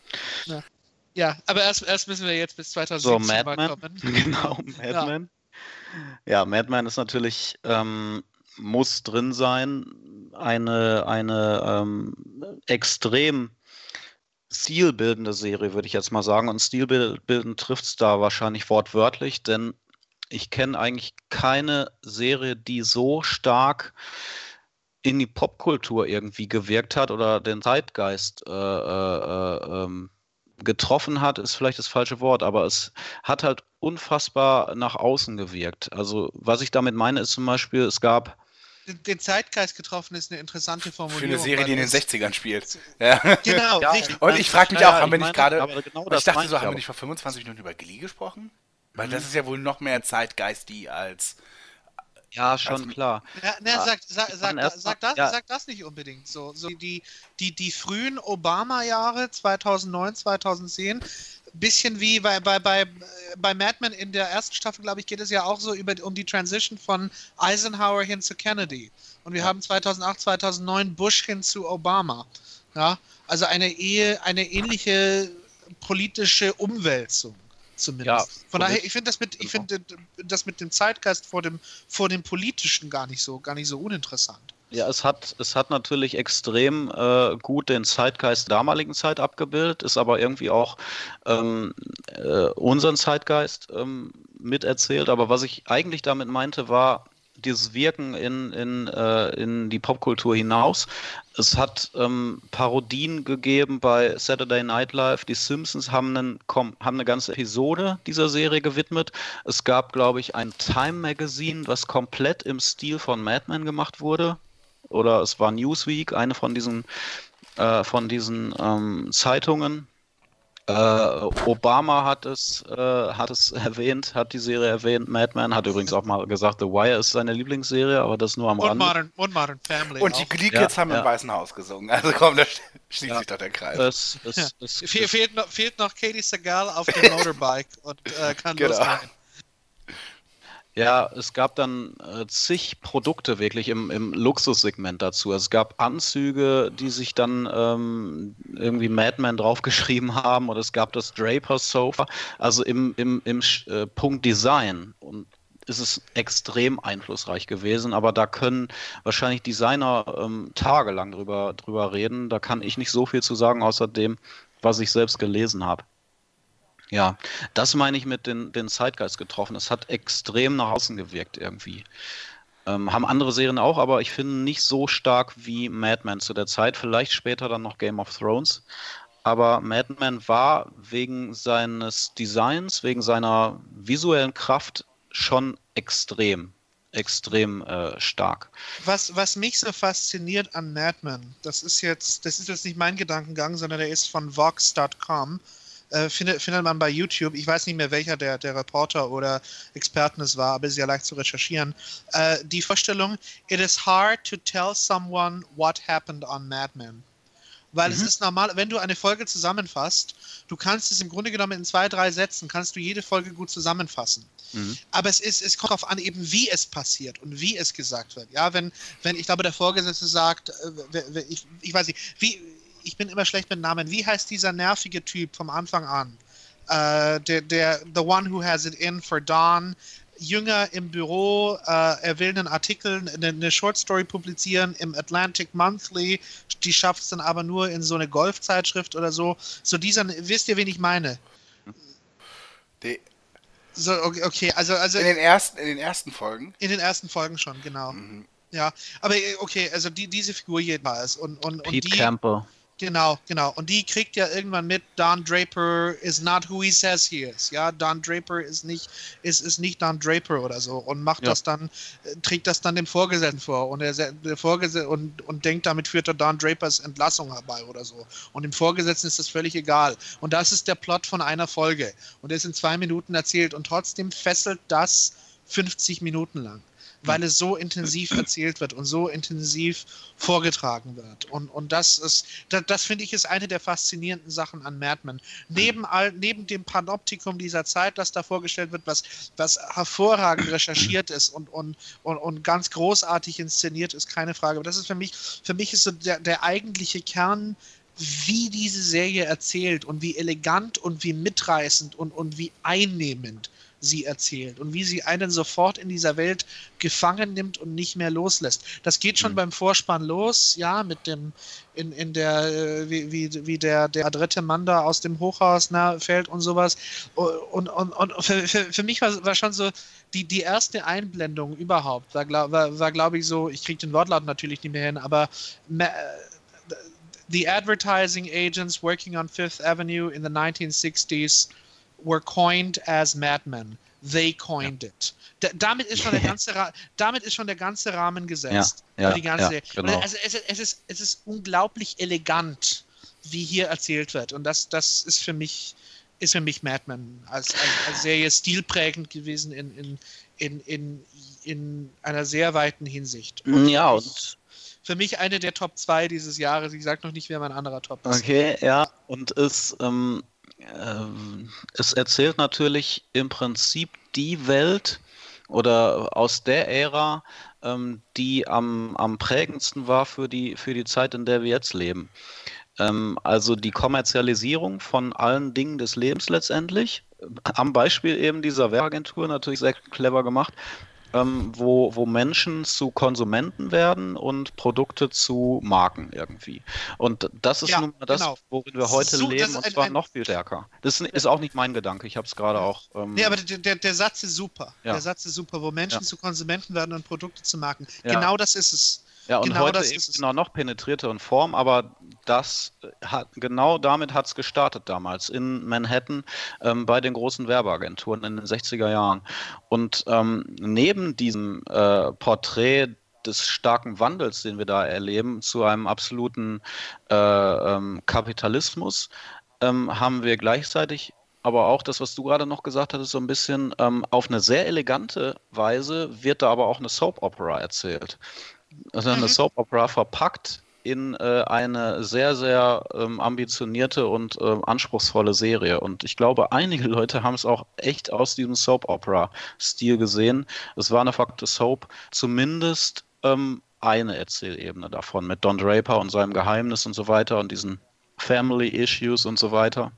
Jahr. Ja, aber erst, erst müssen wir jetzt bis So, 2017 mal Madman. kommen. Genau, Madman. Ja, Madman ist natürlich, ähm, muss drin sein. Eine, eine ähm, extrem stilbildende Serie, würde ich jetzt mal sagen. Und stilbildend trifft es da wahrscheinlich wortwörtlich, denn ich kenne eigentlich keine Serie, die so stark in die Popkultur irgendwie gewirkt hat oder den Zeitgeist äh, äh, äh, ähm, getroffen hat, ist vielleicht das falsche Wort, aber es hat halt unfassbar nach außen gewirkt. Also was ich damit meine, ist zum Beispiel, es gab Den, Zeitgeist getroffen ist eine interessante Für Formulierung. eine Serie, die in den es- 60ern spielt. Ja. Genau, Ja, richtig. Und ich frage mich auch, haben wir ich nicht gerade. genau ich dachte so, haben wir nicht vor 25 Minuten über Glee gesprochen? Weil Mhm. das ist ja wohl noch mehr Zeitgeist die als. ja schon Also- klar. Ja, na, Ah, sag, sag, sag, erst sag, das, ja. sag das nicht unbedingt so. so die, die, die frühen Obama-Jahre 2009, 2010, bisschen wie bei, bei, bei, bei Mad Men in der ersten Staffel, glaube ich, geht es ja auch so über, um die Transition von Eisenhower hin zu Kennedy. Und wir haben 2008, 2009 Bush hin zu Obama. Ja, also eine Ehe, eine ähnliche politische Umwälzung zumindest. Ja, Von daher, ich finde das mit, ich genau. finde das mit dem Zeitgeist vor dem, vor dem politischen gar nicht so, gar nicht so uninteressant. Ja, es hat, es hat natürlich extrem äh, gut den Zeitgeist der damaligen Zeit abgebildet, ist aber irgendwie auch ähm, äh, unseren Zeitgeist ähm, miterzählt. Aber was ich eigentlich damit meinte, war dieses Wirken in, in, äh, in die Popkultur hinaus. Es hat ähm, Parodien gegeben bei Saturday Night Live. Die Simpsons haben, einen, haben eine ganze Episode dieser Serie gewidmet. Es gab, glaube ich, ein Time Magazine, was komplett im Stil von Mad Men gemacht wurde oder es war Newsweek, eine von diesen, äh, von diesen ähm, Zeitungen. Äh, Obama hat es, äh, hat es erwähnt, hat die Serie erwähnt. Madman hat übrigens auch mal gesagt, The Wire ist seine Lieblingsserie, aber das nur am Und Rande. Modern, und Modern Family. Und auch. die Glee Kids Ja, haben ja. im Weißen Haus gesungen. Also komm, da schließt Ja. sich doch der Kreis. Es, es, Ja. es, Fe fehlt, noch, fehlt noch Katie Segal auf dem Motorbike und äh, kann Genau. losrennen. Ja, es gab dann äh, zig Produkte wirklich im, im Luxussegment dazu. Es gab Anzüge, die sich dann ähm, irgendwie Madman draufgeschrieben haben und es gab das Draper Sofa. Also im, im, im äh, Punkt Design und ist es extrem einflussreich gewesen, aber da können wahrscheinlich Designer ähm, tagelang drüber, drüber reden. Da kann ich nicht so viel zu sagen, außer dem, was ich selbst gelesen habe. Ja, das meine ich mit den, den Zeitgeist getroffen. Es hat extrem nach außen gewirkt irgendwie. Ähm, haben andere Serien auch, aber ich finde nicht so stark wie Mad Men zu der Zeit. Vielleicht später dann noch Game of Thrones. Aber Mad Men war wegen seines Designs, wegen seiner visuellen Kraft schon extrem, extrem äh, stark. Was, was mich so fasziniert an Mad Men, das ist jetzt, das ist jetzt nicht mein Gedankengang, sondern der ist von Vox.com. Äh, findet, findet man bei YouTube. Ich weiß nicht mehr, welcher der, der Reporter oder Experten es war, aber es ist ja leicht zu recherchieren. Äh, die Vorstellung, it is hard to tell someone what happened on Mad Men. Weil es ist normal, wenn du eine Folge zusammenfasst, du kannst es im Grunde genommen in zwei, drei Sätzen, kannst du jede Folge gut zusammenfassen. Mhm. Aber es ist, es kommt darauf an, eben wie es passiert und wie es gesagt wird. Ja, wenn, wenn ich glaube, der Vorgesetzte sagt, äh, ich, ich weiß nicht, wie, ich bin immer schlecht mit Namen. Wie heißt dieser nervige Typ vom Anfang an? Äh, der, der, the one who has it in for Dawn. Jünger im Büro, äh, er will einen Artikel, eine, eine Short Story publizieren im Atlantic Monthly, die schafft es dann aber nur in so eine Golfzeitschrift oder so. So dieser, wisst ihr, wen ich meine? Die, So, okay, also, also in, den ersten, in den ersten Folgen. in den ersten Folgen schon, genau. Ja, aber okay, also die, diese Figur jedenfalls und, und, und Pete die, Campbell. Genau, genau, und die kriegt ja irgendwann mit, Don Draper is not who he says he is, ja, Don Draper ist nicht, ist, ist nicht Don Draper oder so. Und macht Ja. das dann, äh, trägt das dann dem Vorgesetzten vor. Und Se- der Vorgesetzte und, und denkt, damit führt er Don Drapers Entlassung herbei oder so. Und dem Vorgesetzten ist das völlig egal. Und das ist der Plot von einer Folge. Und der ist in zwei Minuten erzählt. Und trotzdem fesselt das 50 Minuten lang weil es so intensiv erzählt wird und so intensiv vorgetragen wird. Und, und das ist, das, das finde ich, ist eine der faszinierenden Sachen an Mad Men. Neben, all, neben dem Panoptikum dieser Zeit, das da vorgestellt wird, was, was hervorragend recherchiert ist und, und, und, und ganz großartig inszeniert ist, keine Frage. Aber das ist für mich, für mich ist so der, der eigentliche Kern, wie diese Serie erzählt und wie elegant und wie mitreißend und, und wie einnehmend sie erzählt und wie sie einen sofort in dieser Welt gefangen nimmt und nicht mehr loslässt. Das geht schon beim Vorspann los, ja, mit dem in, in der äh, wie, wie, wie der der dritte Mann da aus dem Hochhaus na, fällt und sowas und und, und für, für, für mich war, war schon so die, die erste Einblendung überhaupt war, war, war glaube ich so, ich kriege den Wortlaut natürlich nicht mehr hin, aber ma- the advertising agents working on Fifth Avenue in the 1960s were coined as madmen. They coined it. Da, damit ist schon der ganze Ra damit ist schon der ganze Rahmen gesetzt. Ja, ja, ganze ja, Und genau. also es, es, ist, es ist unglaublich elegant, wie hier erzählt wird. Und das, das ist für mich ist für mich Mad Men als, als, als Serie stilprägend gewesen in, in, in, in, in einer sehr weiten Hinsicht. Ja, ich- und für mich eine der Top 2 dieses Jahres. Ich sage noch nicht, wer mein anderer Top ist. Okay, ja, und ähm, ähm, es erzählt natürlich im Prinzip die Welt oder aus der Ära, ähm, die am, am prägendsten war für die, für die Zeit, in der wir jetzt leben. Ähm, also die Kommerzialisierung von allen Dingen des Lebens letztendlich. Am Beispiel eben dieser Werbeagentur natürlich sehr clever gemacht ähm, wo, wo Menschen zu Konsumenten werden und Produkte zu Marken irgendwie. Und das ist Ja, nun mal das, genau. worin wir heute So, leben, und ein- zwar ein- noch viel stärker. Das ist auch nicht mein Gedanke, ich habe es gerade auch. Ähm, Nee, aber der, der, Satz ist super. Ja. Der Satz ist super, wo Menschen Ja. zu Konsumenten werden und Produkte zu Marken. Genau das ist es. Ja, und Genau heute das ist es. genau noch penetrierter in Form, aber das hat genau damit hat es gestartet damals in Manhattan ähm, bei den großen Werbeagenturen in den 60er Jahren. Und ähm, neben diesem äh, Porträt des starken Wandels, den wir da erleben, zu einem absoluten äh, ähm, Kapitalismus, ähm, haben wir gleichzeitig aber auch das, was du gerade noch gesagt hattest, so ein bisschen ähm, auf eine sehr elegante Weise wird da aber auch eine Soap Opera erzählt. Also eine Mhm. Soap Opera verpackt in äh, eine sehr, sehr ähm, ambitionierte und ähm, anspruchsvolle Serie. Und ich glaube, einige Leute haben es auch echt aus diesem Soap Opera-Stil gesehen. Es war eine verpackte Soap, zumindest ähm, eine Erzählebene davon mit Don Draper und seinem Geheimnis und so weiter und diesen Family Issues und so weiter.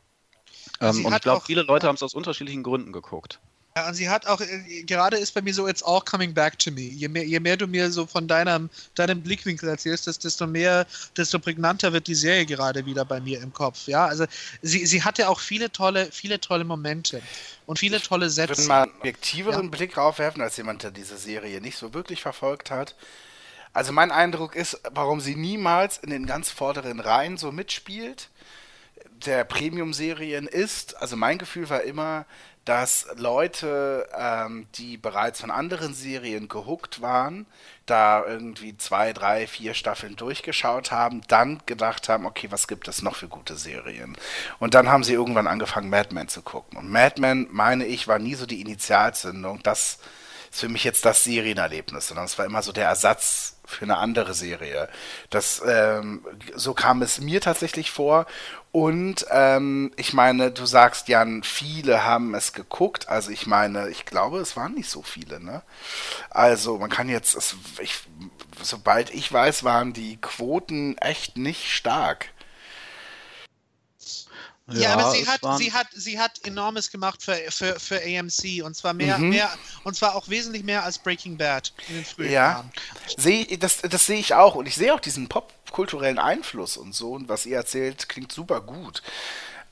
Ähm, und ich glaube, viele Leute haben es aus unterschiedlichen Gründen geguckt. Ja, und sie hat auch, äh, gerade ist bei mir so, it's all coming back to me. Je mehr, je mehr du mir so von deinem, deinem Blickwinkel erzählst, des- desto mehr, desto prägnanter wird die Serie gerade wieder bei mir im Kopf. Ja, also sie, sie hatte auch viele tolle, viele tolle Momente und viele tolle Ich würde Sätze. mal einen objektiveren Blick raufwerfen, als jemand, der diese Serie nicht so wirklich verfolgt hat. Also mein Eindruck ist, warum sie niemals in den ganz vorderen Reihen so mitspielt, der Premium-Serien ist, also mein Gefühl war immer, dass Leute, ähm, die bereits von anderen Serien gehuckt waren, da irgendwie zwei, drei, vier Staffeln durchgeschaut haben, dann gedacht haben, okay, was gibt es noch für gute Serien? Und dann haben sie irgendwann angefangen, Mad Men zu gucken. Und Mad Men, meine ich, war nie so die Initialzündung. Das ist für mich jetzt das Serienerlebnis, sondern es war immer so der Ersatz für eine andere Serie. Das, ähm, so kam es mir tatsächlich vor. Und ähm, ich meine, du sagst, Jan, viele haben es geguckt. Also ich meine, ich glaube, es waren nicht so viele. Ne? Also man kann jetzt, es, ich, sobald ich weiß, waren die Quoten echt nicht stark. Ja, aber sie hat, sie hat, sie hat enormes gemacht für, für, für AMC und zwar mehr, Mhm. mehr, und zwar auch wesentlich mehr als Breaking Bad in den frühen Ja, Jahren. sehe das, das sehe ich auch und ich sehe auch diesen popkulturellen Einfluss und so und was ihr erzählt klingt super gut.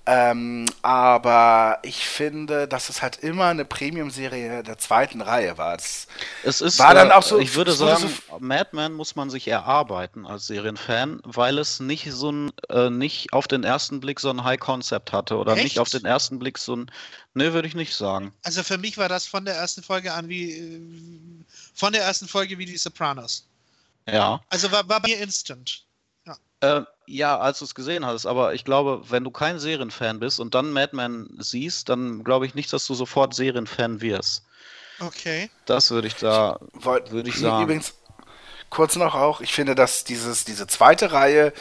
Ähm, aber ich finde, dass es halt immer eine Premium-Serie der zweiten Reihe war. Das, Es ist, War dann äh, auch so- ich würde es sagen, Mad Men muss man sich erarbeiten als Serienfan, weil es nicht so ein, äh, nicht auf den ersten Blick so ein High-Concept hatte oder Echt? nicht auf den ersten Blick so ein, ne, würde ich nicht sagen. Also für mich war das von der ersten Folge an wie äh, von der ersten Folge wie die Sopranos. Ja. Also war, war bei mir instant. Äh, ja, als du es gesehen hast, aber ich glaube, wenn du kein Serienfan bist und dann Mad Men siehst, dann glaube ich nicht, dass du sofort Serienfan wirst. Okay. Das würde ich da, würde ich sagen. Übrigens, kurz noch auch, ich finde, dass dieses, diese zweite Reihe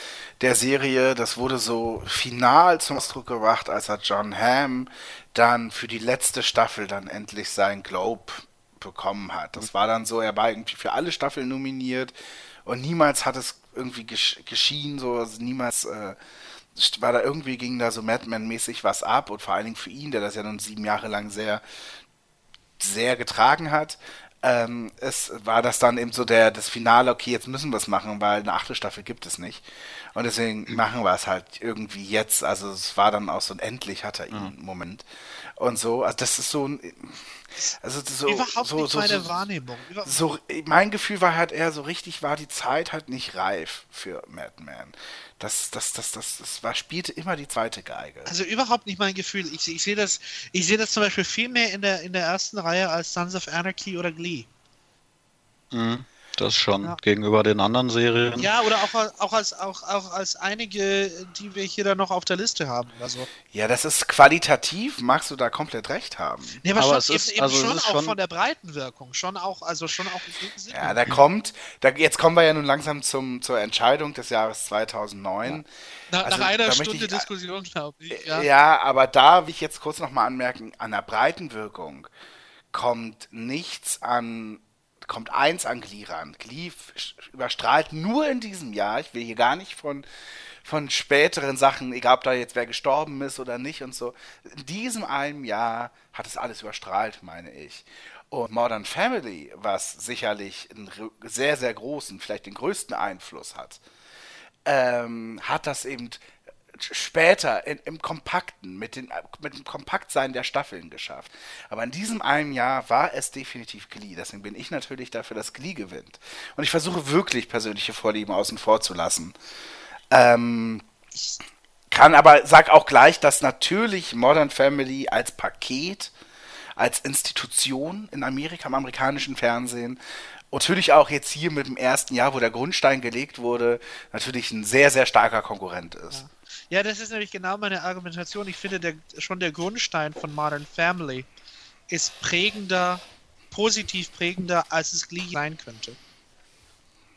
der Serie, das wurde so final zum Ausdruck gebracht, als hat John Hamm dann für die letzte Staffel dann endlich sein Globe bekommen hat. Das war dann so, er war irgendwie für alle Staffeln nominiert und niemals hat es irgendwie gesch geschienen, so, also niemals äh, war da irgendwie, ging da so Mad Men-mäßig was ab und vor allen Dingen für ihn, der das ja nun sieben Jahre lang sehr sehr getragen hat. Ähm, es war das dann eben so der das Finale, okay, jetzt müssen wir es machen, weil eine achte Staffel gibt es nicht. Und deswegen machen wir es halt irgendwie jetzt. Also es war dann auch so ein endlich hat er ihn Moment. Und so, also das ist so ein also so, Überhaupt so, nicht so, meine so, Wahrnehmung. Über so, mein Gefühl war halt eher so richtig, war die Zeit halt nicht reif für Madman. Das, das, das, das, das war, spielte immer die zweite Geige. also überhaupt nicht mein Gefühl. Ich, ich sehe das, ich sehe das zum Beispiel viel mehr in der, in der ersten Reihe als Sons of Anarchy oder Glee. Mhm, das schon. Ja. Gegenüber den anderen Serien. Ja, oder auch, als- auch, als, auch, auch als einige, die wir hier dann noch auf der Liste haben. Also, Ja, das ist qualitativ, magst du da komplett recht haben. nee, aber, Aber schon, es ist- eben, eben also es schon ist auch schon- von der Breitenwirkung. Schon auch, also schon auch. Ja, da kommt, da, jetzt kommen wir ja nun langsam zum, zur Entscheidung des Jahres 2009. nach, also nach einer Stunde ich- Diskussion, glaube ich. Ja. Ja. aber da will ich jetzt kurz nochmal anmerken, an der Breitenwirkung kommt nichts an, kommt eins an Glee ran. Glee überstrahlt nur in diesem Jahr, ich will hier gar nicht von, von späteren Sachen, egal ob da jetzt wer gestorben ist oder nicht und so. In diesem einen Jahr hat es alles überstrahlt, meine ich. Und Modern Family, was sicherlich einen sehr, sehr großen, vielleicht den größten Einfluss hat, ähm, hat das eben später in, im Kompakten, mit, den, mit dem Kompaktsein der Staffeln geschafft. Aber in diesem einen Jahr war es definitiv Glee. Deswegen bin ich natürlich dafür, dass Glee gewinnt. Und ich versuche wirklich persönliche Vorlieben außen vor zu lassen. Ähm, kann aber, sag auch gleich, dass natürlich Modern Family als Paket, als Institution in Amerika, im amerikanischen Fernsehen, natürlich auch jetzt hier mit dem ersten Jahr, wo der Grundstein gelegt wurde, natürlich ein sehr, sehr starker Konkurrent ist. Das ist nämlich genau meine Argumentation. Ich finde, der, schon der Grundstein von Modern Family ist prägender, positiv prägender, als es Glee sein könnte.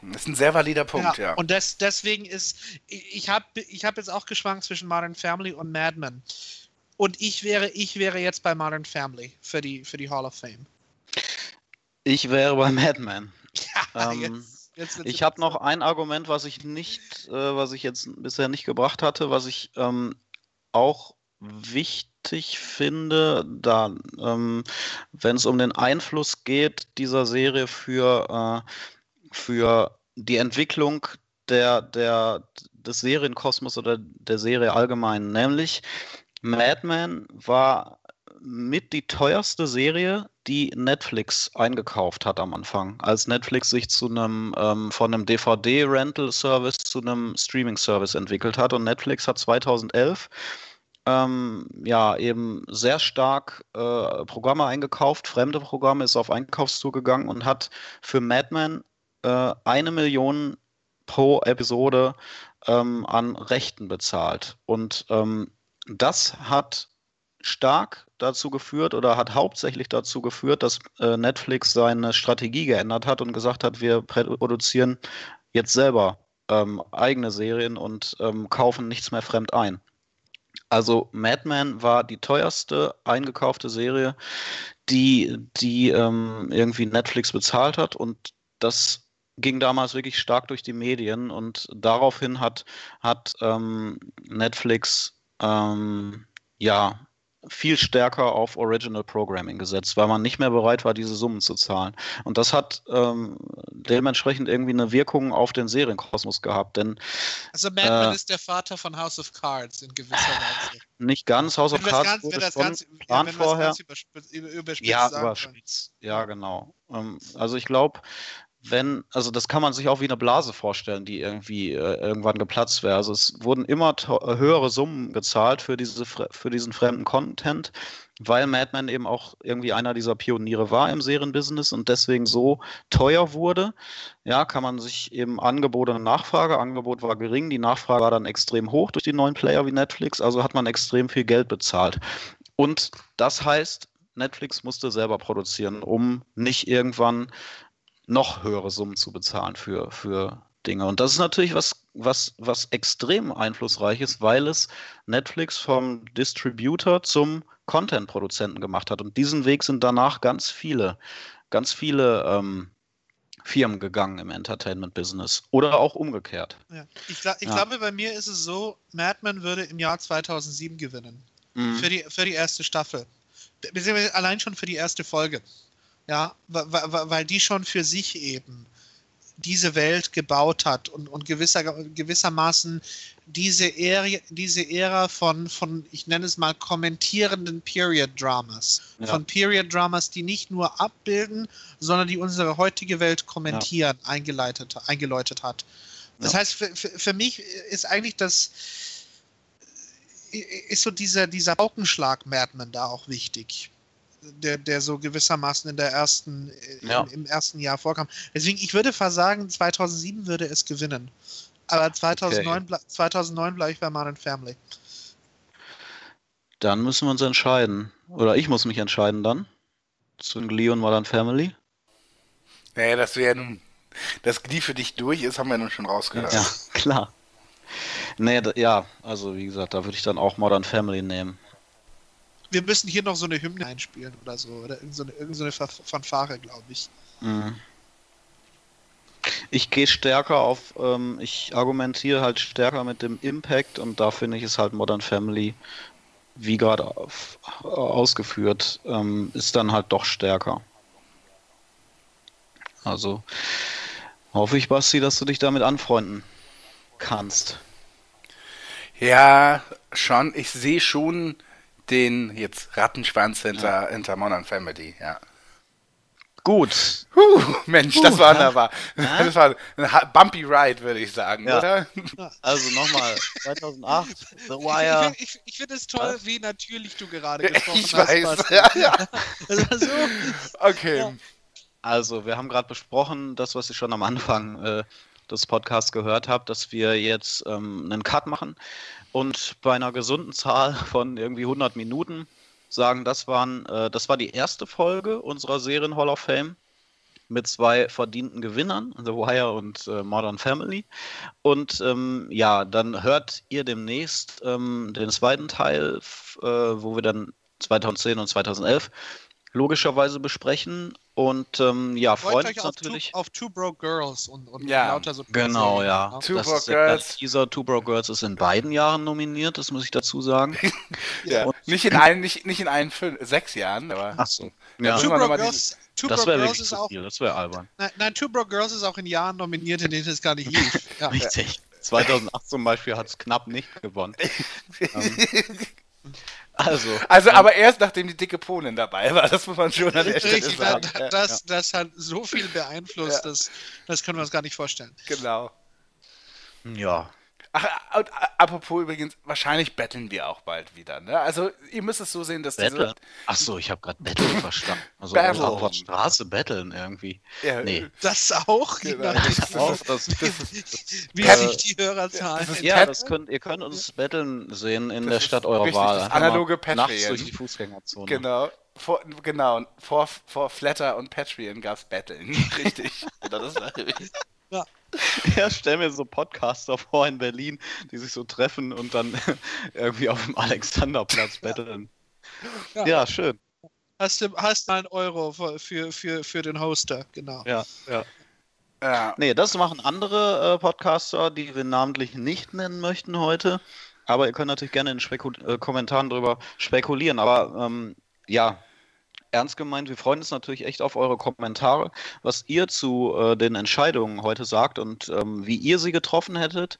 Das ist ein sehr valider Punkt, ja. Und das, deswegen ist, ich habe ich hab jetzt auch geschwankt zwischen Modern Family und Mad Men. Und ich wäre, ich wäre jetzt bei Modern Family für die, für die Hall of Fame. Ich wäre bei Mad Men. Ja, Ähm, jetzt, jetzt Ich habe noch ein Argument, was ich nicht, äh, was ich jetzt bisher nicht gebracht hatte, was ich ähm, auch wichtig finde, da, ähm, wenn es um den Einfluss geht dieser Serie für, äh, für die Entwicklung der, der, des Serienkosmos oder der Serie allgemein. Nämlich Mad Men war mit die teuerste Serie, die Netflix eingekauft hat am Anfang, als Netflix sich zu einem ähm, von einem DVD-Rental-Service zu einem Streaming-Service entwickelt hat. Und Netflix hat 2011 ähm, ja eben sehr stark äh, Programme eingekauft, fremde Programme, ist auf Einkaufstour gegangen und hat für Mad Men äh, eine Million pro Episode ähm, an Rechten bezahlt. Und ähm, das hat stark dazu geführt oder hat hauptsächlich dazu geführt, dass äh, Netflix seine Strategie geändert hat und gesagt hat, wir produzieren jetzt selber ähm, eigene Serien und ähm, kaufen nichts mehr fremd ein. Also Mad Men war die teuerste eingekaufte Serie, die, die ähm, irgendwie Netflix bezahlt hat und das ging damals wirklich stark durch die Medien und daraufhin hat, hat ähm, Netflix ähm, ja viel stärker auf Original Programming gesetzt, weil man nicht mehr bereit war, diese Summen zu zahlen. Und das hat ähm, dementsprechend irgendwie eine Wirkung auf den Serienkosmos gehabt, denn Also Mad Men äh, ist der Vater von House of Cards in gewisser Weise. nicht ganz House of Cards ganz, wurde das schon ganz, ja, das vorher. ganz überspitzt, über- überspitzt Ja, überspitzt. Ja, genau. Ähm, also ich glaube, wenn, also das kann man sich auch wie eine Blase vorstellen, die irgendwie äh, irgendwann geplatzt wäre. Also es wurden immer äh, höhere Summen gezahlt für diese für diesen fremden Content, weil Mad Men eben auch irgendwie einer dieser Pioniere war im Serienbusiness und deswegen so teuer wurde. Ja, kann man sich eben Angebot und Nachfrage. Angebot war gering, die Nachfrage war dann extrem hoch durch die neuen Player wie Netflix, also hat man extrem viel Geld bezahlt. Und das heißt, Netflix musste selber produzieren, um nicht irgendwann noch höhere Summen zu bezahlen für, für Dinge. Und das ist natürlich was, was, was extrem einflussreich ist, weil es Netflix vom Distributor zum Content-Produzenten gemacht hat. Und diesen Weg sind danach ganz viele, ganz viele ähm, Firmen gegangen im Entertainment-Business. Oder auch umgekehrt. Ja. Ich, ich Ja. glaube, bei mir ist es so, Mad Men würde im Jahr 2007 gewinnen. Mhm. Für, die, für die erste Staffel. Allein schon für die erste Folge. Ja, weil die schon für sich eben diese Welt gebaut hat und, und gewisser, gewissermaßen diese Ära, diese Ära von, von, ich nenne es mal, kommentierenden Period-Dramas. Ja. Von Period-Dramas, die nicht nur abbilden, sondern die unsere heutige Welt kommentieren, eingeleitet, eingeläutet hat. Das Ja. heißt, für, für, für mich ist eigentlich das, ist so dieser, dieser Paukenschlag Madman da auch wichtig. Der, der so gewissermaßen in der ersten, Ja. im, im ersten Jahr vorkam. Deswegen, ich würde fast sagen, 2007 würde es gewinnen. Aber 2009, ble 2009 bleibe ich bei Modern Family. Dann müssen wir uns entscheiden. Oder ich muss mich entscheiden dann. Zwischen Glee und Modern Family. Naja, dass du ja nun, das Glee für dich durch ist, haben wir nun schon rausgehört. Ja, klar. Nee, da, ja, also wie gesagt, da würde ich dann auch Modern Family nehmen. Wir müssen hier noch so eine Hymne einspielen oder so. Oder irgendeine so eine, irgend so eine Fanfare, glaube ich. Mhm. Ich gehe stärker auf, ähm, ich argumentiere halt stärker mit dem Impact und da finde ich es halt Modern Family, wie gerade auf- ausgeführt, ähm, ist dann halt doch stärker. Also hoffe ich, Basti, dass du dich damit anfreunden kannst. Ja, schon. Ich sehe schon den jetzt Rattenschwanz hinter, hinter Modern Family, ja. Gut, Puh, Mensch, das Puh, war ja. wunderbar. Ja. Das war ein bumpy ride, würde ich sagen, Ja. oder? also nochmal, 2008, The Ich, Wire. finde ich, ich find es toll, Was? wie natürlich du gerade gesprochen Ich hast. weiß. Basti. Ja, ja. Das war so. Okay. Ja. Also, wir haben gerade besprochen, das, was ich schon am Anfang äh, des Podcasts gehört habt, dass wir jetzt ähm, einen Cut machen und bei einer gesunden Zahl von irgendwie 100 Minuten sagen, das, waren, äh, das war die erste Folge unserer Serien Hall of Fame mit zwei verdienten Gewinnern, The Wire und äh, Modern Family. Und ähm, ja, dann hört ihr demnächst ähm, den zweiten Teil, äh, wo wir dann 2010 und 2011 logischerweise besprechen. Und ähm, ja, Freut freuen euch uns auf natürlich. Two, auf Two Broke Girls und, und Ja, lauter so Genau, Serien, ja. Two das Broke ist der kleine Girls. Teaser. Two Broke Girls ist in beiden Jahren nominiert, das muss ich dazu sagen. Ja. Und- Nicht in allen, nicht, nicht in allen fünf, sechs Jahren, aber. Ach so. Ja, Two mal Girls, Two das Broke wäre Girls wirklich ist zu auch, viel, das wäre albern. nein, nein, Two Broke Girls ist auch in Jahren nominiert, in denen es gar nicht lief. Ja. Richtig. 2008 zum Beispiel hat es knapp nicht gewonnen. Ähm, also, Also, aber erst nachdem die dicke Ponin dabei war, das muss man schon an der Stelle sagen. da, das, das hat so viel beeinflusst, Ja. das, das können wir uns gar nicht vorstellen. Genau. ja. Ach, und, äh, apropos übrigens, wahrscheinlich betteln wir auch bald wieder, ne? Also, ihr müsst es so sehen, dass Battle? diese. Ach so, ich habe gerade Battle verstanden. Also Battle. auf der Straße betteln irgendwie. Ja, Nee. Das auch, je Genau. nachdem, Auch das, wie Pep- sich die Hörerzahlen das ja, das könnt, ihr könnt uns betteln sehen in Das der Stadt eurer richtig, Wahl. das analoge Patreon. Nachts durch die Fußgängerzone. Genau. Vor, genau, vor, vor Flatter und Patreon gab's Betteln. Richtig. Genau, das war Ja, stell mir so Podcaster vor in Berlin, die sich so treffen und dann irgendwie auf dem Alexanderplatz betteln. Ja. Ja, schön. Hast du hast mal einen Euro für, für, für, für den Hoster, genau. Ja, ja. ja. Nee, das machen andere äh, Podcaster, die wir namentlich nicht nennen möchten heute. Aber ihr könnt natürlich gerne in Spekul äh, Kommentaren drüber spekulieren. Aber ähm, ja, ernst gemeint, wir freuen uns natürlich echt auf eure Kommentare, was ihr zu äh, den Entscheidungen heute sagt und ähm, wie ihr sie getroffen hättet.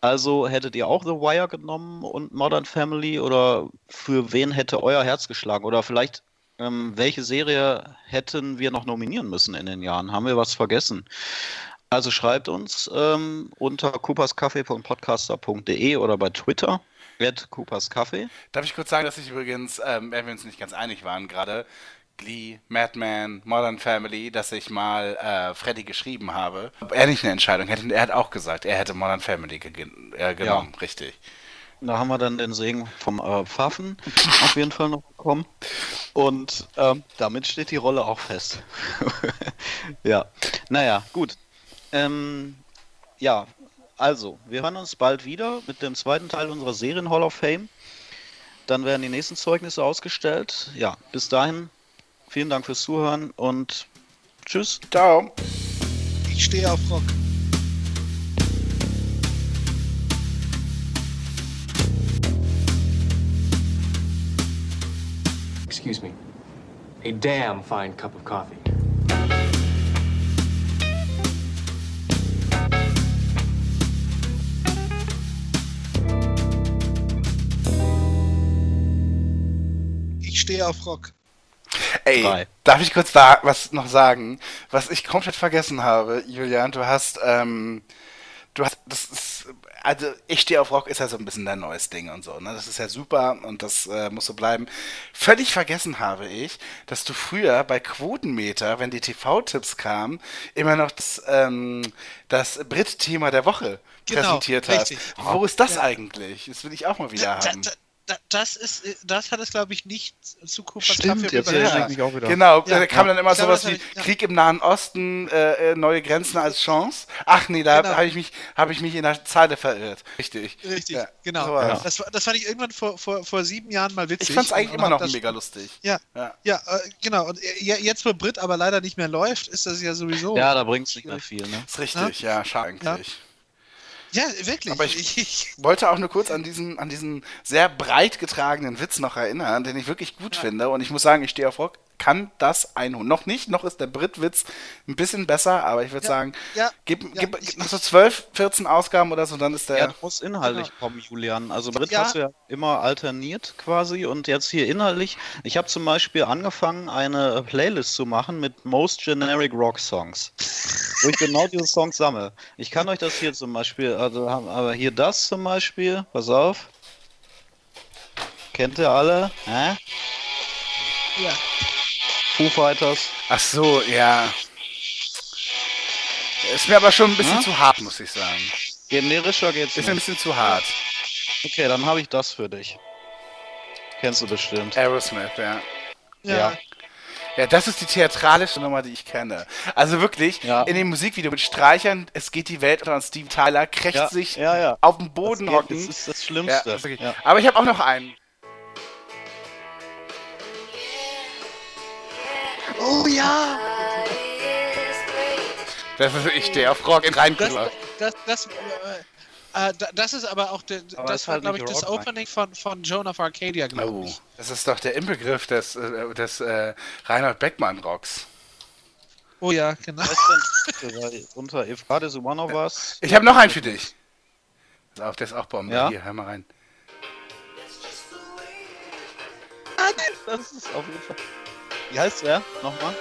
Also hättet ihr auch The Wire genommen und Modern Family oder für wen hätte euer Herz geschlagen? Oder vielleicht ähm, welche Serie hätten wir noch nominieren müssen in den Jahren? Haben wir was vergessen? Also schreibt uns ähm, unter cooperscafé.podcaster.de oder bei Twitter at cooperscafé. Darf ich kurz sagen, dass ich übrigens, ähm, wenn wir uns nicht ganz einig waren gerade, Glee, Madman, Modern Family, dass ich mal äh, Freddy geschrieben habe, ob er nicht eine Entscheidung hätte. Und er hat auch gesagt, er hätte Modern Family ge äh, genommen. Richtig. Da haben wir dann den Segen vom äh, Pfaffen auf jeden Fall noch bekommen. Und ähm, damit steht die Rolle auch fest. ja, naja, gut. Ähm, ja, also, wir hören uns bald wieder mit dem zweiten Teil unserer Serien Hall of Fame. Dann werden die nächsten Zeugnisse ausgestellt. Ja, bis dahin, vielen Dank fürs Zuhören und tschüss. Ciao. Ich stehe auf Rock. Excuse me. A damn fine cup of coffee. Stehe auf Rock. Ey, Drei. darf ich kurz wa- was noch sagen? Was ich komplett vergessen habe, Julian, du hast, ähm, du hast, das ist, also ich stehe auf Rock ist ja so ein bisschen dein neues Ding und so, ne? Das ist ja super und das äh, muss so bleiben. Völlig vergessen habe ich, dass du früher bei Quotenmeter, wenn die TV-Tipps kamen, immer noch das, ähm, das Brit-Thema der Woche Genau, präsentiert hast. richtig. Wo ist das eigentlich? Das will ich auch mal wieder Da, haben. da, da, das ist, das hat es glaube ich nicht zu Coopers Stimmt, jetzt mich auch wieder. Genau, Ja, da kam ja. dann immer glaube, sowas wie ich- ja. Krieg im Nahen Osten, äh, äh, neue Grenzen als Chance. Ach nee, da Genau. habe ich mich habe ich mich in der Zeile verirrt. Richtig. Richtig, Ja, genau. so war das. Das, fand ich irgendwann vor, vor, vor sieben Jahren mal witzig. Ich fand's eigentlich und- und immer noch das- mega lustig. Ja, Ja. ja, äh, genau. Und je- jetzt, wo Brit aber leider nicht mehr läuft, ist das ja sowieso. Ja, da bringt es nicht mehr viel, ne? Ist richtig, ja, schade eigentlich. Ja, wirklich. Aber ich- ich, Wollte auch nur kurz an diesen, an diesen sehr breit getragenen Witz noch erinnern, den ich wirklich gut finde. Und ich muss sagen, ich stehe auf Rock, kann das einholen. Noch nicht, noch ist der Brit-Witz ein bisschen besser, aber ich würde Ja, sagen, ja, gib, ja, gib, gib noch so 12, 14 Ausgaben oder so, dann ist der. Ja, das muss inhaltlich kommen, Julian. Also Brit Ja. hast du ja immer alterniert quasi und jetzt hier inhaltlich. Ich habe zum Beispiel angefangen, eine Playlist zu machen mit Most Generic Rock Songs, wo ich genau diese Songs sammle. Ich kann euch das hier zum Beispiel, also haben- aber hier das zum Beispiel, pass auf. Kennt ihr alle? Hä? ja. Foo Fighters. Ach so, ja. Ist mir aber schon ein bisschen Hm? zu hart, muss ich sagen. Generischer geht's Ist mir ein bisschen zu hart. Okay, dann habe ich das für dich. Kennst du bestimmt. Aerosmith, ja. Ja. Ja, das ist die theatralische Nummer, die ich kenne. Also wirklich, Ja. in dem Musikvideo mit Streichern, es geht die Welt unter und Steve Tyler krächzt Ja, sich ja, ja. auf dem Das, Boden geht, hocken. das ist das ja, Schlimmste. das Ja. Aber ich habe auch noch einen. Oh ja! Das ist ich stehe auf Rock in Das, Rheinkuller. das, das, äh, äh, da- das ist aber auch der, Aber das ist war, halt glaube ich, das Opening von, von Joan of Arcadia, glaube Oh, ich. das ist doch der Inbegriff des, äh, des äh, Reinhard Beckmann Rocks. Oh ja, genau. Was denn? Weil Unter of Us. Ich habe noch einen für dich. Pass auf, der ist auch Bombe. Ja? Hier, hör mal rein. Das ist auf jeden Fall. Wie heißt der? Nochmal?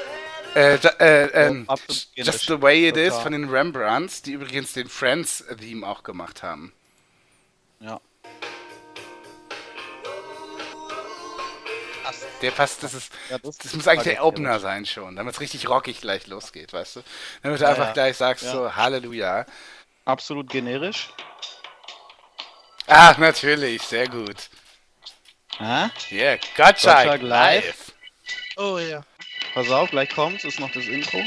Äh, äh, absolut Just the Way It Is von den Rembrandts, die übrigens den Friends-Theme auch gemacht haben. Ja. Der passt, das ist, Ja, das muss eigentlich der. Opener sein schon, damit es richtig rockig gleich losgeht, weißt du? Damit du Ja, einfach ja. gleich sagst Ja. so, Halleluja. Absolut generisch. Ah, natürlich, sehr gut. Hä? Yeah, Gottschalk, Gottschalk live. live. Oh ja. Pass auf, gleich kommt's, ist noch das Intro.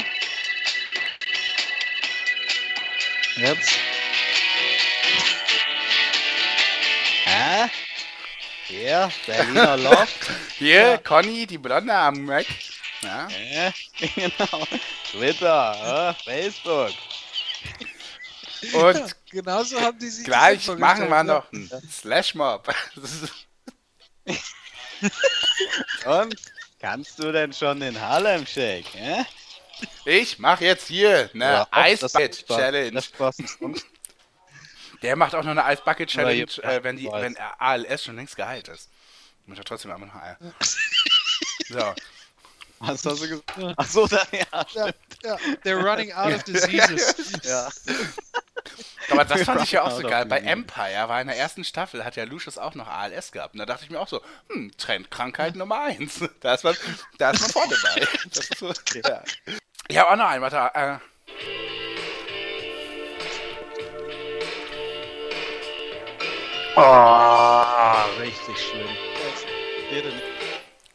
Jetzt. Hä? Hier, Berliner Loft. Hier, Conny, die Blonde am Mac. Ja. Hä? genau. Twitter, äh, Facebook. Und Genauso haben die sich gleich machen wir vorgestellt, noch einen Slashmob. Und kannst du denn schon den Harlem Shake? Hä? Ich mach jetzt hier eine Ice Bucket Challenge. Der macht auch noch eine Ice Bucket Oder Challenge, äh, wenn, die, wenn ALS schon längst geheilt ist. Muss er trotzdem einmal noch Eier. So. Was hast du gesagt? Achso, da, ja. Ja, ja, they're running out of diseases. ja. Aber das fand ich ja auch so geil. Bei Empire war in der ersten Staffel, hat ja Lucius auch noch ALS gehabt. Und da dachte ich mir auch so, hm, Trendkrankheit Nummer eins. Da ist man, da ist man vorne bei. Das ist so, ja. Ich habe auch noch einen, warte. Äh, Oh, richtig schlimm.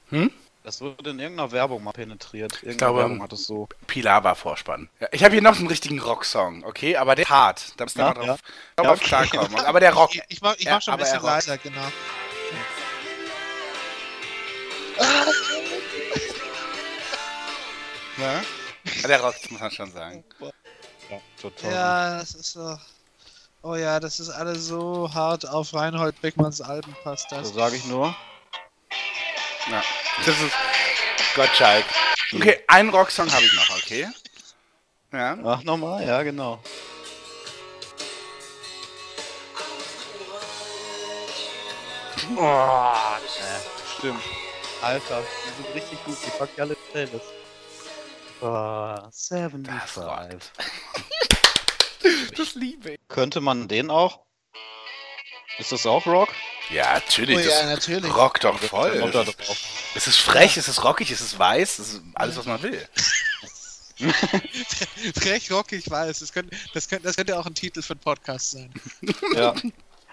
Hm? Das wurde in irgendeiner Werbung mal penetriert. Irgendeine glaube, Werbung hat es so. Pilar war Vorspann. Ja, ich habe hier noch einen richtigen Rocksong, okay? Aber der ist hart. Da müsst ihr Ja, mal drauf, ja. drauf Ja, okay. klarkommen. Aber der Rock. Ich, ich mach, ich mach schon ein bisschen leiser, genau. Ja, der rockt, muss man schon sagen. Ja, total. Ja, das ist so. Oh ja, das ist alles so hart auf Reinhold Beckmanns Alben passt das. So sage ich nur. Ja. Das ist Gottschalk. Okay, einen Rocksong habe ich noch, okay? Ja. Ach, nochmal, ja, genau. Oh, ja, stimmt. Alter, die sind richtig gut. Die packen alle Playlist. Oh, 75. Das liebe ich. Könnte man den auch? Ist das auch Rock? Ja, natürlich. Oh ja, natürlich. rockt doch voll. Da drauf. Es ist frech, es ist rockig, es ist weiß, es ist alles, was man will. Frech rockig weiß. Das könnte, das, könnte, das könnte auch ein Titel für einen Podcast sein. Ja.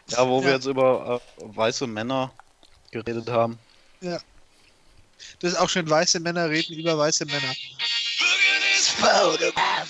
Ja, wo wir Ja. jetzt über äh, weiße Männer geredet haben. Das ist auch schön, weiße Männer reden über weiße Männer. photograph.